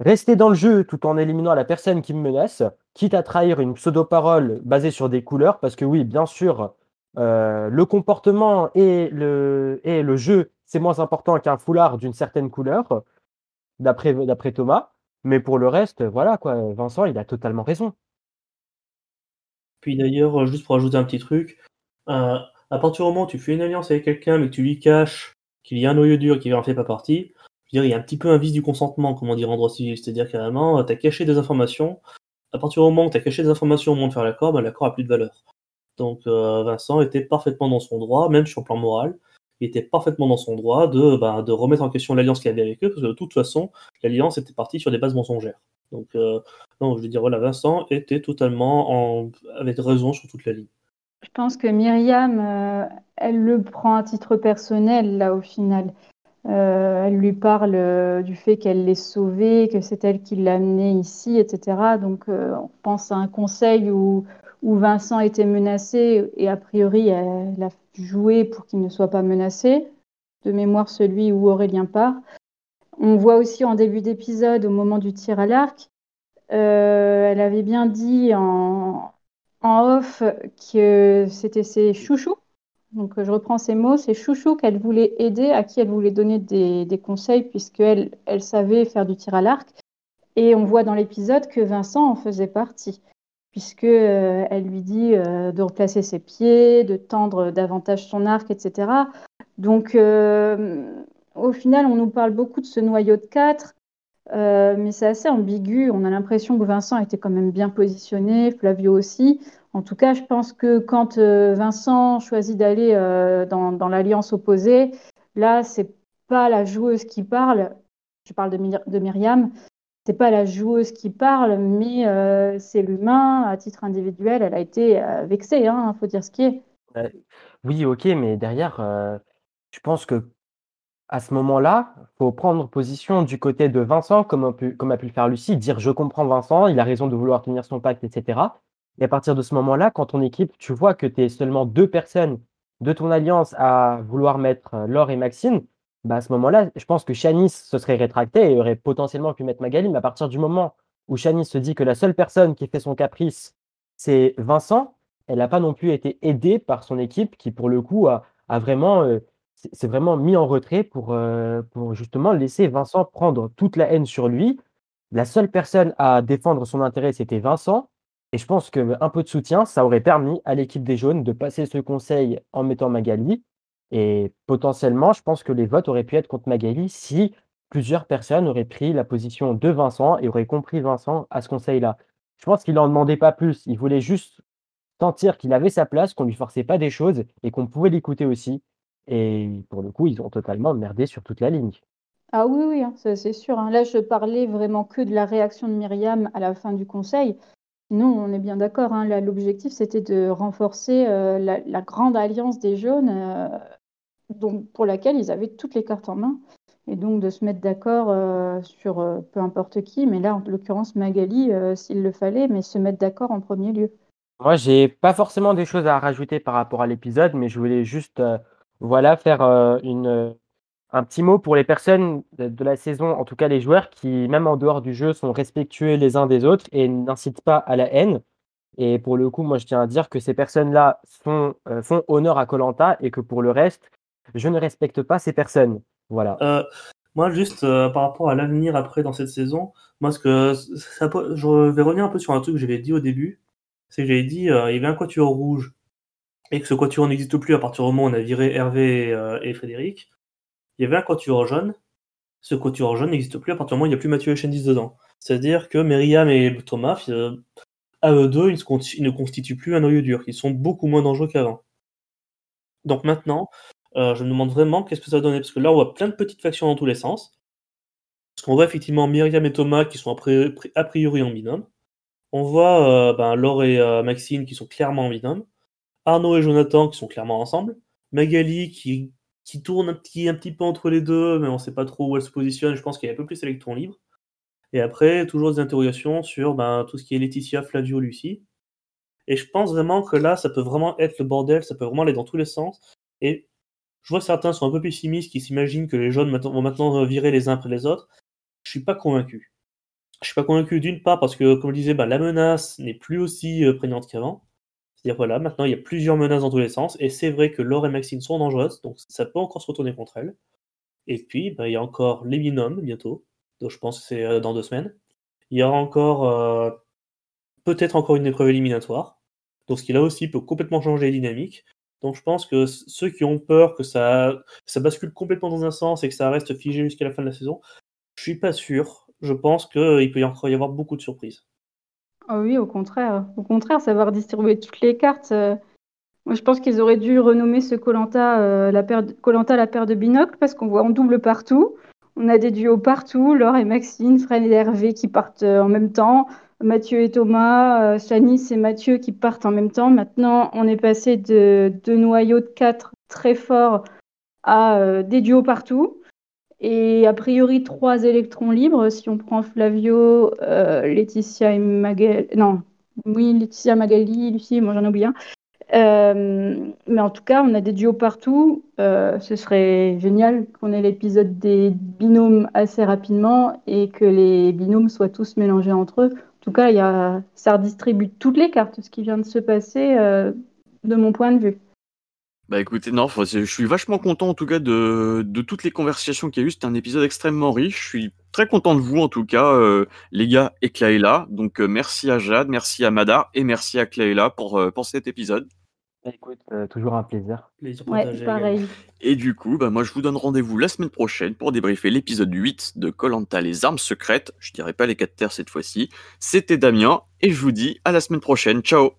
rester dans le jeu tout en éliminant la personne qui me menace, quitte à trahir une pseudo-parole basée sur des couleurs, parce que oui, bien sûr, euh, le comportement et le, et le jeu, c'est moins important qu'un foulard d'une certaine couleur, d'après Thomas. Mais pour le reste, voilà, quoi, Vincent, il a totalement raison. Puis d'ailleurs, euh, juste pour ajouter un petit truc, euh, à partir du moment où tu fais une alliance avec quelqu'un, mais que tu lui caches qu'il y a un noyau dur qui n'en fait pas partie, dire, il y a un petit peu un vice du consentement, comme on dit en droit civil. C'est-à-dire carrément, tu as caché des informations. À partir du moment où tu as caché des informations au moment de faire l'accord, ben, l'accord a plus de valeur. Donc euh, Vincent était parfaitement dans son droit, même sur le plan moral, il était parfaitement dans son droit de, ben, de remettre en question l'alliance qu'il avait avec eux, parce que de toute façon, l'alliance était partie sur des bases mensongères. Donc, euh, non, je veux dire, voilà, Vincent était totalement en... avec raison sur toute la ligne. Je pense que Myriam, euh, elle le prend à titre personnel, là, au final. Euh, elle lui parle du fait qu'elle l'ait sauvé, que c'est elle qui l'a amené ici, etc. Donc, on pense à un conseil où, où Vincent était menacé et a priori, elle a joué pour qu'il ne soit pas menacé. De mémoire, celui où Aurélien part. On voit aussi en début d'épisode, au moment du tir à l'arc, euh, elle avait bien dit en, off que c'était ses chouchous. Donc je reprends ces mots, ses chouchous qu'elle voulait aider, à qui elle voulait donner des, conseils, puisqu'elle elle savait faire du tir à l'arc. Et on voit dans l'épisode que Vincent en faisait partie, puisqu'elle euh, elle lui dit euh, de replacer ses pieds, de tendre davantage son arc, etc. Donc au final, on nous parle beaucoup de ce noyau de 4, euh, mais c'est assez ambigu. On a l'impression que Vincent était quand même bien positionné, Flavio aussi. En tout cas, je pense que quand euh, Vincent choisit d'aller euh, dans, l'alliance opposée, là, c'est pas la joueuse qui parle. Je parle de Myriam. C'est pas la joueuse qui parle, mais c'est l'humain. À titre individuel, elle a été vexée. Il hein, faut dire ce qui est. oui, ok, mais derrière, je pense que à ce moment-là, faut prendre position du côté de Vincent, comme a, pu, comme a pu le faire Lucie, dire je comprends Vincent, il a raison de vouloir tenir son pacte, etc. Et à partir de ce moment-là, quand ton équipe, tu vois que tu es seulement deux personnes de ton alliance à vouloir mettre euh, Laure et Maxine, bah à ce moment-là, je pense que Shanice se serait rétracté et aurait potentiellement pu mettre Magali, mais à partir du moment où Shanice se dit que la seule personne qui fait son caprice, c'est Vincent, elle n'a pas non plus été aidée par son équipe qui, pour le coup, euh, c'est vraiment mis en retrait pour, euh, pour justement laisser Vincent prendre toute la haine sur lui. La seule personne à défendre son intérêt, c'était Vincent. Et je pense qu'un peu de soutien, ça aurait permis à l'équipe des jaunes de passer ce conseil en mettant Magali. Et potentiellement, je pense que les votes auraient pu être contre Magali si plusieurs personnes auraient pris la position de Vincent et auraient compris Vincent à ce conseil-là. Je pense qu'il n'en demandait pas plus. Il voulait juste sentir qu'il avait sa place, qu'on ne lui forçait pas des choses et qu'on pouvait l'écouter aussi. Et pour le coup, ils ont totalement merdé sur toute la ligne. Ah oui, oui, hein, c'est sûr. hein. Là, je parlais vraiment que de la réaction de Myriam à la fin du conseil. Sinon, on est bien d'accord. hein, l'objectif, c'était de renforcer euh, la, grande alliance des jaunes, euh, pour laquelle ils avaient toutes les cartes en main. Et donc, de se mettre d'accord euh, sur peu importe qui, mais là, en l'occurrence, Magali, s'il le fallait, mais se mettre d'accord en premier lieu. Moi, j'ai pas forcément des choses à rajouter par rapport à l'épisode, mais je voulais juste voilà, faire une, un petit mot pour les personnes de, la saison, en tout cas les joueurs qui, même en dehors du jeu, sont respectueux les uns des autres et n'incitent pas à la haine. Et pour le coup, moi, je tiens à dire que ces personnes-là euh, font honneur à Colanta et que pour le reste, je ne respecte pas ces personnes. Voilà. Euh, moi, juste euh, par rapport à l'avenir après dans cette saison, moi, ce que je vais revenir un peu sur un truc que j'avais dit au début. C'est que j'avais dit il y avait un quatuor rouge et que ce quatuor n'existe plus à partir du moment où on a viré Hervé et Frédéric. Il y avait un quatuor jaune. Ce quatuor jaune n'existe plus à partir du moment où il n'y a plus Mathieu Chendis dedans. C'est-à-dire que Myriam et Thomas, euh, à eux deux, ils, ne constituent plus un noyau dur. Ils sont beaucoup moins dangereux qu'avant. Donc maintenant, euh, je me demande vraiment qu'est-ce que ça va donner. Parce que là, on voit plein de petites factions dans tous les sens. Parce qu'on voit effectivement Myriam et Thomas qui sont a pri- pri- a priori en binôme. On voit euh, ben, Laure et Maxine qui sont clairement en binôme. Arnaud et Jonathan qui sont clairement ensemble. Magali qui, qui tourne un petit, un petit peu entre les deux, mais on ne sait pas trop où elle se positionne. Je pense qu'il y a un peu plus d'électrons libres. Et après, toujours des interrogations sur ben, tout ce qui est Laetitia, Flavio, Lucie. Et je pense vraiment que là, ça peut vraiment être le bordel, ça peut vraiment aller dans tous les sens. Et je vois certains sont un peu pessimistes qui s'imaginent que les jeunes vont maintenant virer les uns après les autres. Je suis pas convaincu. Je suis pas convaincu d'une part parce que, comme je disais, bah, la menace n'est plus aussi euh, prégnante qu'avant. C'est-à-dire voilà, maintenant il y a plusieurs menaces dans tous les sens, et c'est vrai que Laure et Maxine sont dangereuses, donc ça peut encore se retourner contre elles. Et puis bah, il y a encore les binômes bientôt, donc je pense que c'est euh, dans deux semaines. Il y aura encore euh, peut-être encore une épreuve éliminatoire, donc ce qui là aussi peut complètement changer les dynamiques. Donc je pense que ceux qui ont peur que ça, ça bascule complètement dans un sens et que ça reste figé jusqu'à la fin de la saison, je suis pas sûr. Je pense qu'il peut y encore y avoir beaucoup de surprises. Ah oui, au contraire. Au contraire, savoir distribuer toutes les cartes. euh, Moi, je pense qu'ils auraient dû renommer ce Colanta la paire de... La paire de binocles parce qu'on voit en double partout. On a des duos partout, Laure et Maxine, Fred et Hervé qui partent euh, en même temps, Mathieu et Thomas, euh, Shanice et Mathieu qui partent en même temps. Maintenant, on est passé de deux noyaux de quatre très forts à euh, des duos partout. Et a priori, trois électrons libres si on prend Flavio, euh, Laetitia et Magali. Non, oui, Laetitia, Magali, Lucie, moi j'en ai oublié un. Euh, mais en tout cas, on a des duos partout. Euh, ce serait génial qu'on ait l'épisode des binômes assez rapidement et que les binômes soient tous mélangés entre eux. En tout cas, y a... ça redistribue toutes les cartes, ce qui vient de se passer de mon point de vue. Bah écoutez, non, c'est- je suis vachement content en tout cas de, de toutes les conversations qu'il y a eu. C'était un épisode extrêmement riche. Je suis très content de vous en tout cas, euh, les gars et Claïla. Donc euh, merci à Jade, merci à Madar et merci à Claïla pour, euh, pour cet épisode. Bah, Écoute, euh, toujours un plaisir. Plaisir Ouais, pareil. Et du coup, bah moi je vous donne rendez-vous la semaine prochaine pour débriefer l'épisode 8 de Colanta les armes secrètes. Je dirais pas les quatre terres cette fois-ci. C'était Damien et je vous dis à la semaine prochaine. Ciao